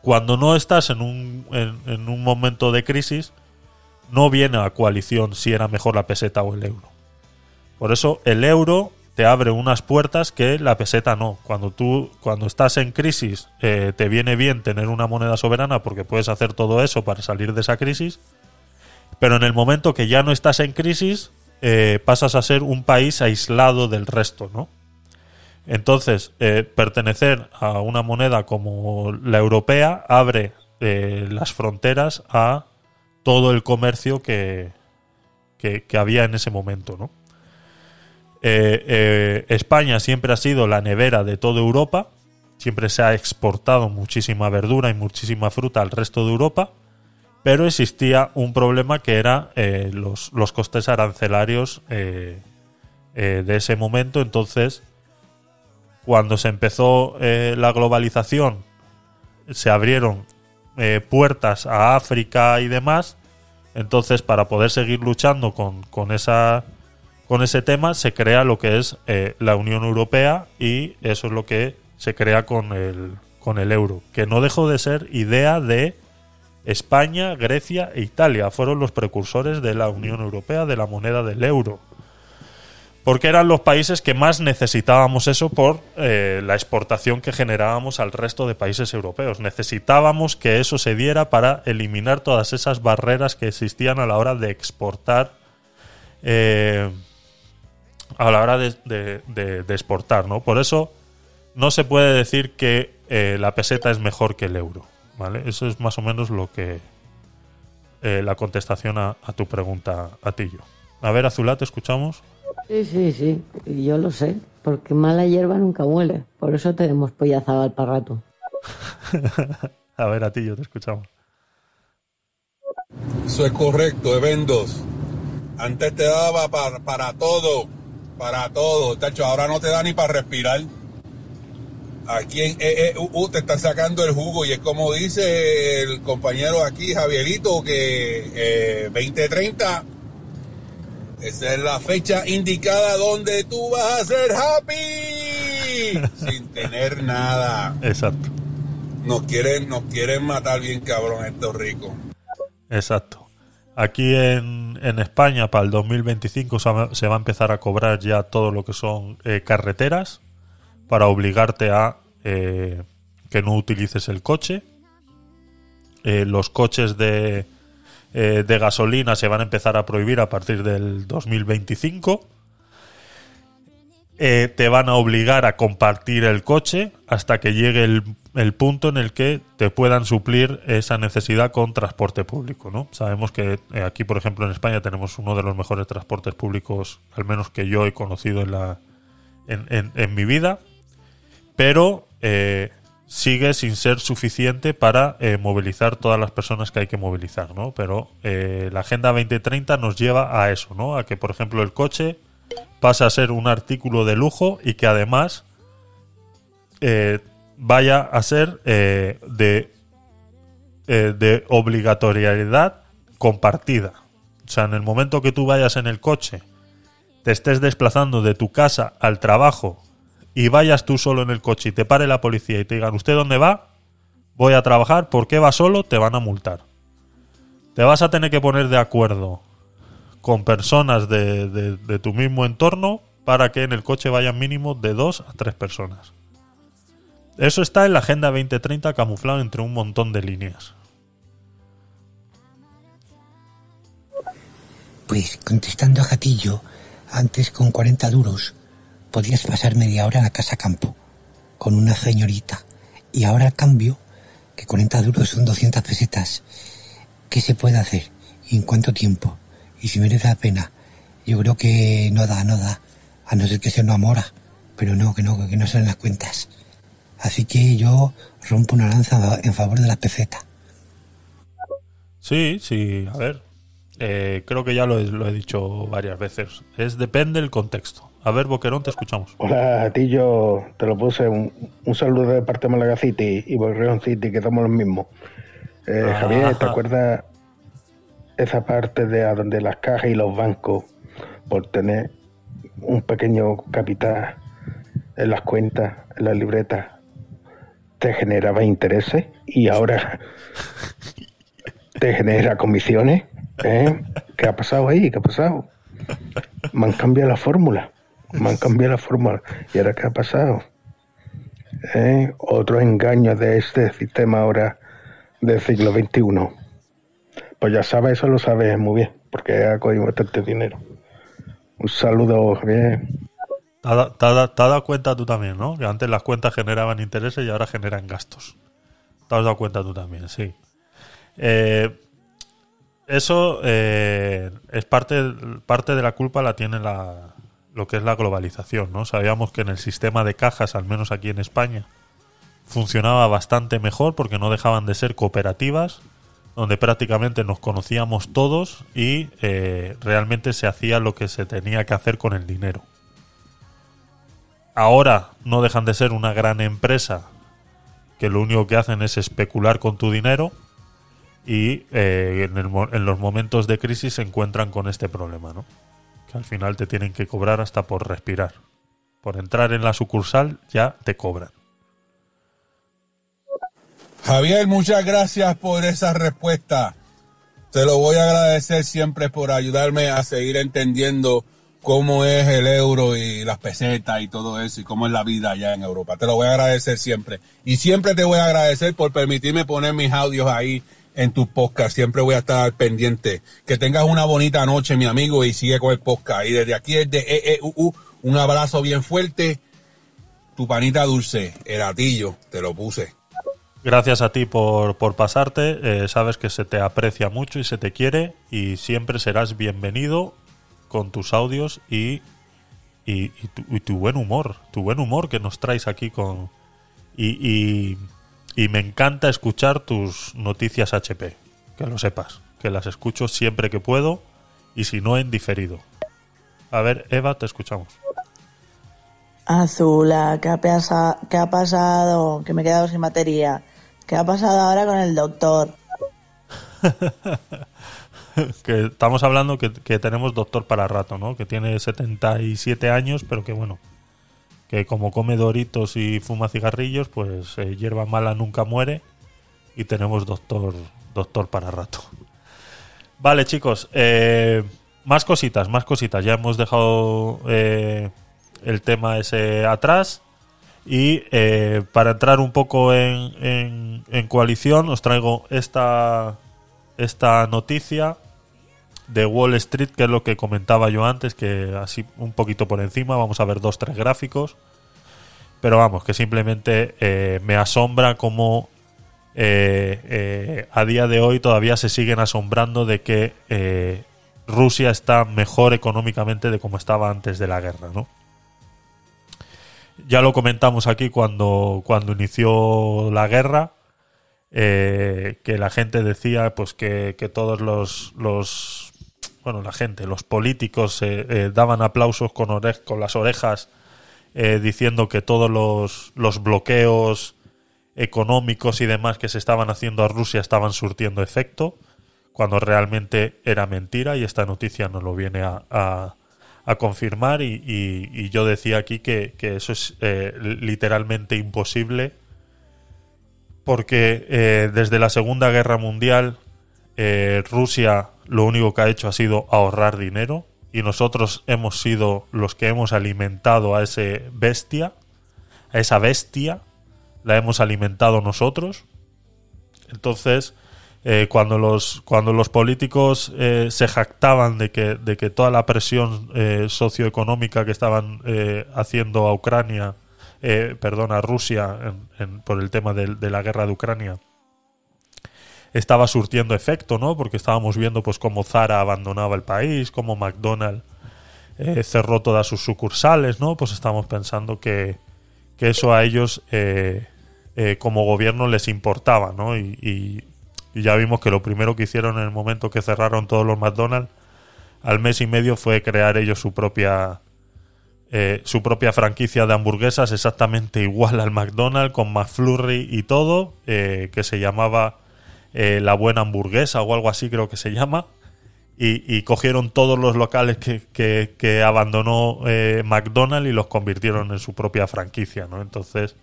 Cuando no estás en un, en, un momento de crisis, no viene a coalición si era mejor la peseta o el euro. Por eso el euro te abre unas puertas que la peseta no. Cuando tú, cuando estás en crisis, eh, te viene bien tener una moneda soberana porque puedes hacer todo eso para salir de esa crisis. Pero en el momento que ya no estás en crisis, eh, pasas a ser un país aislado del resto, ¿no? Entonces, eh, pertenecer a una moneda como la europea abre eh, las fronteras a todo el comercio que, que, había en ese momento, ¿no? España siempre ha sido la nevera de toda Europa, siempre se ha exportado muchísima verdura y muchísima fruta al resto de Europa, pero existía un problema que era eh, los, los costes arancelarios eh, eh, de ese momento, entonces cuando se empezó la globalización se abrieron puertas a África y demás, entonces para poder seguir luchando con, con esa con ese tema se crea lo que es la Unión Europea y eso es lo que se crea con el, con el euro, que no dejó de ser idea de España, Grecia e Italia. Fueron los precursores de la Unión Europea, de la moneda del euro. Porque eran los países que más necesitábamos eso por eh, la exportación que generábamos al resto de países europeos. Necesitábamos que eso se diera para eliminar todas esas barreras que existían a la hora de exportar eh, a la hora de, exportar, ¿no? Por eso no se puede decir que eh, la peseta es mejor que el euro, ¿vale? Eso es más o menos lo que eh, la contestación a, a tu pregunta, a ti yo. A ver, Azulá, te escuchamos. Sí, sí, sí, yo lo sé, porque mala hierba nunca muere, por eso tenemos pollazabal para rato. a ver, a ti yo te escuchamos. Eso es correcto, Evendos. Antes te daba para, para todo, para todo, tacho, ahora no te da ni para respirar. Aquí en EEUU te están sacando el jugo y es como dice el compañero aquí, Javierito, que eh, 2030, esa es la fecha indicada donde tú vas a ser happy sin tener nada. Exacto. Nos quieren, nos quieren matar bien cabrón estos ricos. Exacto. Aquí en, en España para el 2025 se va, se va a empezar a cobrar ya todo lo que son eh, carreteras para obligarte a eh, que no utilices el coche. Eh, los coches de, eh, de gasolina se van a empezar a prohibir a partir del 2025. Eh, te van a obligar a compartir el coche hasta que llegue el, punto en el que te puedan suplir esa necesidad con transporte público. ¿no? Sabemos que aquí, por ejemplo, en España tenemos uno de los mejores transportes públicos, al menos que yo he conocido en, la, en mi vida, pero eh, sigue sin ser suficiente para eh, movilizar todas las personas que hay que movilizar, ¿no? Pero eh, la Agenda 2030 nos lleva a eso, ¿no? A que, por ejemplo, el coche pasa a ser un artículo de lujo y que además vaya a ser de, de obligatoriedad compartida. O sea, en el momento que tú vayas en el coche, te estés desplazando de tu casa al trabajo y vayas tú solo en el coche y te pare la policía y te digan, ¿usted dónde va? Voy a trabajar, ¿por qué va solo? Te van a multar. Te vas a tener que poner de acuerdo con personas de, de- tu mismo entorno para que en el coche vayan mínimo de dos a tres personas. Eso está en la Agenda 2030 camuflado entre un montón de líneas. Pues contestando a Gatillo, antes con 40 duros podías pasar media hora en la casa campo con una señorita y ahora cambio que 40 duros son 200 pesetas. ¿Qué se puede hacer? ¿Y en cuánto tiempo? Y si merece la pena. Yo creo que no da, no da. A no ser que sea una mora. Pero no, que no, que no salen las cuentas. Así que yo rompo una lanza en favor de la peseta. Sí, sí, a ver. eh, creo que ya lo he, lo he dicho varias veces. Es depende del contexto. A ver, Boquerón, te escuchamos. Hola, a ti yo te lo puse. Un, un saludo de parte de Málaga City y Borreón City, que somos los mismos. Eh, Ah. Javier, ¿te acuerdas esa parte de a donde las cajas y los bancos, por tener un pequeño capital en las cuentas, en las libretas, te generaba intereses y ahora te genera comisiones? ¿eh? ¿Qué ha pasado ahí? ¿Qué ha pasado? Me han cambiado la fórmula. Me han cambiado la fórmula. ¿Y ahora qué ha pasado? ¿Eh? Otro engaño de este sistema ahora del siglo XXI. Pues ya sabes, eso lo sabes muy bien, porque ha cogido bastante dinero. Un saludo, da- te has dado cuenta tú también, ¿no? Que antes las cuentas generaban intereses y ahora generan gastos. Te has dado cuenta tú también, sí. Eh, eso eh, es parte, parte de la culpa la tiene la, lo que es la globalización, ¿no? Sabíamos que en el sistema de cajas, al menos aquí en España, funcionaba bastante mejor porque no dejaban de ser cooperativas, donde prácticamente nos conocíamos todos y eh, realmente se hacía lo que se tenía que hacer con el dinero ahora no dejan de ser una gran empresa que lo único que hacen es especular con tu dinero y eh, en, en los momentos de crisis se encuentran con este problema, ¿no? Al final te tienen que cobrar hasta por respirar. Por entrar en la sucursal ya te cobran. Javier, muchas gracias por esa respuesta. Te lo voy a agradecer siempre por ayudarme a seguir entendiendo cómo es el euro y las pesetas y todo eso y cómo es la vida allá en Europa. Te lo voy a agradecer siempre. Y siempre te voy a agradecer por permitirme poner mis audios ahí en tus podcasts. Siempre voy a estar pendiente. Que tengas una bonita noche, mi amigo, y sigue con el podcast. Y desde aquí, desde EEUU, un abrazo bien fuerte. Tu panita dulce, el atillo, te lo puse. Gracias a ti por, por pasarte. Eh, sabes que se te aprecia mucho y se te quiere y siempre serás bienvenido con tus audios y tu, y tu buen humor, tu buen humor que nos traes aquí con... Y, y, me encanta escuchar tus noticias HP, que lo sepas, que las escucho siempre que puedo y si no en diferido. A ver, Eva, te escuchamos. Azula, ¿qué ha, pasa- ¿qué ha pasado? Que me he quedado sin batería. ¿Qué ha pasado ahora con el doctor? que estamos hablando que, que tenemos doctor para rato, ¿no? Que tiene 77 años, pero que bueno, que como come doritos y fuma cigarrillos, pues eh, hierba mala nunca muere y tenemos doctor, doctor para rato. Vale, chicos, eh, más cositas, más cositas. Ya hemos dejado eh, el tema ese atrás. Y para entrar un poco en, en- en coalición, os traigo esta, esta noticia de Wall Street, que es lo que comentaba yo antes, que así un poquito por encima, vamos a ver dos, tres gráficos. Pero vamos, que simplemente eh, me asombra cómo eh, eh, a día de hoy todavía se siguen asombrando de que Rusia está mejor económicamente de como estaba antes de la guerra, ¿no? Ya lo comentamos aquí cuando, cuando inició la guerra, que la gente decía pues que, que todos los bueno la gente, los políticos eh, eh, daban aplausos con, ore- con las orejas eh, diciendo que todos los, los bloqueos económicos y demás que se estaban haciendo a Rusia estaban surtiendo efecto, cuando realmente era mentira y esta noticia nos lo viene a, a- confirmar y, y- y yo decía aquí que, que eso es eh, literalmente imposible porque desde la Segunda Guerra Mundial Rusia lo único que ha hecho ha sido ahorrar dinero y nosotros hemos sido los que hemos alimentado a ese bestia, a esa bestia, la hemos alimentado nosotros. Entonces, eh, cuando los cuando los políticos eh, se jactaban de que de que toda la presión eh, socioeconómica que estaban eh, haciendo a Ucrania perdón a Rusia en- en- por el tema de, la guerra de Ucrania estaba surtiendo efecto no porque estábamos viendo pues cómo Zara abandonaba el país cómo McDonald's eh, cerró todas sus sucursales no pues estamos pensando que que eso a ellos eh, eh, como gobierno les importaba, ¿no? Y, ya vimos que lo primero que hicieron en el momento que cerraron todos los McDonald's al mes y medio fue crear ellos su propia eh, su propia franquicia de hamburguesas exactamente igual al McDonald's con McFlurry y todo eh, que se llamaba eh, la buena hamburguesa o algo así creo que se llama y, cogieron todos los locales que, que- que abandonó eh, McDonald's y los convirtieron en su propia franquicia, ¿no? Entonces,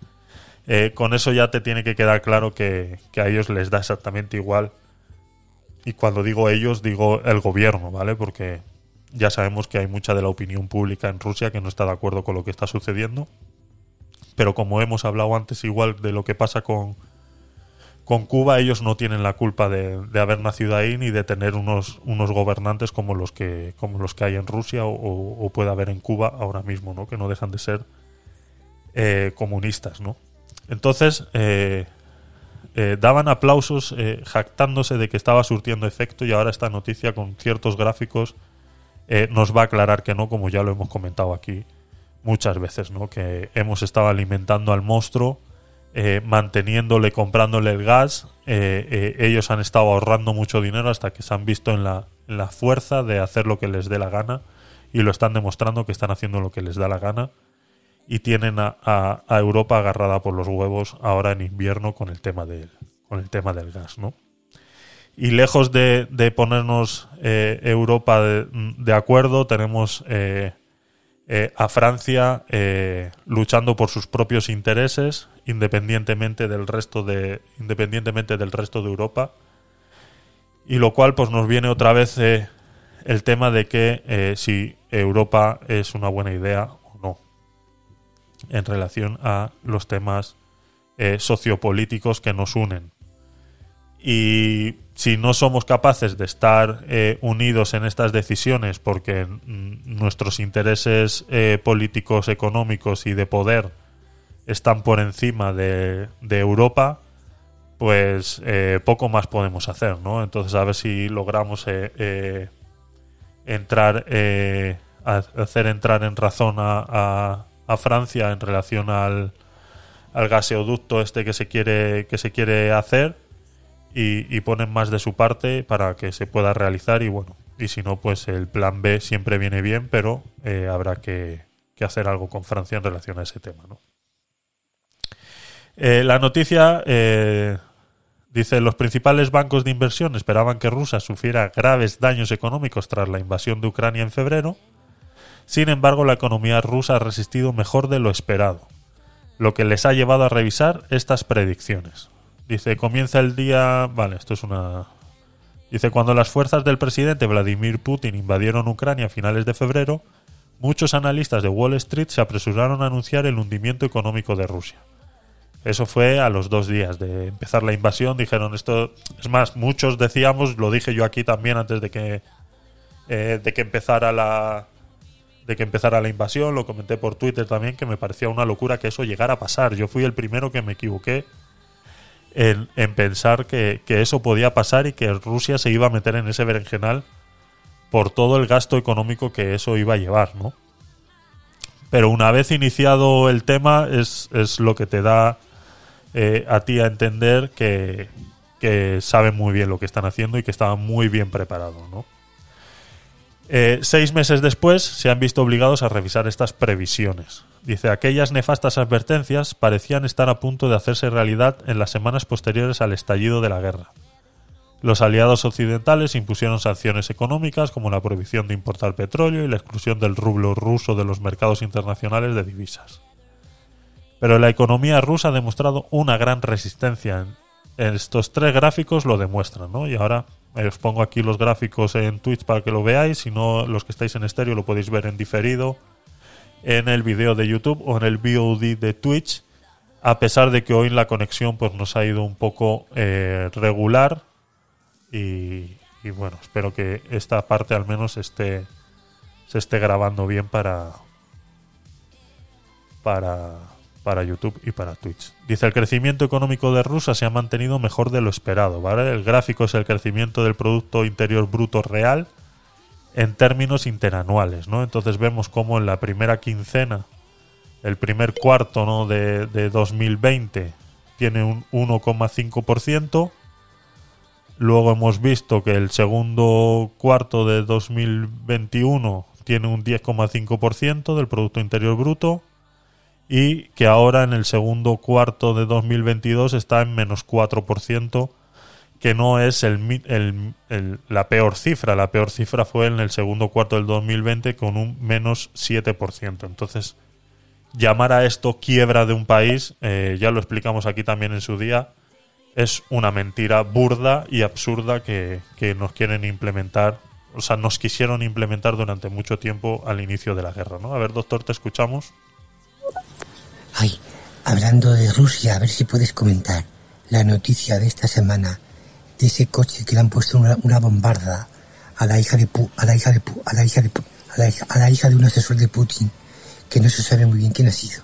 eh, con eso ya te tiene que quedar claro que, que a ellos les da exactamente igual. Y cuando digo ellos, digo el gobierno, ¿vale? Porque ya sabemos que hay mucha de la opinión pública en Rusia que no está de acuerdo con lo que está sucediendo. Pero como hemos hablado antes, igual de lo que pasa con, con Cuba, ellos no tienen la culpa de, de haber nacido ahí ni de tener unos, unos gobernantes como los que, como los que hay en Rusia o, puede haber en Cuba ahora mismo, ¿no? Que no dejan de ser eh, comunistas, ¿no? Entonces, eh, eh, daban aplausos jactándose de que estaba surtiendo efecto y ahora esta noticia con ciertos gráficos nos va a aclarar que no, como ya lo hemos comentado aquí muchas veces, ¿no? Que hemos estado alimentando al monstruo, eh, manteniéndole, comprándole el gas. eh, eh, ellos han estado ahorrando mucho dinero hasta que se han visto en la, fuerza de hacer lo que les dé la gana y lo están demostrando que están haciendo lo que les da la gana y tienen a, Europa agarrada por los huevos ahora en invierno con el tema del, con el tema del gas, ¿no? Y lejos de, ponernos Europa de acuerdo, tenemos eh, a Francia eh, luchando por sus propios intereses, independientemente del resto de, independientemente del resto de Europa. Y lo cual pues nos viene otra vez eh, el tema de que si Europa es una buena idea o no en relación a los temas sociopolíticos que nos unen. Y si no somos capaces de estar eh, unidos en estas decisiones porque nuestros intereses eh, políticos, económicos y de poder están por encima de, Europa, pues eh, poco más podemos hacer, ¿no? Entonces a ver si logramos eh, entrar, hacer entrar en razón a Francia en relación al, al gaseoducto este que se quiere que se quiere hacer y, ponen más de su parte para que se pueda realizar y bueno y si no pues el plan B siempre viene bien pero eh, habrá que, que hacer algo con Francia en relación a ese tema, ¿no? Eh, la noticia eh, dice los principales bancos de inversión esperaban que Rusia sufriera graves daños económicos tras la invasión de Ucrania en febrero. Sin embargo, la economía rusa ha resistido mejor de lo esperado, lo que les ha llevado a revisar estas predicciones. Dice, comienza el día... Vale, esto es una... Dice, cuando las fuerzas del presidente Vladimir Putin invadieron Ucrania a finales de febrero, muchos analistas de Wall Street se apresuraron a anunciar el hundimiento económico de Rusia. Eso fue a los dos días de empezar la invasión. Dijeron esto. Es más, muchos decíamos, lo dije yo aquí también antes de que eh, de que empezara la de que empezara la invasión. Lo comenté por Twitter también que me parecía una locura que eso llegara a pasar. Yo fui el primero que me equivoqué en, en pensar que, que eso podía pasar y que Rusia se iba a meter en ese berenjenal por todo el gasto económico que eso iba a llevar, ¿no? Pero una vez iniciado el tema es, es lo que te da eh, a ti a entender que, que saben muy bien lo que están haciendo y que estaban muy bien preparados, ¿no? Eh, seis meses después se han visto obligados a revisar estas previsiones. Dice, aquellas nefastas advertencias parecían estar a punto de hacerse realidad en las semanas posteriores al estallido de la guerra. Los aliados occidentales impusieron sanciones económicas como la prohibición de importar petróleo y la exclusión del rublo ruso de los mercados internacionales de divisas. Pero la economía rusa ha demostrado una gran resistencia. En estos tres gráficos lo demuestran, ¿no? Y ahora eh, os pongo aquí los gráficos en Twitch para que lo veáis. Si no, los que estáis en estéreo lo podéis ver en diferido en el vídeo de YouTube o en el VOD de Twitch. A pesar de que hoy la conexión pues nos ha ido un poco eh, regular. Y, y bueno, espero que esta parte al menos esté, se esté grabando bien para, para, para YouTube y para Twitch. Dice, el crecimiento económico de Rusia se ha mantenido mejor de lo esperado. ¿vale? El gráfico es el crecimiento del Producto Interior Bruto Real en términos interanuales. ¿no? Entonces vemos como en la primera quincena, el primer cuarto ¿no? de, de 2020 tiene un 1,5%. Luego hemos visto que el segundo cuarto de 2021 tiene un 10,5% del Producto Interior Bruto y que ahora en el segundo cuarto de 2022 está en menos 4%, que no es el, la peor cifra. La peor cifra fue en el segundo cuarto del 2020 con un menos 7%. Entonces, llamar a esto quiebra de un país, eh, ya lo explicamos aquí también en su día, es una mentira burda y absurda que, que nos quieren implementar, o sea, nos quisieron implementar durante mucho tiempo al inicio de la guerra, ¿no? A ver, doctor, te escuchamos. Ay, hablando de Rusia, a ver si puedes comentar la noticia de esta semana de ese coche que le han puesto una, una bombarda a la hija de Pu- a la hija de Pu- a la hija de Pu- a la hija, a la hija de un asesor de Putin que no se sabe muy bien quién ha sido,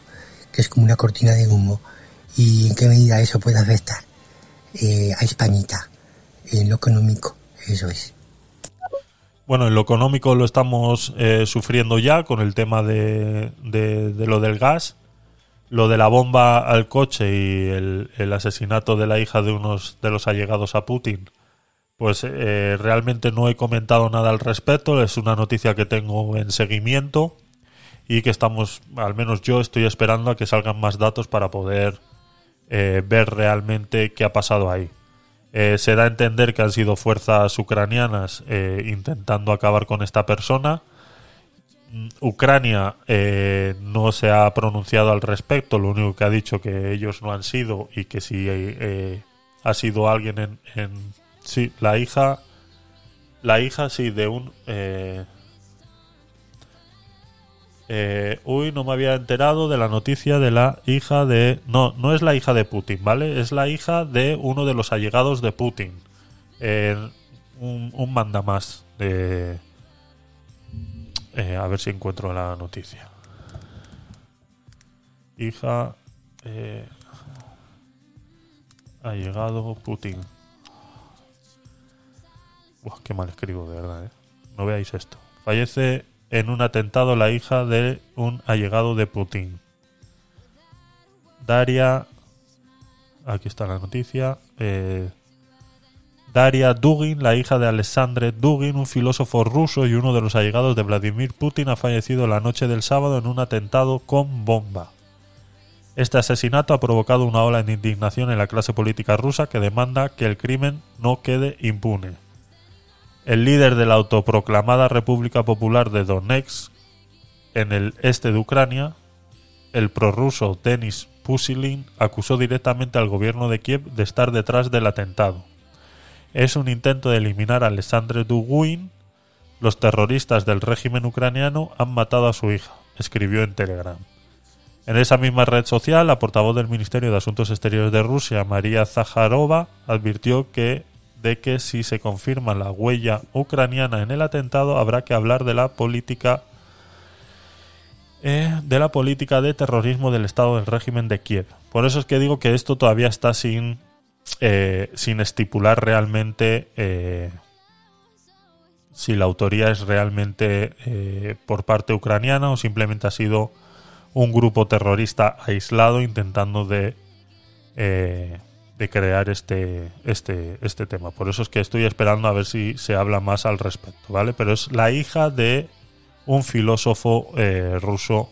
que es como una cortina de humo y en qué medida eso puede afectar eh, a Españita en lo económico, eso es. Bueno, en lo económico lo estamos eh, sufriendo ya con el tema de- de lo del gas, lo de la bomba al coche y el, asesinato de la hija de unos de los allegados a Putin. Pues eh, realmente no he comentado nada al respecto, es una noticia que tengo en seguimiento y que estamos, al menos yo estoy esperando a que salgan más datos para poder eh, ver realmente qué ha pasado ahí. Eh, se da a entender que han sido fuerzas ucranianas eh, intentando acabar con esta persona. Mm, Ucrania eh, no se ha pronunciado al respecto, lo único que ha dicho que ellos no han sido y que si eh, ha sido alguien en, en- sí, la hija, la hija sí de un eh, eh, uy, no me había enterado de la noticia de la hija de... No, no es la hija de Putin, ¿vale? Es la hija de uno de los allegados de Putin. Eh, un, un manda más. Eh, a ver si encuentro la noticia. Hija... eh, Ha llegado Putin. Buah, qué mal escribo, de verdad, ¿eh? No veáis esto. Fallece en un atentado la hija de un allegado de Putin. Daria. Aquí está la noticia. Eh, Daria Dugin, la hija de Alexandre Dugin, un filósofo ruso y uno de los allegados de Vladimir Putin, ha fallecido la noche del sábado en un atentado con bomba. Este asesinato ha provocado una ola de indignación en la clase política rusa que demanda que el crimen no quede impune. El líder de la autoproclamada República Popular de Donetsk, en el este de Ucrania, el prorruso Denis Pusilin, acusó directamente al gobierno de Kiev de estar detrás del atentado. Es un intento de eliminar a Alexandre Dugin. Los terroristas del régimen ucraniano han matado a su hija, escribió en Telegram. En esa misma red social, la portavoz del Ministerio de Asuntos Exteriores de Rusia, María Zaharova, advirtió que de que si se confirma la huella ucraniana en el atentado, habrá que hablar de la política eh, de la política de terrorismo del Estado del régimen de Kiev. Por eso es que digo que esto todavía está sin, eh, sin estipular realmente eh, si la autoría es realmente eh, por parte ucraniana o simplemente ha sido un grupo terrorista aislado intentando de eh, de crear este, este, este tema. Por eso es que estoy esperando a ver si se habla más al respecto, ¿vale? Pero es la hija de un filósofo ruso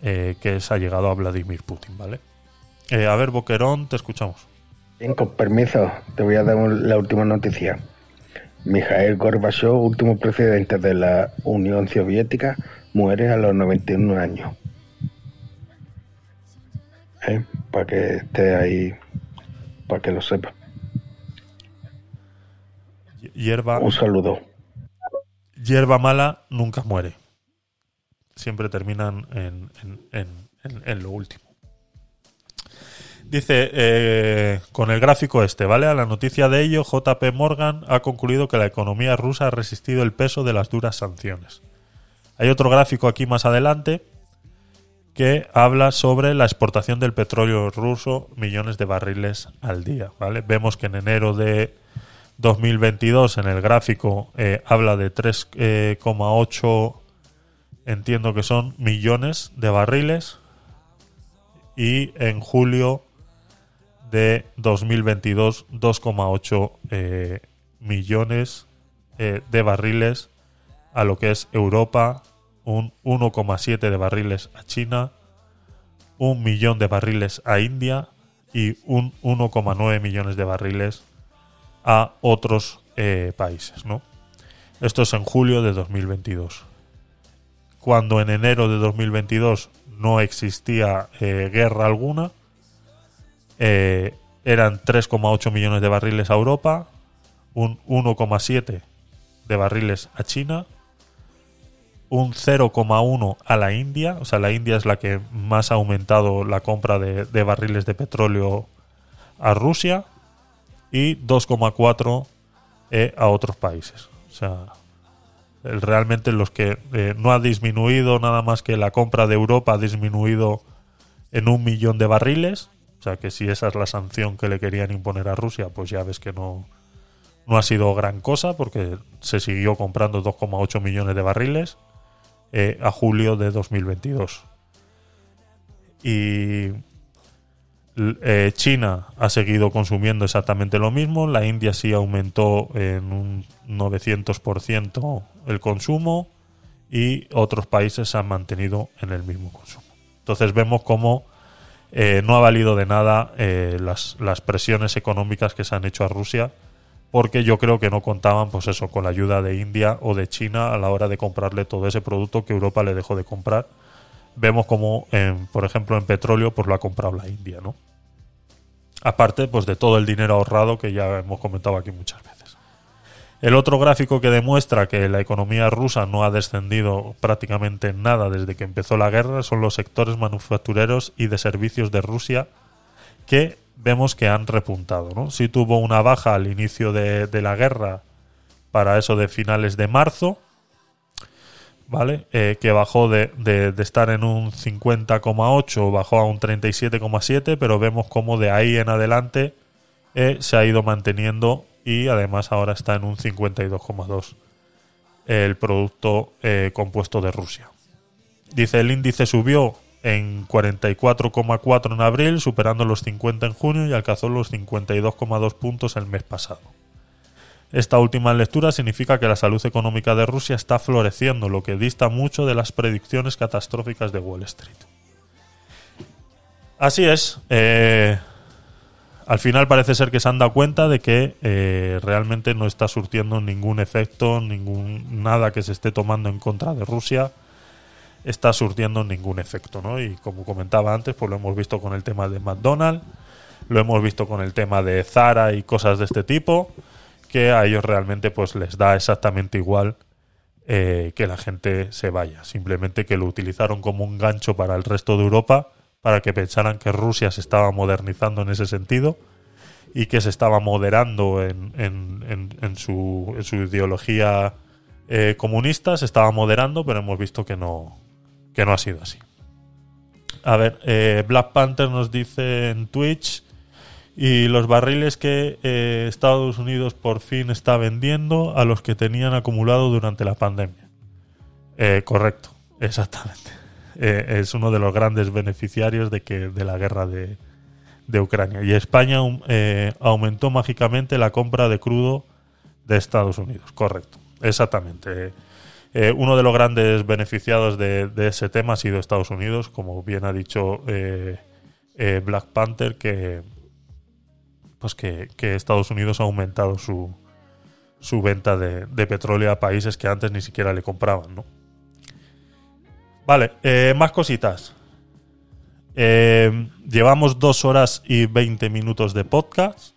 que se ha llegado a Vladimir Putin, ¿vale? A ver, Boquerón, te escuchamos. Bien, con permiso, te voy a dar un- la última noticia. Mikhail Gorbachev, último presidente de la Unión Soviética, muere a los 91 años. ¿Eh? Para que esté ahí, para que lo sepa. Hierba, Un saludo. hierba mala nunca muere. Siempre terminan en- en- en- en lo último. Dice, eh, con el gráfico este, ¿vale? A la noticia de ello, JP Morgan ha concluido que la economía rusa ha resistido el peso de las duras sanciones. Hay otro gráfico aquí más adelante que habla sobre la exportación del petróleo ruso, millones de barriles al día, ¿vale? Vemos que en enero de 2022 en el gráfico eh, habla de 3,8 entiendo que son millones de barriles y en julio de 2022 2,8 eh, millones eh, de barriles a lo que es Europa, un 1,7 de barriles a China, un millón de barriles a India y un 1,9 millones de barriles a otros eh, países, ¿no? Esto es en julio de 2022. Cuando en enero de 2022 no existía guerra alguna, eh, eran 3,8 millones de barriles a Europa, un 1,7 de barriles a China, un 0,1 a la India, o sea, la India es la que más ha aumentado la compra de, de barriles de petróleo a Rusia y 2,4 eh, a otros países. O sea, realmente los que eh, no ha disminuido nada más que la compra de Europa ha disminuido en un millón de barriles. O sea que si esa es la sanción que le querían imponer a Rusia, pues ya ves que no, no ha sido gran cosa porque se siguió comprando 2,8 millones de barriles eh, a julio de 2022. Y eh, China ha seguido consumiendo exactamente lo mismo. La India sí aumentó en un 900% el consumo y otros países se han mantenido en el mismo consumo. Entonces vemos cómo eh, no ha valido de nada eh, las, las presiones económicas que se han hecho a Rusia porque yo creo que no contaban pues eso con la ayuda de India o de China a la hora de comprarle todo ese producto que Europa le dejó de comprar. Vemos como, por ejemplo, en petróleo pues lo ha comprado la India, ¿no? Aparte pues de todo el dinero ahorrado que ya hemos comentado aquí muchas veces. El otro gráfico que demuestra que la economía rusa no ha descendido prácticamente en nada desde que empezó la guerra son los sectores manufactureros y de servicios de Rusia que vemos que han repuntado. ¿no? Sí tuvo una baja al inicio de, la guerra para eso de finales de marzo, ¿vale? Eh, que bajó de estar en un 50,8, bajó a un 37,7, pero vemos como de ahí en adelante eh, se ha ido manteniendo y además ahora está en un 52,2 el producto eh, compuesto de Rusia. Dice el índice subió en 44,4 en abril, superando los 50 en junio y alcanzó los 52,2 puntos el mes pasado. Esta última lectura significa que la salud económica de Rusia está floreciendo, lo que dista mucho de las predicciones catastróficas de Wall Street. Así es. eh, al final parece ser que se han dado cuenta de que eh, realmente no está surtiendo ningún efecto, ningún nada que se esté tomando en contra de Rusia está surtiendo ningún efecto, ¿no? Y como comentaba antes, pues lo hemos visto con el tema de McDonald's, lo hemos visto con el tema de Zara y cosas de este tipo, que a ellos realmente pues les da exactamente igual eh, que la gente se vaya, simplemente que lo utilizaron como un gancho para el resto de Europa, para que pensaran que Rusia se estaba modernizando en ese sentido y que se estaba moderando en, en- en- en su, su ideología eh, comunista, se estaba moderando, pero hemos visto que no, que no ha sido así. A ver, eh, Black Panther nos dice en Twitch y los barriles que eh, Estados Unidos por fin está vendiendo a los que tenían acumulado durante la pandemia. Eh, correcto, exactamente. Eh, es uno de los grandes beneficiarios de que de la guerra de, de Ucrania. Y España um, eh, aumentó mágicamente la compra de crudo de Estados Unidos. Correcto, exactamente. Eh, uno de los grandes beneficiados de, de ese tema ha sido Estados Unidos, como bien ha dicho Black Panther, que pues que, que Estados Unidos ha aumentado su, su venta de, de petróleo a países que antes ni siquiera le compraban, ¿no? Vale, eh, más cositas. Eh, llevamos dos horas y 20 minutos de podcast.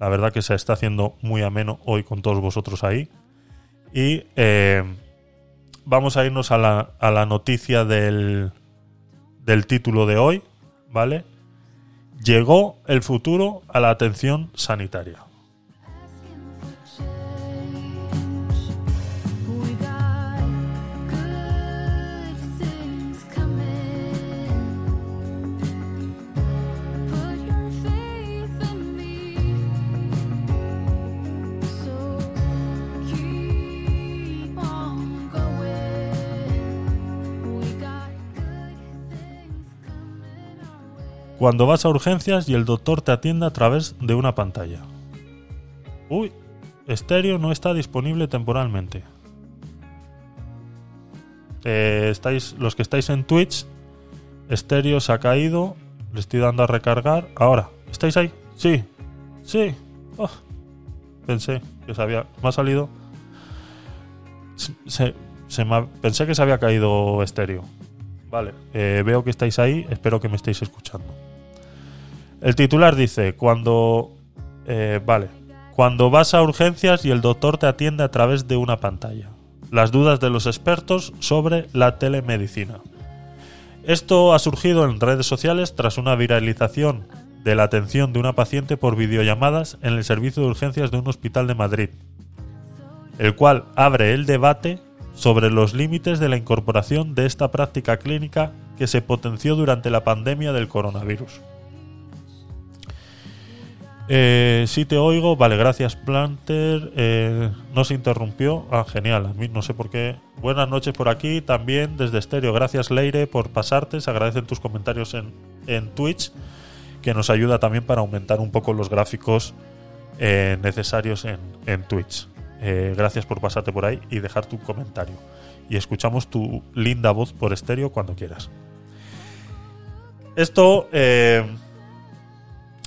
La verdad que se está haciendo muy ameno hoy con todos vosotros ahí. Y eh, vamos a irnos a la, a la noticia del, del título de hoy, ¿vale? Llegó el futuro a la atención sanitaria. Cuando vas a urgencias y el doctor te atiende a través de una pantalla. Uy, estéreo no está disponible temporalmente. Eh, estáis, los que estáis en Twitch, estéreo se ha caído. Le estoy dando a recargar. Ahora, ¿estáis ahí? Sí, sí. Oh, pensé que se había. Me ha salido. Se, se- me pensé que se había caído estéreo. Vale, eh, veo que estáis ahí. Espero que me estéis escuchando. El titular dice: Cuando. eh, vale. Cuando vas a urgencias y el doctor te atiende a través de una pantalla. Las dudas de los expertos sobre la telemedicina. Esto ha surgido en redes sociales tras una viralización de la atención de una paciente por videollamadas en el servicio de urgencias de un hospital de Madrid, el cual abre el debate sobre los límites de la incorporación de esta práctica clínica que se potenció durante la pandemia del coronavirus. Eh, sí te oigo, vale, gracias Planter. Eh, no se interrumpió. Ah, genial, a mí no sé por qué. Buenas noches por aquí, también desde Estéreo. Gracias Leire por pasarte. Se agradecen tus comentarios en, en Twitch, que nos ayuda también para aumentar un poco los gráficos eh, necesarios en, en Twitch. Eh, gracias por pasarte por ahí y dejar tu comentario. Y escuchamos tu linda voz por estéreo cuando quieras. Esto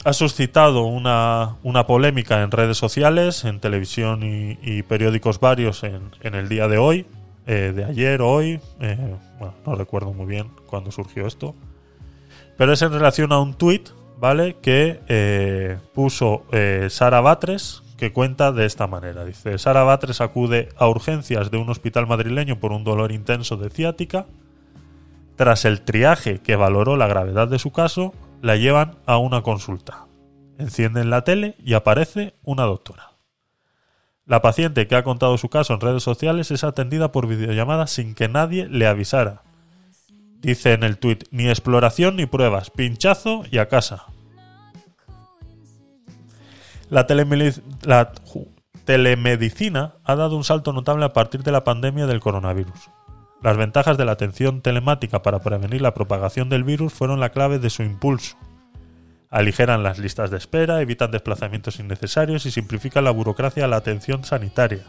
ha suscitado una, una polémica en redes sociales, en televisión y, periódicos varios en, el día de hoy, eh, de ayer, hoy, eh, bueno, no recuerdo muy bien cuándo surgió esto, pero es en relación a un tuit, ¿vale? Que eh, puso Sara Batres, que cuenta de esta manera. Dice, Sara Batres acude a urgencias de un hospital madrileño por un dolor intenso de ciática. Tras el triaje que valoró la gravedad de su caso, la llevan a una consulta. Encienden la tele y aparece una doctora. La paciente que ha contado su caso en redes sociales es atendida por videollamada sin que nadie le avisara. Dice en el tuit, ni exploración ni pruebas, pinchazo y a casa. La, la telemedicina ha dado un salto notable a partir de la pandemia del coronavirus. Las ventajas de la atención telemática para prevenir la propagación del virus fueron la clave de su impulso. Aligeran las listas de espera, evitan desplazamientos innecesarios y simplifican la burocracia a la atención sanitaria.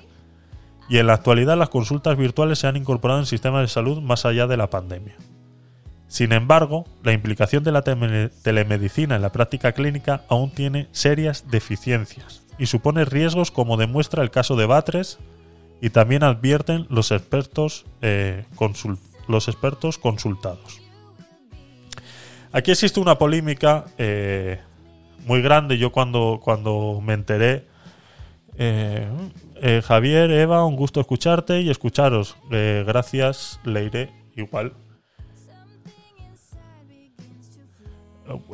Y en la actualidad las consultas virtuales se han incorporado en sistemas de salud más allá de la pandemia. Sin embargo, la implicación de la telemedicina en la práctica clínica aún tiene serias deficiencias y supone riesgos como demuestra el caso de Batres y también advierten los expertos, eh, los expertos consultados. Aquí existe una polémica eh, muy grande. Yo cuando, cuando me enteré, eh, Javier, Eva, un gusto escucharte y escucharos. Gracias, Leire, igual.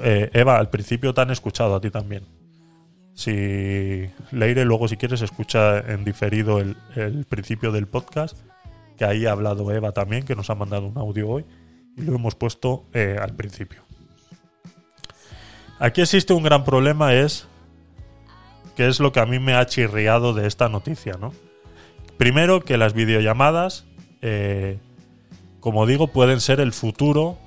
Eva, al principio te han escuchado a ti también. Si Leire, luego si quieres escucha en diferido el, el principio del podcast, que ahí ha hablado Eva también, que nos ha mandado un audio hoy, y lo hemos puesto eh, al principio. Aquí existe un gran problema, es que es lo que a mí me ha chirriado de esta noticia, ¿no? Primero, que las videollamadas, eh, como digo, pueden ser el futuro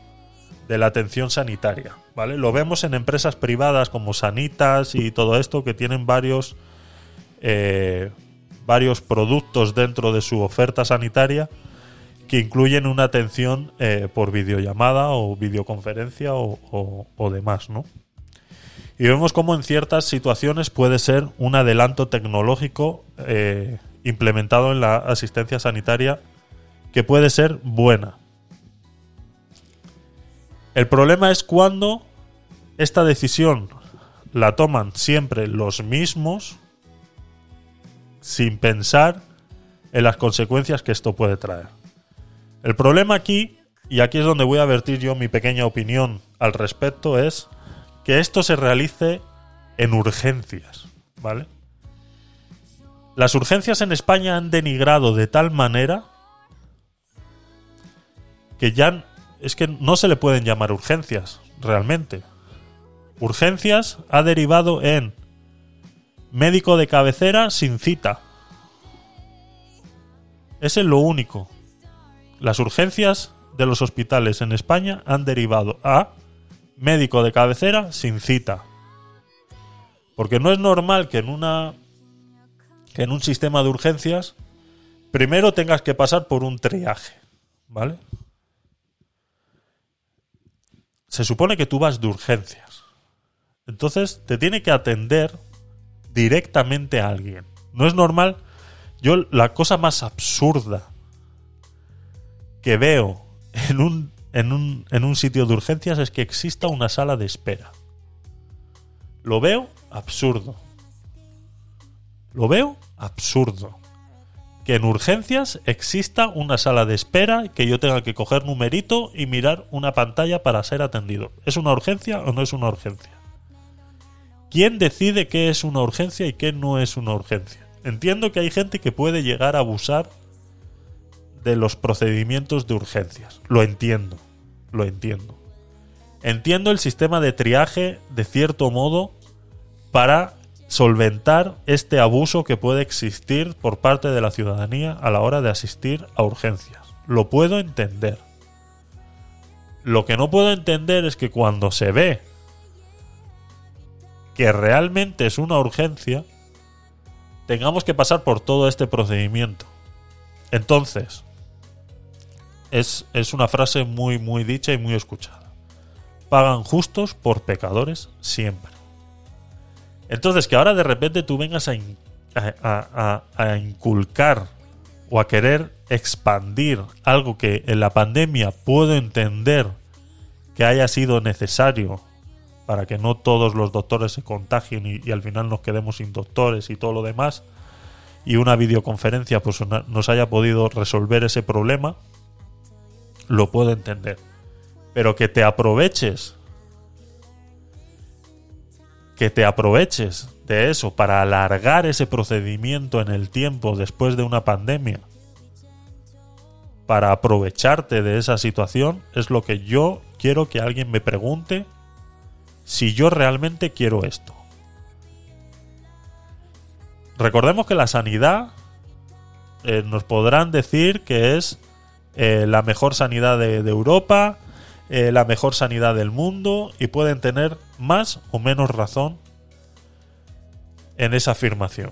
de la atención sanitaria, ¿vale? Lo vemos en empresas privadas como Sanitas y todo esto que tienen varios eh, varios productos dentro de su oferta sanitaria que incluyen una atención eh, por videollamada o videoconferencia o, o- demás, ¿no? Y vemos cómo en ciertas situaciones puede ser un adelanto tecnológico eh, implementado en la asistencia sanitaria que puede ser buena. El problema es cuando esta decisión la toman siempre los mismos sin pensar en las consecuencias que esto puede traer. El problema aquí, y aquí es donde voy a vertir yo mi pequeña opinión al respecto, es que esto se realice en urgencias, ¿vale? Las urgencias en España han denigrado de tal manera que ya es que no se le pueden llamar urgencias, realmente. Urgencias ha derivado en médico de cabecera sin cita. Ese es lo único. Las urgencias de los hospitales en España han derivado a médico de cabecera sin cita. Porque no es normal que en una que en un sistema de urgencias primero tengas que pasar por un triaje, ¿vale? Se supone que tú vas de urgencias. Entonces te tiene que atender directamente a alguien. No es normal. Yo la cosa más absurda que veo en un, en un, en un sitio de urgencias es que exista una sala de espera. Lo veo absurdo. Lo veo absurdo. Que en urgencias exista una sala de espera que yo tenga que coger numerito y mirar una pantalla para ser atendido. ¿Es una urgencia o no es una urgencia? ¿Quién decide qué es una urgencia y qué no es una urgencia? Entiendo que hay gente que puede llegar a abusar de los procedimientos de urgencias. Lo entiendo. Lo entiendo. Entiendo el sistema de triaje de cierto modo para solventar este abuso que puede existir por parte de la ciudadanía a la hora de asistir a urgencias. Lo puedo entender. Lo que no puedo entender es que cuando se ve que realmente es una urgencia, tengamos que pasar por todo este procedimiento. Entonces, es, es una frase muy, muy dicha y muy escuchada. Pagan justos por pecadores siempre. Entonces, que ahora de repente tú vengas a, a- a- inculcar o a querer expandir algo que en la pandemia puedo entender que haya sido necesario para que no todos los doctores se contagien y, y al final nos quedemos sin doctores y todo lo demás y una videoconferencia pues nos haya podido resolver ese problema lo puedo entender. Pero que te aproveches que te aproveches de eso para alargar ese procedimiento en el tiempo después de una pandemia, para aprovecharte de esa situación, es lo que yo quiero que alguien me pregunte si yo realmente quiero esto. Recordemos que la sanidad eh, nos podrán decir que es eh, la mejor sanidad de, de Europa, eh, la mejor sanidad del mundo y pueden tener más o menos razón en esa afirmación.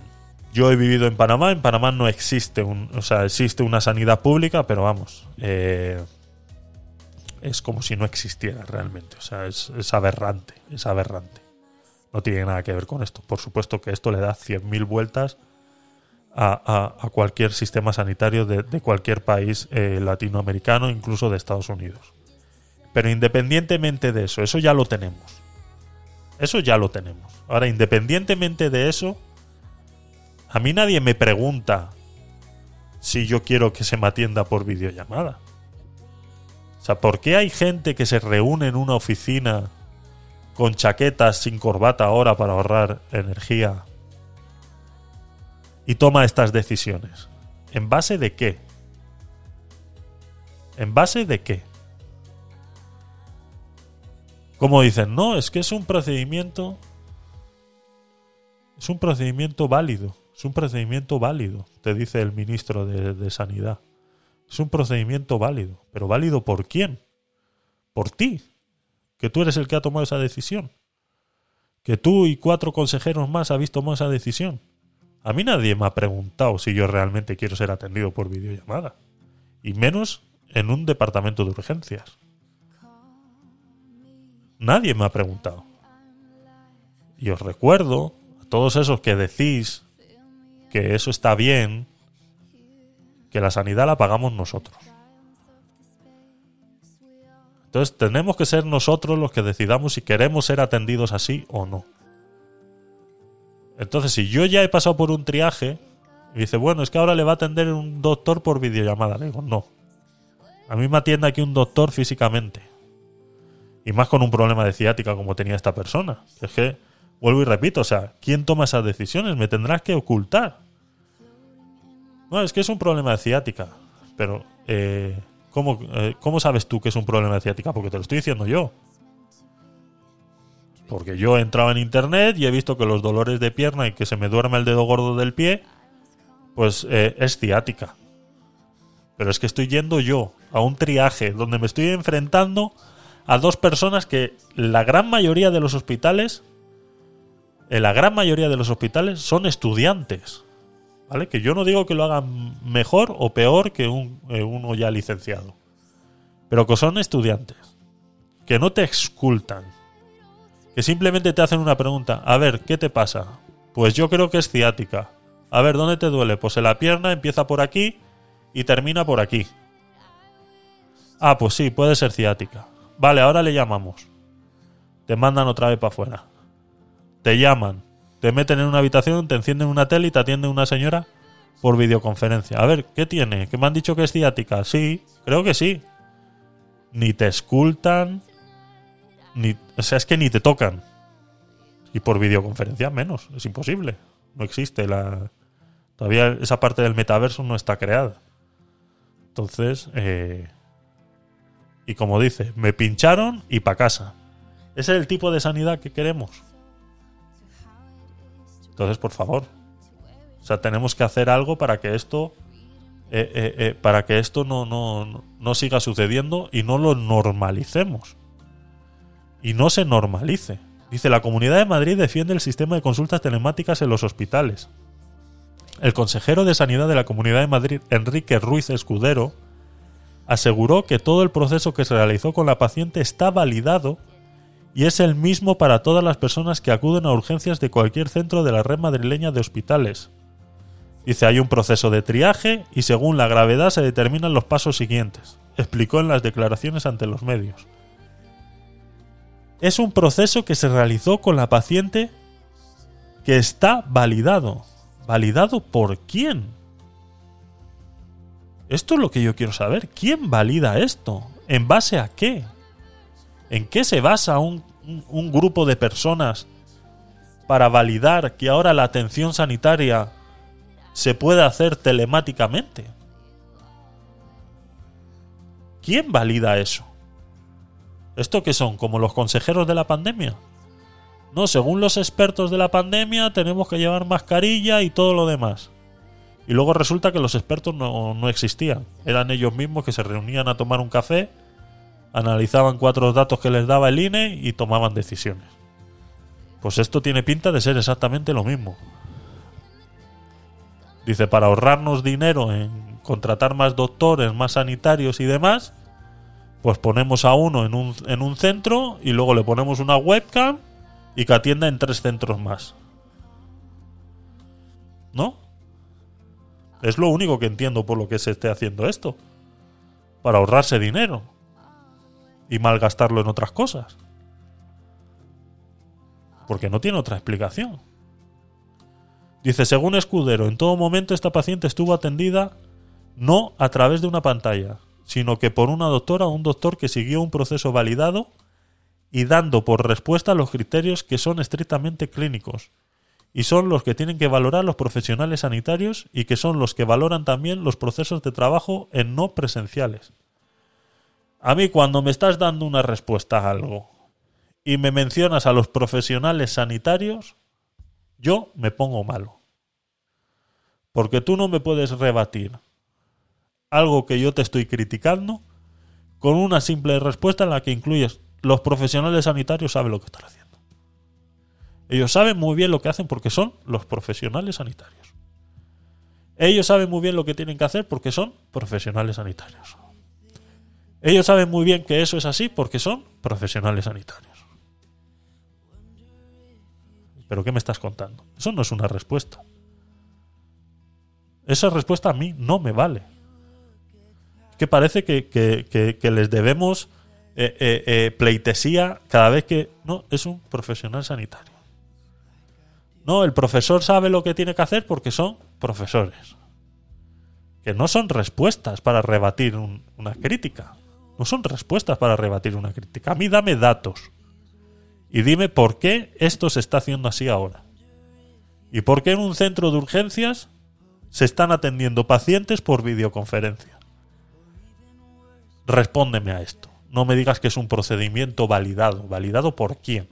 Yo he vivido en Panamá, en Panamá no existe un, o sea, existe una sanidad pública, pero vamos, eh, es como si no existiera realmente, o sea, es, aberrante, es aberrante. No tiene nada que ver con esto. Por supuesto que esto le da 100.000 vueltas a, a- cualquier sistema sanitario de, de cualquier país eh, latinoamericano, incluso de Estados Unidos. Pero independientemente de eso, eso ya lo tenemos. Eso ya lo tenemos. Ahora, independientemente de eso, a mí nadie me pregunta si yo quiero que se me atienda por videollamada. O sea, ¿por qué hay gente que se reúne en una oficina con chaquetas sin corbata ahora para ahorrar energía y toma estas decisiones? ¿En base de qué? ¿En base de qué? Como dicen, no, es que es un procedimiento. Es un procedimiento válido. Es un procedimiento válido, te dice el ministro de, de Sanidad. Es un procedimiento válido. ¿Pero válido por quién? Por ti. Que tú eres el que ha tomado esa decisión. Que tú y cuatro consejeros más habéis tomado esa decisión. A mí nadie me ha preguntado si yo realmente quiero ser atendido por videollamada. Y menos en un departamento de urgencias. Nadie me ha preguntado. Y os recuerdo a todos esos que decís que eso está bien, que la sanidad la pagamos nosotros. Entonces tenemos que ser nosotros los que decidamos si queremos ser atendidos así o no. Entonces, si yo ya he pasado por un triaje y dice, bueno, es que ahora le va a atender un doctor por videollamada, le digo, no. A mí me atiende aquí un doctor físicamente. Y más con un problema de ciática como tenía esta persona. Es que, vuelvo y repito, o sea, ¿quién toma esas decisiones? Me tendrás que ocultar. No, es que es un problema de ciática. Pero, eh, ¿cómo, eh, ¿cómo sabes tú que es un problema de ciática? Porque te lo estoy diciendo yo. Porque yo he entrado en internet y he visto que los dolores de pierna y que se me duerme el dedo gordo del pie, pues eh, es ciática. Pero es que estoy yendo yo a un triaje donde me estoy enfrentando a dos personas que la gran mayoría de los hospitales, en la gran mayoría de los hospitales son estudiantes. ¿Vale? Que yo no digo que lo hagan mejor o peor que un, eh, uno ya licenciado. Pero que son estudiantes. Que no te excultan. Que simplemente te hacen una pregunta. A ver, ¿qué te pasa? Pues yo creo que es ciática. A ver, ¿dónde te duele? Pues en la pierna empieza por aquí y termina por aquí. Ah, pues sí, puede ser ciática. Vale, ahora le llamamos. Te mandan otra vez para afuera. Te llaman. Te meten en una habitación, te encienden una tele y te atiende una señora por videoconferencia. A ver, ¿qué tiene? ¿Que me han dicho que es ciática? Sí, creo que sí. Ni te escultan, ni, o sea, es que ni te tocan. Y por videoconferencia menos, es imposible. No existe la... Todavía esa parte del metaverso no está creada. Entonces, eh, y como dice, me pincharon y pa' casa. Ese es el tipo de sanidad que queremos. Entonces, por favor. O sea, tenemos que hacer algo para que esto. eh, eh, eh, para que esto no, no, no- no siga sucediendo y no lo normalicemos. Y no se normalice. Dice, la Comunidad de Madrid defiende el sistema de consultas telemáticas en los hospitales. El consejero de Sanidad de la Comunidad de Madrid, Enrique Ruiz Escudero, aseguró que todo el proceso que se realizó con la paciente está validado y es el mismo para todas las personas que acuden a urgencias de cualquier centro de la red madrileña de hospitales. Dice, hay un proceso de triaje y según la gravedad se determinan los pasos siguientes, explicó en las declaraciones ante los medios. Es un proceso que se realizó con la paciente que está validado. ¿Validado por quién? Esto es lo que yo quiero saber. ¿Quién valida esto? ¿En base a qué? ¿En qué se basa un, grupo de personas para validar que ahora la atención sanitaria se puede hacer telemáticamente. ¿Quién valida eso? ¿Esto qué son? ¿Como los consejeros de la pandemia? No, según los expertos de la pandemia tenemos que llevar mascarilla y todo lo demás. Y luego resulta que los expertos no, no existían. Eran ellos mismos que se reunían a tomar un café, analizaban cuatro datos que les daba el INE y tomaban decisiones. Pues esto tiene pinta de ser exactamente lo mismo. Dice, para ahorrarnos dinero en contratar más doctores, más sanitarios y demás, pues ponemos a uno en un, en un centro y luego le ponemos una webcam y que atienda en tres centros más. ¿No? Es lo único que entiendo por lo que se esté haciendo esto. Para ahorrarse dinero. Y malgastarlo en otras cosas. Porque no tiene otra explicación. Dice, según Escudero, en todo momento esta paciente estuvo atendida no a través de una pantalla, sino que por una doctora o un doctor que siguió un proceso validado y dando por respuesta los criterios que son estrictamente clínicos, y son los que tienen que valorar los profesionales sanitarios y que son los que valoran también los procesos de trabajo en no presenciales. A mí cuando me estás dando una respuesta a algo y me mencionas a los profesionales sanitarios, yo me pongo malo. Porque tú no me puedes rebatir algo que yo te estoy criticando con una simple respuesta en la que incluyes los profesionales sanitarios saben lo que están haciendo. Ellos saben muy bien lo que hacen porque son los profesionales sanitarios. Ellos saben muy bien lo que tienen que hacer porque son profesionales sanitarios. Ellos saben muy bien que eso es así porque son profesionales sanitarios. ¿Pero qué me estás contando? Eso no es una respuesta. Esa respuesta a mí no me vale. Que parece que, les debemos eh, eh, eh, pleitesía cada vez que... No, es un profesional sanitario. No, el profesor sabe lo que tiene que hacer porque son profesores. Que no son respuestas para rebatir una crítica. No son respuestas para rebatir una crítica. A mí dame datos. Y dime por qué esto se está haciendo así ahora. ¿Y por qué en un centro de urgencias se están atendiendo pacientes por videoconferencia? Respóndeme a esto. No me digas que es un procedimiento validado. ¿Validado por quién?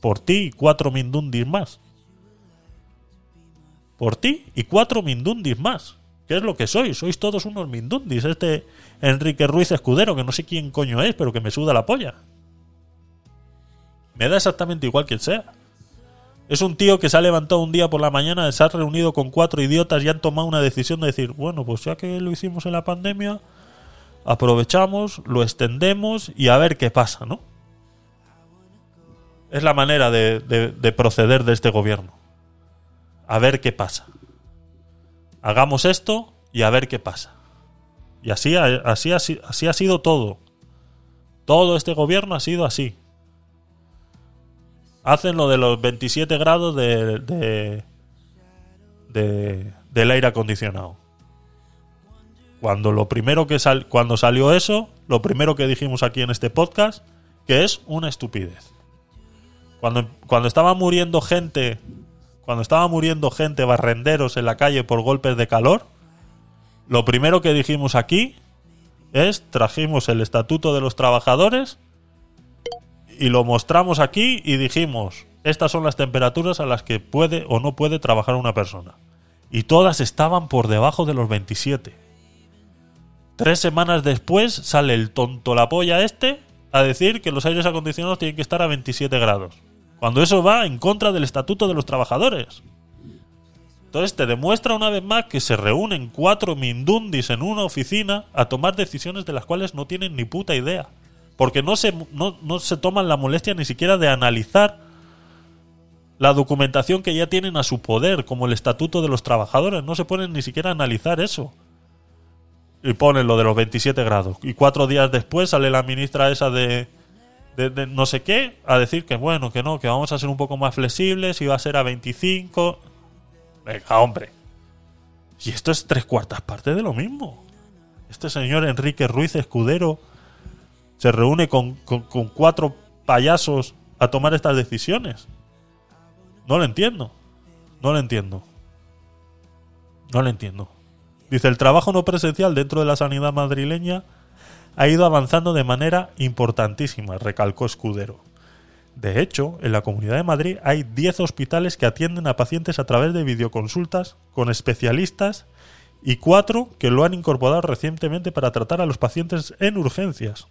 Por ti y cuatro mindundis más. Por ti y cuatro mindundis más. ¿Qué es lo que sois? Sois todos unos mindundis. Este Enrique Ruiz Escudero, que no sé quién coño es, pero que me suda la polla. Me da exactamente igual quien sea. Es un tío que se ha levantado un día por la mañana, se ha reunido con cuatro idiotas y han tomado una decisión de decir, bueno, pues ya que lo hicimos en la pandemia, aprovechamos, lo extendemos y a ver qué pasa, ¿no? Es la manera de, proceder de este gobierno. A ver qué pasa. Hagamos esto y a ver qué pasa. Y así, así, así, así ha sido todo. Todo este gobierno ha sido así. Hacen lo de los 27 grados de, de, del aire acondicionado cuando lo primero que sal, cuando salió eso, lo primero que dijimos aquí en este podcast, que es una estupidez. Cuando, cuando estaba muriendo gente, cuando estaba muriendo gente, barrenderos en la calle por golpes de calor, lo primero que dijimos aquí es trajimos el estatuto de los trabajadores y lo mostramos aquí y dijimos, estas son las temperaturas a las que puede o no puede trabajar una persona. Y todas estaban por debajo de los 27. Tres semanas después sale el tonto la polla este a decir que los aires acondicionados tienen que estar a 27 grados. Cuando eso va en contra del estatuto de los trabajadores. Entonces te demuestra una vez más que se reúnen cuatro mindundis en una oficina a tomar decisiones de las cuales no tienen ni puta idea. Porque no se, no, no se toman la molestia ni siquiera de analizar la documentación que ya tienen a su poder, como el estatuto de los trabajadores. No se ponen ni siquiera a analizar eso y ponen lo de los 27 grados. Y cuatro días después sale la ministra esa de, de, no sé qué a decir que bueno, que no, que vamos a ser un poco más flexibles y va a ser a 25. Venga, hombre. Y esto es tres cuartas partes de lo mismo. Este señor Enrique Ruiz Escudero se reúne con, con, con cuatro payasos a tomar estas decisiones. No lo entiendo. No lo entiendo. No lo entiendo. Dice, el trabajo no presencial dentro de la sanidad madrileña ha ido avanzando de manera importantísima, recalcó Escudero. De hecho, en la Comunidad de Madrid hay 10 hospitales que atienden a pacientes a través de videoconsultas con especialistas y 4 que lo han incorporado recientemente para tratar a los pacientes en urgencias.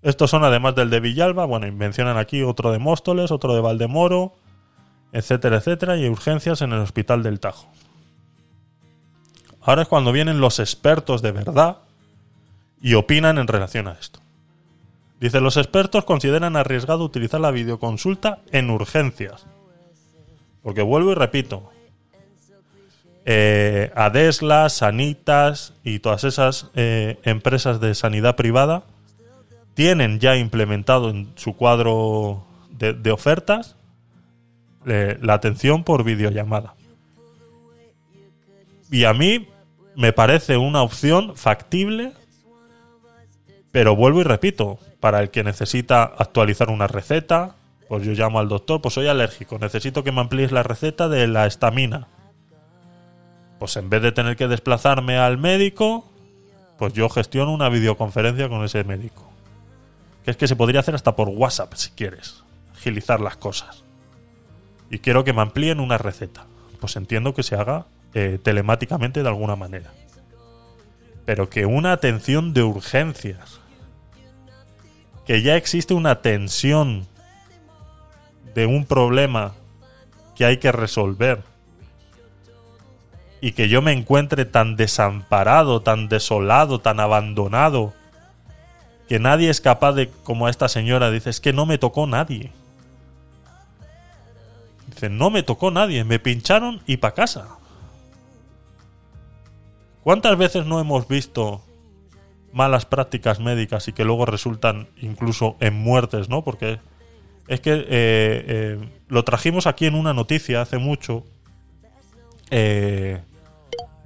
Estos son además del de Villalba, bueno, mencionan aquí otro de Móstoles, otro de Valdemoro, etcétera, etcétera, y urgencias en el Hospital del Tajo. Ahora es cuando vienen los expertos de verdad y opinan en relación a esto. Dice, los expertos consideran arriesgado utilizar la videoconsulta en urgencias. Porque vuelvo y repito, eh, Adesla, Sanitas y todas esas eh, empresas de sanidad privada tienen ya implementado en su cuadro de, ofertas eh, la atención por videollamada. Y a mí me parece una opción factible, pero vuelvo y repito, para el que necesita actualizar una receta, pues yo llamo al doctor, pues soy alérgico, necesito que me amplíes la receta de la estamina. Pues en vez de tener que desplazarme al médico, pues yo gestiono una videoconferencia con ese médico. Que es que se podría hacer hasta por WhatsApp si quieres, agilizar las cosas. Y quiero que me amplíen una receta. Pues entiendo que se haga eh, telemáticamente de alguna manera. Pero que una atención de urgencias que ya existe una tensión de un problema que hay que resolver y que yo me encuentre tan desamparado, tan desolado, tan abandonado, que nadie es capaz de, como esta señora dice, es que no me tocó nadie. Dice, no me tocó nadie, me pincharon y pa' casa. ¿Cuántas veces no hemos visto malas prácticas médicas y que luego resultan incluso en muertes, ¿no? Porque es que eh, eh, lo trajimos aquí en una noticia hace mucho. Eh,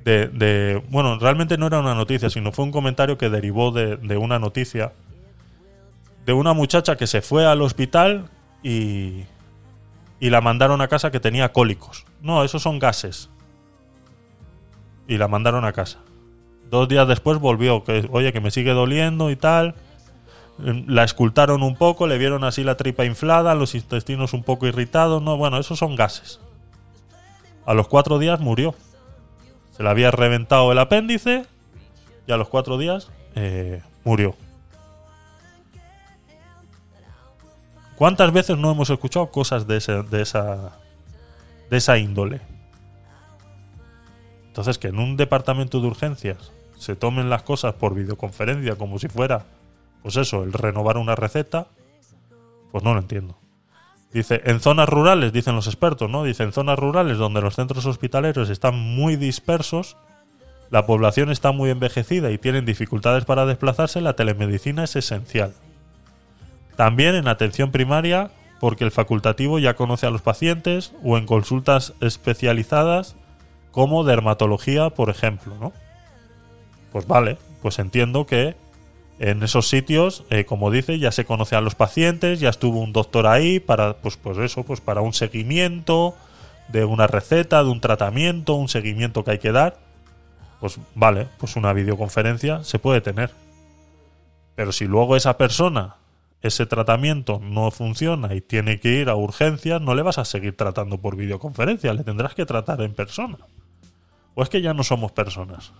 de, bueno, realmente no era una noticia, sino fue un comentario que derivó de, de, una noticia de una muchacha que se fue al hospital y, y la mandaron a casa que tenía cólicos. No, esos son gases. Y la mandaron a casa. Dos días después volvió, que oye, que me sigue doliendo y tal. La escultaron un poco, le vieron así la tripa inflada, los intestinos un poco irritados. No, bueno, esos son gases. A los cuatro días murió. Se le había reventado el apéndice y a los cuatro días eh, murió. ¿Cuántas veces no hemos escuchado cosas de, de, esa, de esa índole? Entonces, que en un departamento de urgencias se tomen las cosas por videoconferencia como si fuera, pues eso, el renovar una receta, pues no lo entiendo. Dice, en zonas rurales, dicen los expertos, ¿no? Dice, en zonas rurales donde los centros hospitaleros están muy dispersos, la población está muy envejecida y tienen dificultades para desplazarse, la telemedicina es esencial. También en atención primaria, porque el facultativo ya conoce a los pacientes o en consultas especializadas como dermatología, por ejemplo, ¿no? Pues vale, pues entiendo que en esos sitios, eh, como dice, ya se conoce a los pacientes, ya estuvo un doctor ahí para, pues, pues eso, pues para un seguimiento de una receta, de un tratamiento, un seguimiento que hay que dar. Pues vale, pues una videoconferencia se puede tener. Pero si luego esa persona, ese tratamiento no funciona y tiene que ir a urgencias, no le vas a seguir tratando por videoconferencia, le tendrás que tratar en persona. ¿O es que ya no somos personas?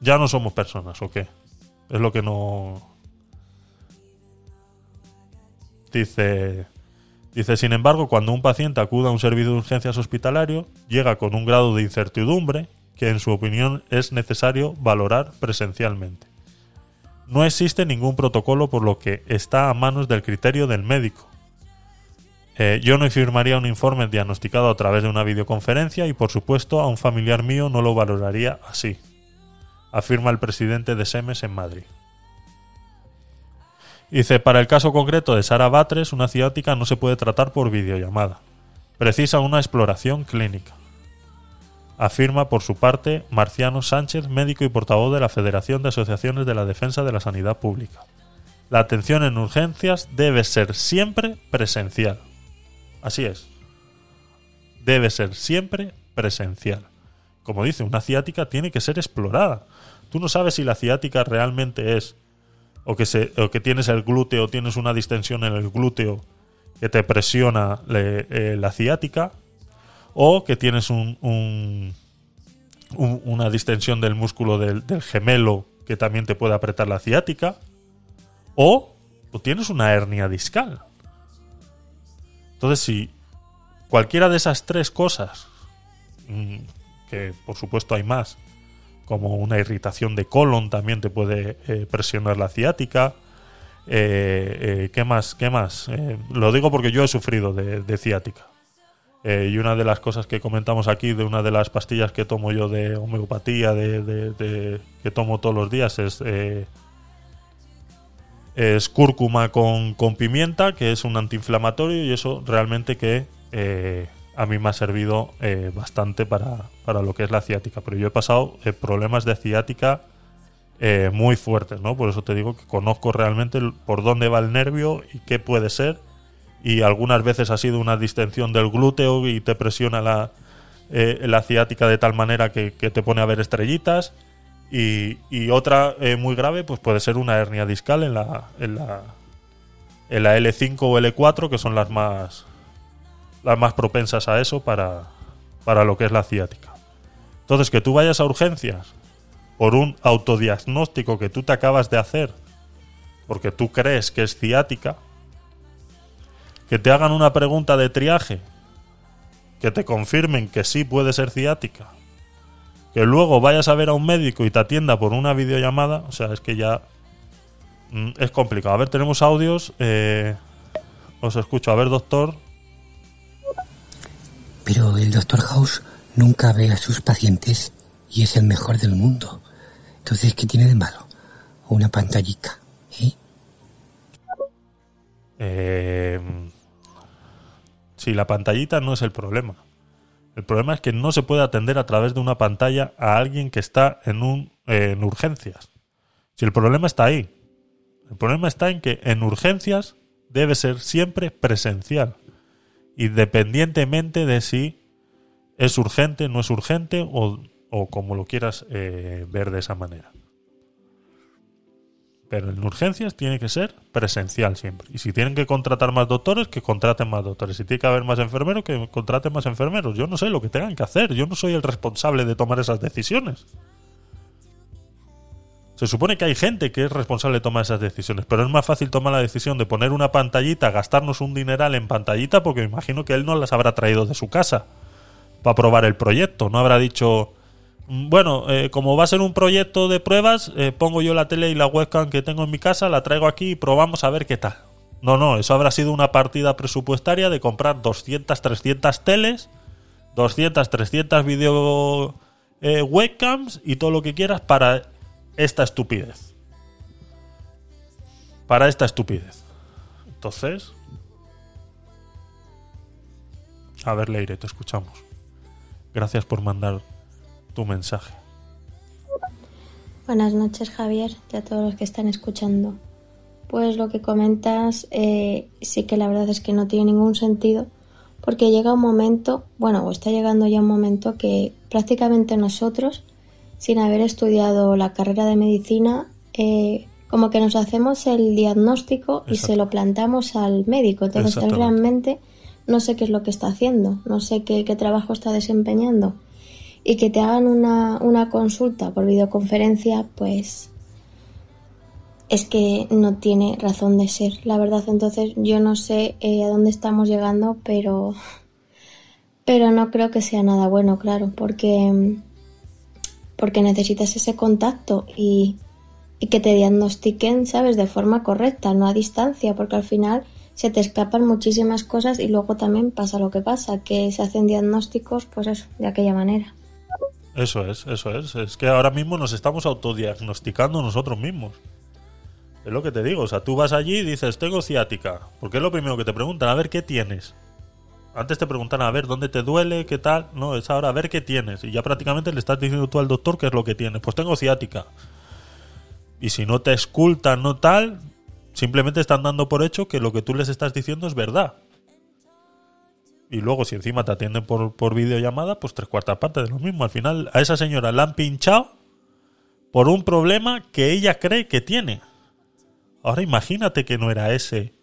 ya no somos personas, ¿o qué? Es lo que no... Dice... Dice, sin embargo, cuando un paciente acude a un servicio de urgencias hospitalario, llega con un grado de incertidumbre que en su opinión es necesario valorar presencialmente. No existe ningún protocolo por lo que está a manos del criterio del médico. Eh, yo no firmaría un informe diagnosticado a través de una videoconferencia y por supuesto a un familiar mío no lo valoraría así afirma el presidente de SEMES en Madrid. Dice, para el caso concreto de Sara Batres, una ciática no se puede tratar por videollamada. Precisa una exploración clínica. Afirma por su parte Marciano Sánchez, médico y portavoz de la Federación de Asociaciones de la Defensa de la Sanidad Pública. la atención en urgencias debe ser siempre presencial. Así es. Debe ser siempre presencial. Como dice, una ciática tiene que ser explorada. Tú no sabes si la ciática realmente es o que, se, o que tienes el glúteo, tienes una distensión en el glúteo que te presiona eh, la ciática, o que tienes un, un- un- una distensión del músculo del, del gemelo que también te puede apretar la ciática, o, o tienes una hernia discal. Entonces, si cualquiera de esas tres cosas, mm, que por supuesto hay más, como una irritación de colon también te puede eh, presionar la ciática. Eh, eh, ¿Qué más? ¿Qué más? Eh, lo digo porque yo he sufrido de, de ciática. Y una de las cosas que comentamos aquí, de una de las pastillas que tomo yo de homeopatía, de, de- de- que tomo todos los días, es, es cúrcuma con, con pimienta, que es un antiinflamatorio, y eso realmente que eh, a mí me ha servido eh, bastante para, para lo que es la ciática. Pero yo he pasado eh, problemas de ciática muy fuertes, ¿no? Por eso te digo que conozco realmente por dónde va el nervio y qué puede ser. Y algunas veces ha sido una distensión del glúteo y te presiona la, la ciática de tal manera que, que te pone a ver estrellitas. Y, y otra eh, muy grave, pues puede ser una hernia discal en la, en la, en la L5 o L4, que son las más, las más propensas a eso para, para lo que es la ciática. Entonces, que tú vayas a urgencias por un autodiagnóstico que tú te acabas de hacer, porque tú crees que es ciática, que te hagan una pregunta de triaje, que te confirmen que sí puede ser ciática, que luego vayas a ver a un médico y te atienda por una videollamada, o sea, es que ya mm, es complicado. A ver, tenemos audios. eh, os escucho. A ver, doctor. Pero el doctor House nunca ve a sus pacientes y es el mejor del mundo. Entonces, ¿qué tiene de malo? Una pantallita, ¿eh? Eh, sí, la pantallita no es el problema. El problema es que no se puede atender a través de una pantalla a alguien que está en, un, en urgencias. Si el problema está ahí. El problema está en que en urgencias debe ser siempre presencial. Independientemente de si es urgente, no es urgente o, o como lo quieras eh, ver de esa manera. Pero en urgencias tiene que ser presencial siempre. Y si tienen que contratar más doctores, que contraten más doctores. Si tiene que haber más enfermeros, que contraten más enfermeros. Yo no sé lo que tengan que hacer. Yo no soy el responsable de tomar esas decisiones. Se supone que hay gente que es responsable de tomar esas decisiones, pero es más fácil tomar la decisión de poner una pantallita, gastarnos un dineral en pantallita, porque me imagino que él no las habrá traído de su casa para probar el proyecto. No habrá dicho, "Mm, bueno, eh, como va a ser un proyecto de pruebas, eh, pongo yo la tele y la webcam que tengo en mi casa, la traigo aquí y probamos a ver qué tal. No, no, eso habrá sido una partida presupuestaria de comprar 200, 300 teles, 200, 300 video eh, webcams y todo lo que quieras para esta estupidez. Para esta estupidez. Entonces... A ver, Leire, te escuchamos. Gracias por mandar tu mensaje. Buenas noches, Javier, y a todos los que están escuchando. Pues lo que comentas eh, sí que la verdad es que no tiene ningún sentido, porque llega un momento, bueno, o está llegando ya un momento que prácticamente nosotros, sin haber estudiado la carrera de medicina, eh, como que nos hacemos el diagnóstico y se lo plantamos al médico. Entonces él realmente no sé qué es lo que está haciendo, no sé qué, qué trabajo está desempeñando. Y que te hagan una, una consulta por videoconferencia, pues es que no tiene razón de ser, la verdad. Entonces yo no sé eh, a dónde estamos llegando, pero, pero no creo que sea nada bueno, claro, porque, porque necesitas ese contacto y, y que te diagnostiquen, ¿sabes?, de forma correcta, no a distancia, porque al final se te escapan muchísimas cosas y luego también pasa lo que pasa, que se hacen diagnósticos, pues eso, de aquella manera. Eso es, eso es. Es que ahora mismo nos estamos autodiagnosticando nosotros mismos. Es lo que te digo. O sea, tú vas allí y dices, tengo ciática. Porque es lo primero que te preguntan, a ver qué tienes. Antes te preguntan, a ver, ¿dónde te duele? ¿Qué tal? No, es ahora a ver qué tienes. Y ya prácticamente le estás diciendo tú al doctor qué es lo que tienes. Pues tengo ciática. Y si no te escultan, no tal, simplemente están dando por hecho que lo que tú les estás diciendo es verdad. Y luego, si encima te atienden por, por videollamada, pues tres cuartas partes de lo mismo. Al final, a esa señora la han pinchado por un problema que ella cree que tiene. Ahora imagínate que no era ese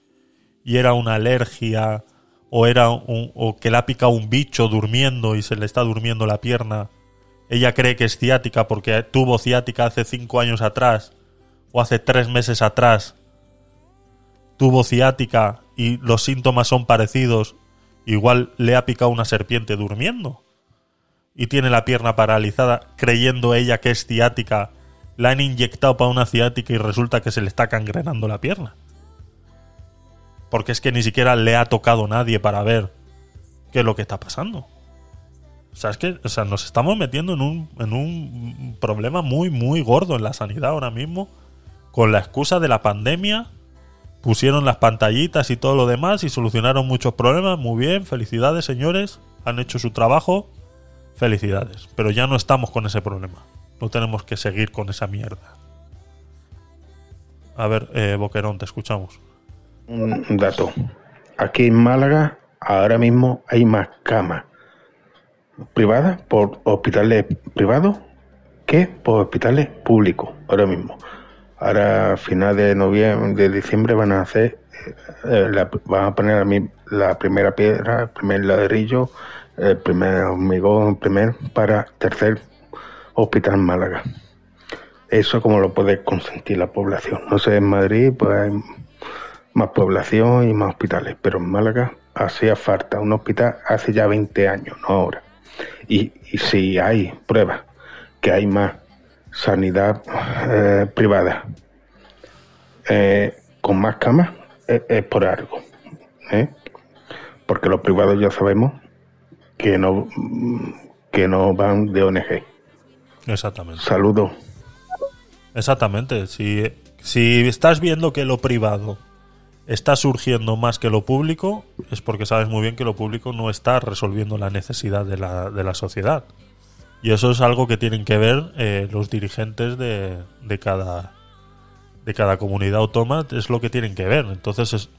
y era una alergia o era o que le ha picado un bicho durmiendo y se le está durmiendo la pierna. Ella cree que es ciática porque tuvo ciática hace cinco años atrás o hace tres meses atrás. Tuvo ciática y los síntomas son parecidos. Igual le ha picado una serpiente durmiendo y tiene la pierna paralizada creyendo ella que es ciática. La han inyectado para una ciática y resulta que se le está cangrenando la pierna porque es que ni siquiera le ha tocado nadie para ver qué es lo que está pasando. O sea, es que o sea, nos estamos metiendo en un, en un problema muy, muy gordo en la sanidad ahora mismo. Con la excusa de la pandemia, pusieron las pantallitas y todo lo demás y solucionaron muchos problemas. Muy bien, felicidades, señores. Han hecho su trabajo. Felicidades. Pero ya no estamos con ese problema. No tenemos que seguir con esa mierda. A ver, eh, Boquerón, te escuchamos. Un dato. Aquí en Málaga ahora mismo hay más camas privadas por hospitales privados que por hospitales públicos ahora mismo. Ahora a final de noviembre, de diciembre van a hacer, eh, la- van a poner la primera piedra, el primer ladrillo, el primer hormigón, primer para tercer hospital en Málaga. Eso como lo puede consentir la población. No sé, en Madrid pues hay más población y más hospitales, pero en Málaga hacía falta un hospital hace ya 20 años, no ahora. Y, y si hay pruebas que hay más sanidad eh, privada eh, con más camas, es, es por algo. ¿eh? Porque los privados ya sabemos que no, que no van de ONG. Exactamente. Saludos. Exactamente. Si, si estás viendo que lo privado está surgiendo más que lo público, es porque sabes muy bien que lo público no está resolviendo la necesidad de la, de la sociedad. Y eso es algo que tienen que ver eh, los dirigentes de, de cada de cada comunidad autónoma, es lo que tienen que ver. Entonces es-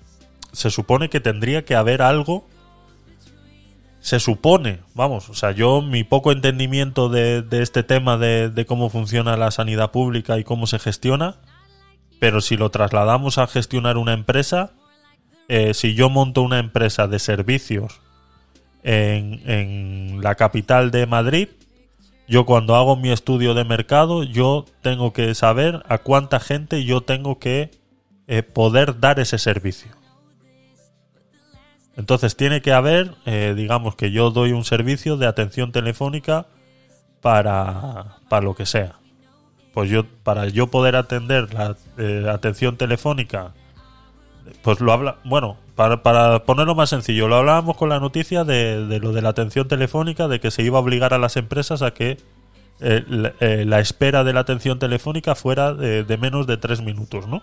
se supone que tendría que haber algo se supone, vamos, o sea, yo mi poco entendimiento de, de este tema de, de cómo funciona la sanidad pública y cómo se gestiona, pero si lo trasladamos a gestionar una empresa, eh, si yo monto una empresa de servicios en, en la capital de Madrid, yo cuando hago mi estudio de mercado, yo tengo que saber a cuánta gente yo tengo que eh, poder dar ese servicio. Entonces tiene que haber, eh, digamos que yo doy un servicio de atención telefónica para, para lo que sea. Pues yo, para yo poder atender la eh, atención telefónica, pues lo habla, bueno, para, para ponerlo más sencillo, lo hablábamos con la noticia de, lo de la atención telefónica, de que se iba a obligar a las empresas a que eh, la, eh, la espera de la atención telefónica fuera de, de menos de tres minutos, ¿no?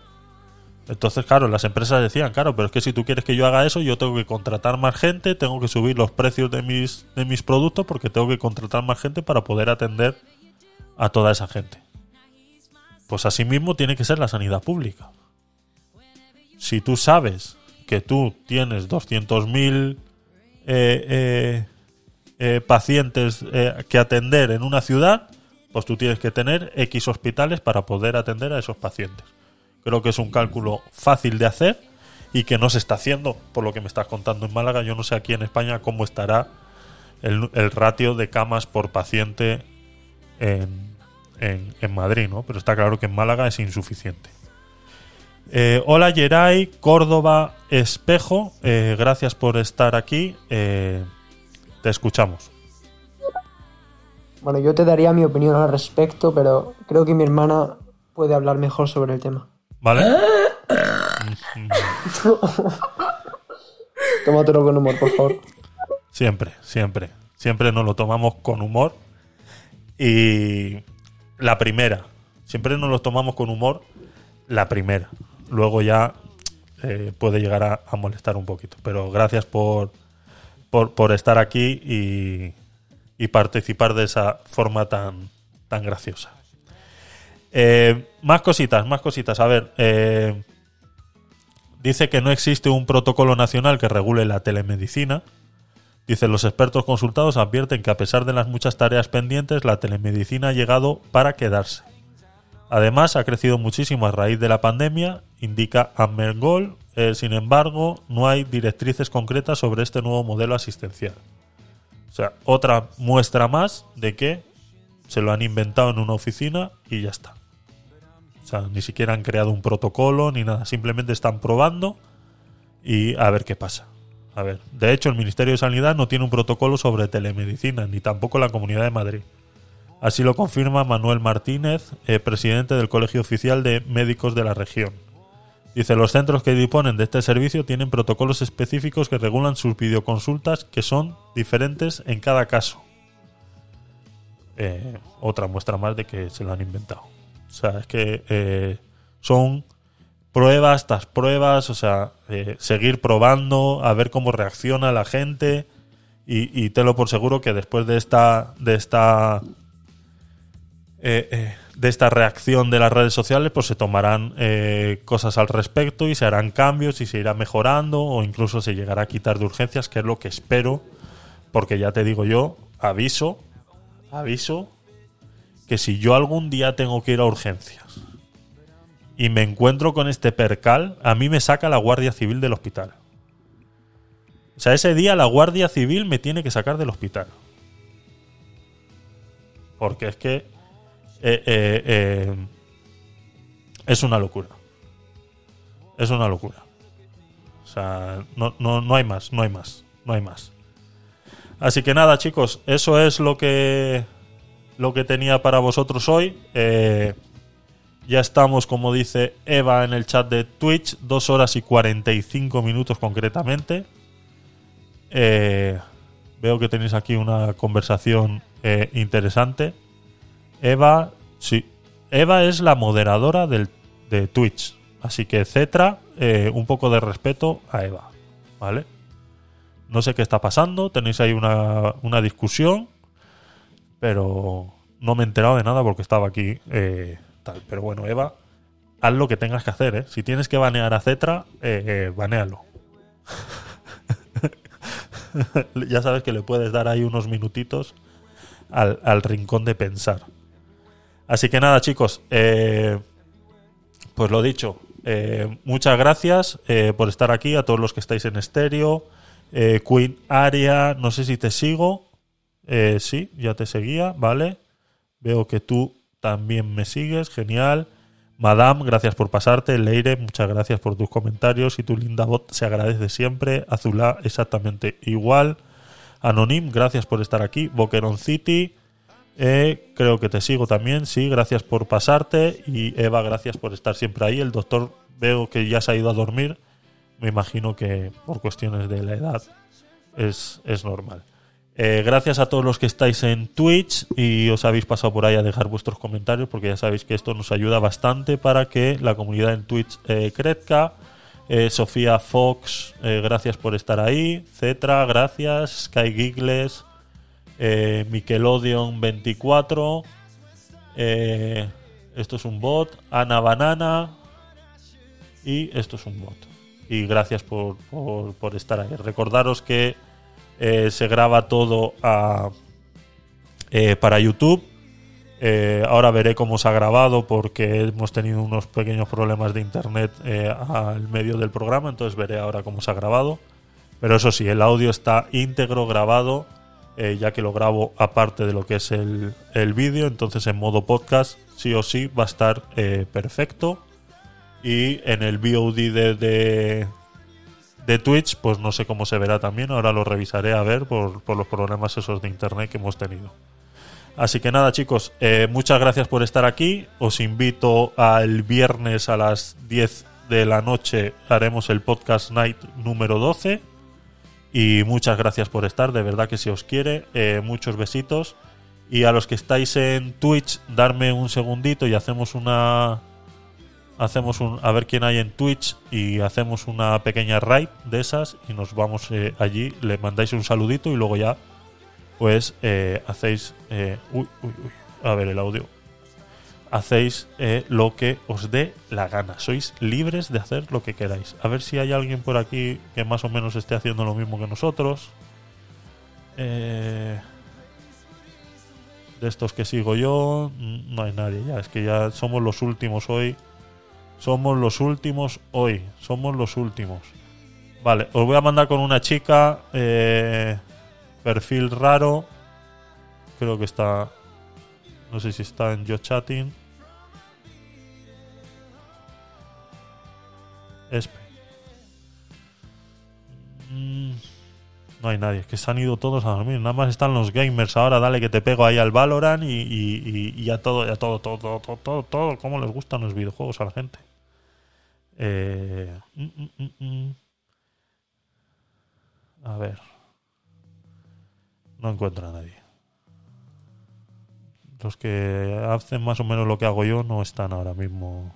Entonces, claro, las empresas decían, claro, pero es que si tú quieres que yo haga eso, yo tengo que contratar más gente, tengo que subir los precios de mis, de mis productos porque tengo que contratar más gente para poder atender a toda esa gente. Pues así mismo tiene que ser la sanidad pública. Si tú sabes que tú tienes 200.000 eh, eh, eh, pacientes eh, que atender en una ciudad, pues tú tienes que tener X hospitales para poder atender a esos pacientes. Creo que es un cálculo fácil de hacer y que no se está haciendo, por lo que me estás contando en Málaga. Yo no sé aquí en España cómo estará el, el ratio de camas por paciente en, en, en Madrid, ¿no? Pero está claro que en Málaga es insuficiente. Eh, hola Geray, Córdoba, Espejo, eh, gracias por estar aquí. Eh, te escuchamos. Bueno, yo te daría mi opinión al respecto, pero creo que mi hermana puede hablar mejor sobre el tema. ¿Vale? Tómatelo con humor, por favor. Siempre, siempre. Siempre nos lo tomamos con humor. Y la primera. Siempre nos lo tomamos con humor. La primera. Luego ya eh, puede llegar a, molestar un poquito. Pero gracias por, por, estar aquí y, y participar de esa forma tan, tan graciosa. Eh, más cositas, más cositas. A ver, eh, dice que no existe un protocolo nacional que regule la telemedicina. Dice, los expertos consultados advierten que a pesar de las muchas tareas pendientes, la telemedicina ha llegado para quedarse. Además, ha crecido muchísimo a raíz de la pandemia, indica Amergol. Eh, sin embargo, no hay directrices concretas sobre este nuevo modelo asistencial. O sea, otra muestra más de que se lo han inventado en una oficina y ya está. O sea, ni siquiera han creado un protocolo ni nada, simplemente están probando y a ver qué pasa. A ver, de hecho el Ministerio de Sanidad no tiene un protocolo sobre telemedicina, ni tampoco la Comunidad de Madrid. Así lo confirma Manuel Martínez, eh, presidente del Colegio Oficial de Médicos de la región. Dice, los centros que disponen de este servicio tienen protocolos específicos que regulan sus videoconsultas que son diferentes en cada caso. Eh, otra muestra más de que se lo han inventado. O sea, es que eh, son pruebas tras pruebas, o sea, seguir probando, a ver cómo reacciona la gente. Y, y te lo por seguro que después de esta, de esta eh, eh, de esta reacción de las redes sociales, pues se tomarán eh, cosas al respecto y se harán cambios y se irá mejorando o incluso se llegará a quitar de urgencias, que es lo que espero, porque ya te digo yo, aviso, aviso, que si yo algún día tengo que ir a urgencias y me encuentro con este percal, a mí me saca la Guardia Civil del hospital. O sea, ese día la Guardia Civil me tiene que sacar del hospital. Porque es que eh, eh, eh, es una locura. Es una locura. O sea, no, no, no hay más, no hay más, no hay más. Así que nada, chicos, eso es lo que lo que tenía para vosotros hoy. ya estamos, como dice Eva en el chat de Twitch, dos horas y 45 minutos concretamente. veo que tenéis aquí una conversación interesante. Eva, sí. Eva es la moderadora del, de Twitch. Así que, Cetra, eh, un poco de respeto a Eva. ¿Vale? No sé qué está pasando. Tenéis ahí una, una discusión. Pero no me he enterado de nada porque estaba aquí eh, tal. Pero bueno, Eva, haz lo que tengas que hacer, ¿eh? Si tienes que banear a Cetra, eh, eh banealo. ya sabes que le puedes dar ahí unos minutitos al, al rincón de pensar. Así que nada, chicos, eh, pues lo dicho, eh, muchas gracias eh, por estar aquí, a todos los que estáis en estéreo. Queen Aria, no sé si te sigo. sí, ya te seguía, ¿vale? Veo que tú también me sigues, genial. Madame, gracias por pasarte. Leire, muchas gracias por tus comentarios y tu linda voz se agradece siempre. Azulá, exactamente igual. Anonim, gracias por estar aquí. Boqueron City, eh, creo que te sigo también, sí, gracias por pasarte. Y Eva, gracias por estar siempre ahí. El doctor veo que ya se ha ido a dormir. Me imagino que por cuestiones de la edad es, es normal. Eh, gracias a todos los que estáis en Twitch y os habéis pasado por ahí a dejar vuestros comentarios porque ya sabéis que esto nos ayuda bastante para que la comunidad en Twitch eh, crezca. Sofía Fox, gracias por estar ahí. Cetra, gracias. Sky Gigles, eh, Nickelodeon 24. Eh, esto es un bot. Ana Banana. Y esto es un bot. Y gracias por, estar ahí. Recordaros que eh, se graba todo para YouTube. ahora veré cómo se ha grabado porque hemos tenido unos pequeños problemas de internet al medio del programa. Entonces veré ahora cómo se ha grabado. Pero eso sí, el audio está íntegro grabado eh, ya que lo grabo aparte de lo que es el, vídeo, entonces en modo podcast sí o sí va a estar eh, perfecto. Y en el VOD de, de, Twitch, pues no sé cómo se verá también, ahora lo revisaré a ver por, los problemas esos de internet que hemos tenido. Así que nada chicos, eh, muchas gracias por estar aquí. Os invito al viernes a las 10 de la noche, haremos el podcast night número 12 y muchas gracias por estar, de verdad que si os quiere, eh, muchos besitos. Y a los que estáis en Twitch, darme un segundito y hacemos una. Hacemos un. A ver quién hay en Twitch y hacemos una pequeña raid de esas y nos vamos eh, allí. Le mandáis un saludito y luego ya, pues, eh, hacéis. uy, uy, uy. A ver el audio. Hacéis eh, lo que os dé la gana. Sois libres de hacer lo que queráis. A ver si hay alguien por aquí que más o menos esté haciendo lo mismo que nosotros. Eh, de estos que sigo yo, mm, no hay nadie ya. Es que ya somos los últimos hoy. Somos los últimos hoy. Somos los últimos. Vale, os voy a mandar con una chica. eh, perfil raro. Creo que está. No sé si está en Yo Chatting. Mm, no hay nadie, es que se han ido todos a dormir. Nada más están los gamers ahora, dale que te pego ahí al Valorant y, y, y- y a todo, y a todo, todo, todo, todo, todo, todo, cómo les gustan los videojuegos a la gente. Eh, mm, mm. A ver. No encuentro a nadie. Los que hacen más o menos lo que hago yo no están ahora mismo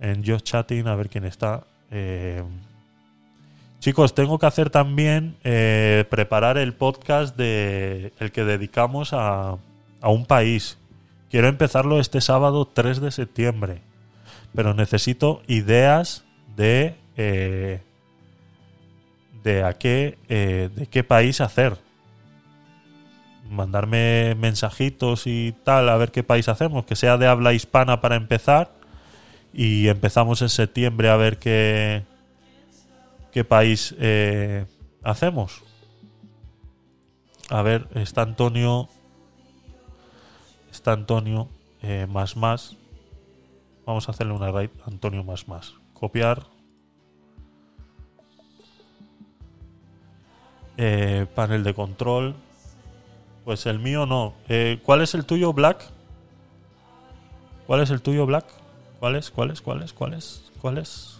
en Just Chatting a ver quién está. Eh, chicos, tengo que hacer también eh, preparar el podcast de el que dedicamos a, a un país. Quiero empezarlo este sábado 3 de septiembre, pero necesito ideas de eh, de a qué de qué país hacer. Mandarme mensajitos y tal a ver qué país hacemos, que sea de habla hispana para empezar y empezamos en septiembre a ver qué, qué país eh, hacemos. A ver, está Antonio. Está Antonio eh, más más. Vamos a hacerle una raid Antonio más más. Copiar. Eh, panel de control. Pues el mío no. Eh, ¿Cuál es el tuyo, Black? ¿Cuál es el tuyo, Black? ¿Cuál es? ¿Cuál es? ¿Cuál es? ¿Cuál es? ¿Cuál es?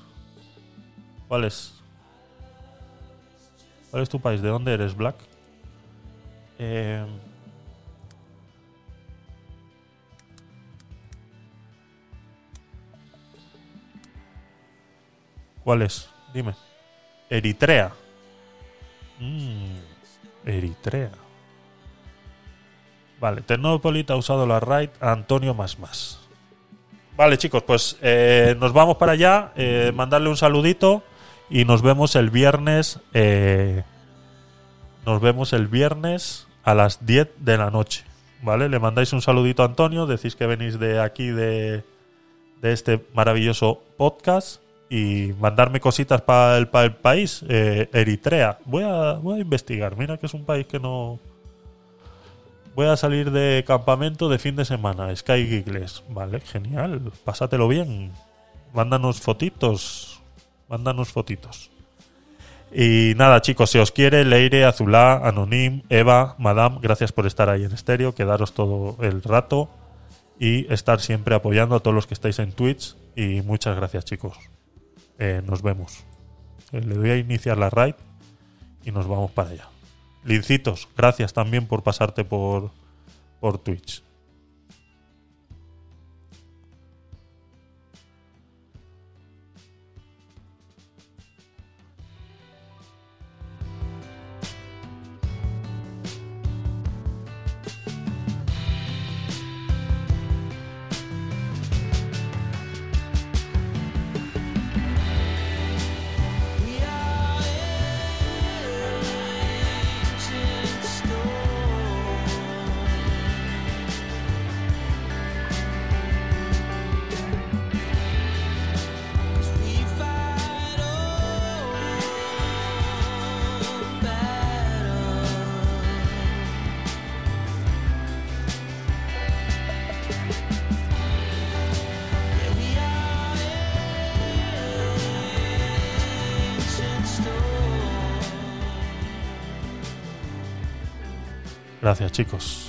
¿Cuál es? ¿Cuál es tu país? ¿De dónde eres, Black? Eh, ¿Cuál es? Dime. Eritrea. Mm, Eritrea. Vale, Tecnopolita ha usado la raid a Antonio más más. Vale, chicos, pues eh, nos vamos para allá. eh, mandarle un saludito y nos vemos el viernes. eh, nos vemos el viernes a las 10 de la noche. ¿Vale? Le mandáis un saludito a Antonio, decís que venís de aquí, de, de este maravilloso podcast. Y mandarme cositas para el, pa el país, eh, Eritrea. Voy a, voy a investigar. Mira que es un país que no, Voy a salir de campamento de fin de semana. Sky Giggles. Vale, genial. Pásatelo bien. Mándanos fotitos. Mándanos fotitos. Y nada, chicos, si os quiere, Leire, Azulá, Anonim, Eva, Madame, gracias por estar ahí en estéreo, quedaros todo el rato y estar siempre apoyando a todos los que estáis en Twitch. Y muchas gracias, chicos. Eh, nos vemos. Eh, le doy a iniciar la raid y nos vamos para allá. Lincitos, gracias también por pasarte por, por Twitch. Chicos.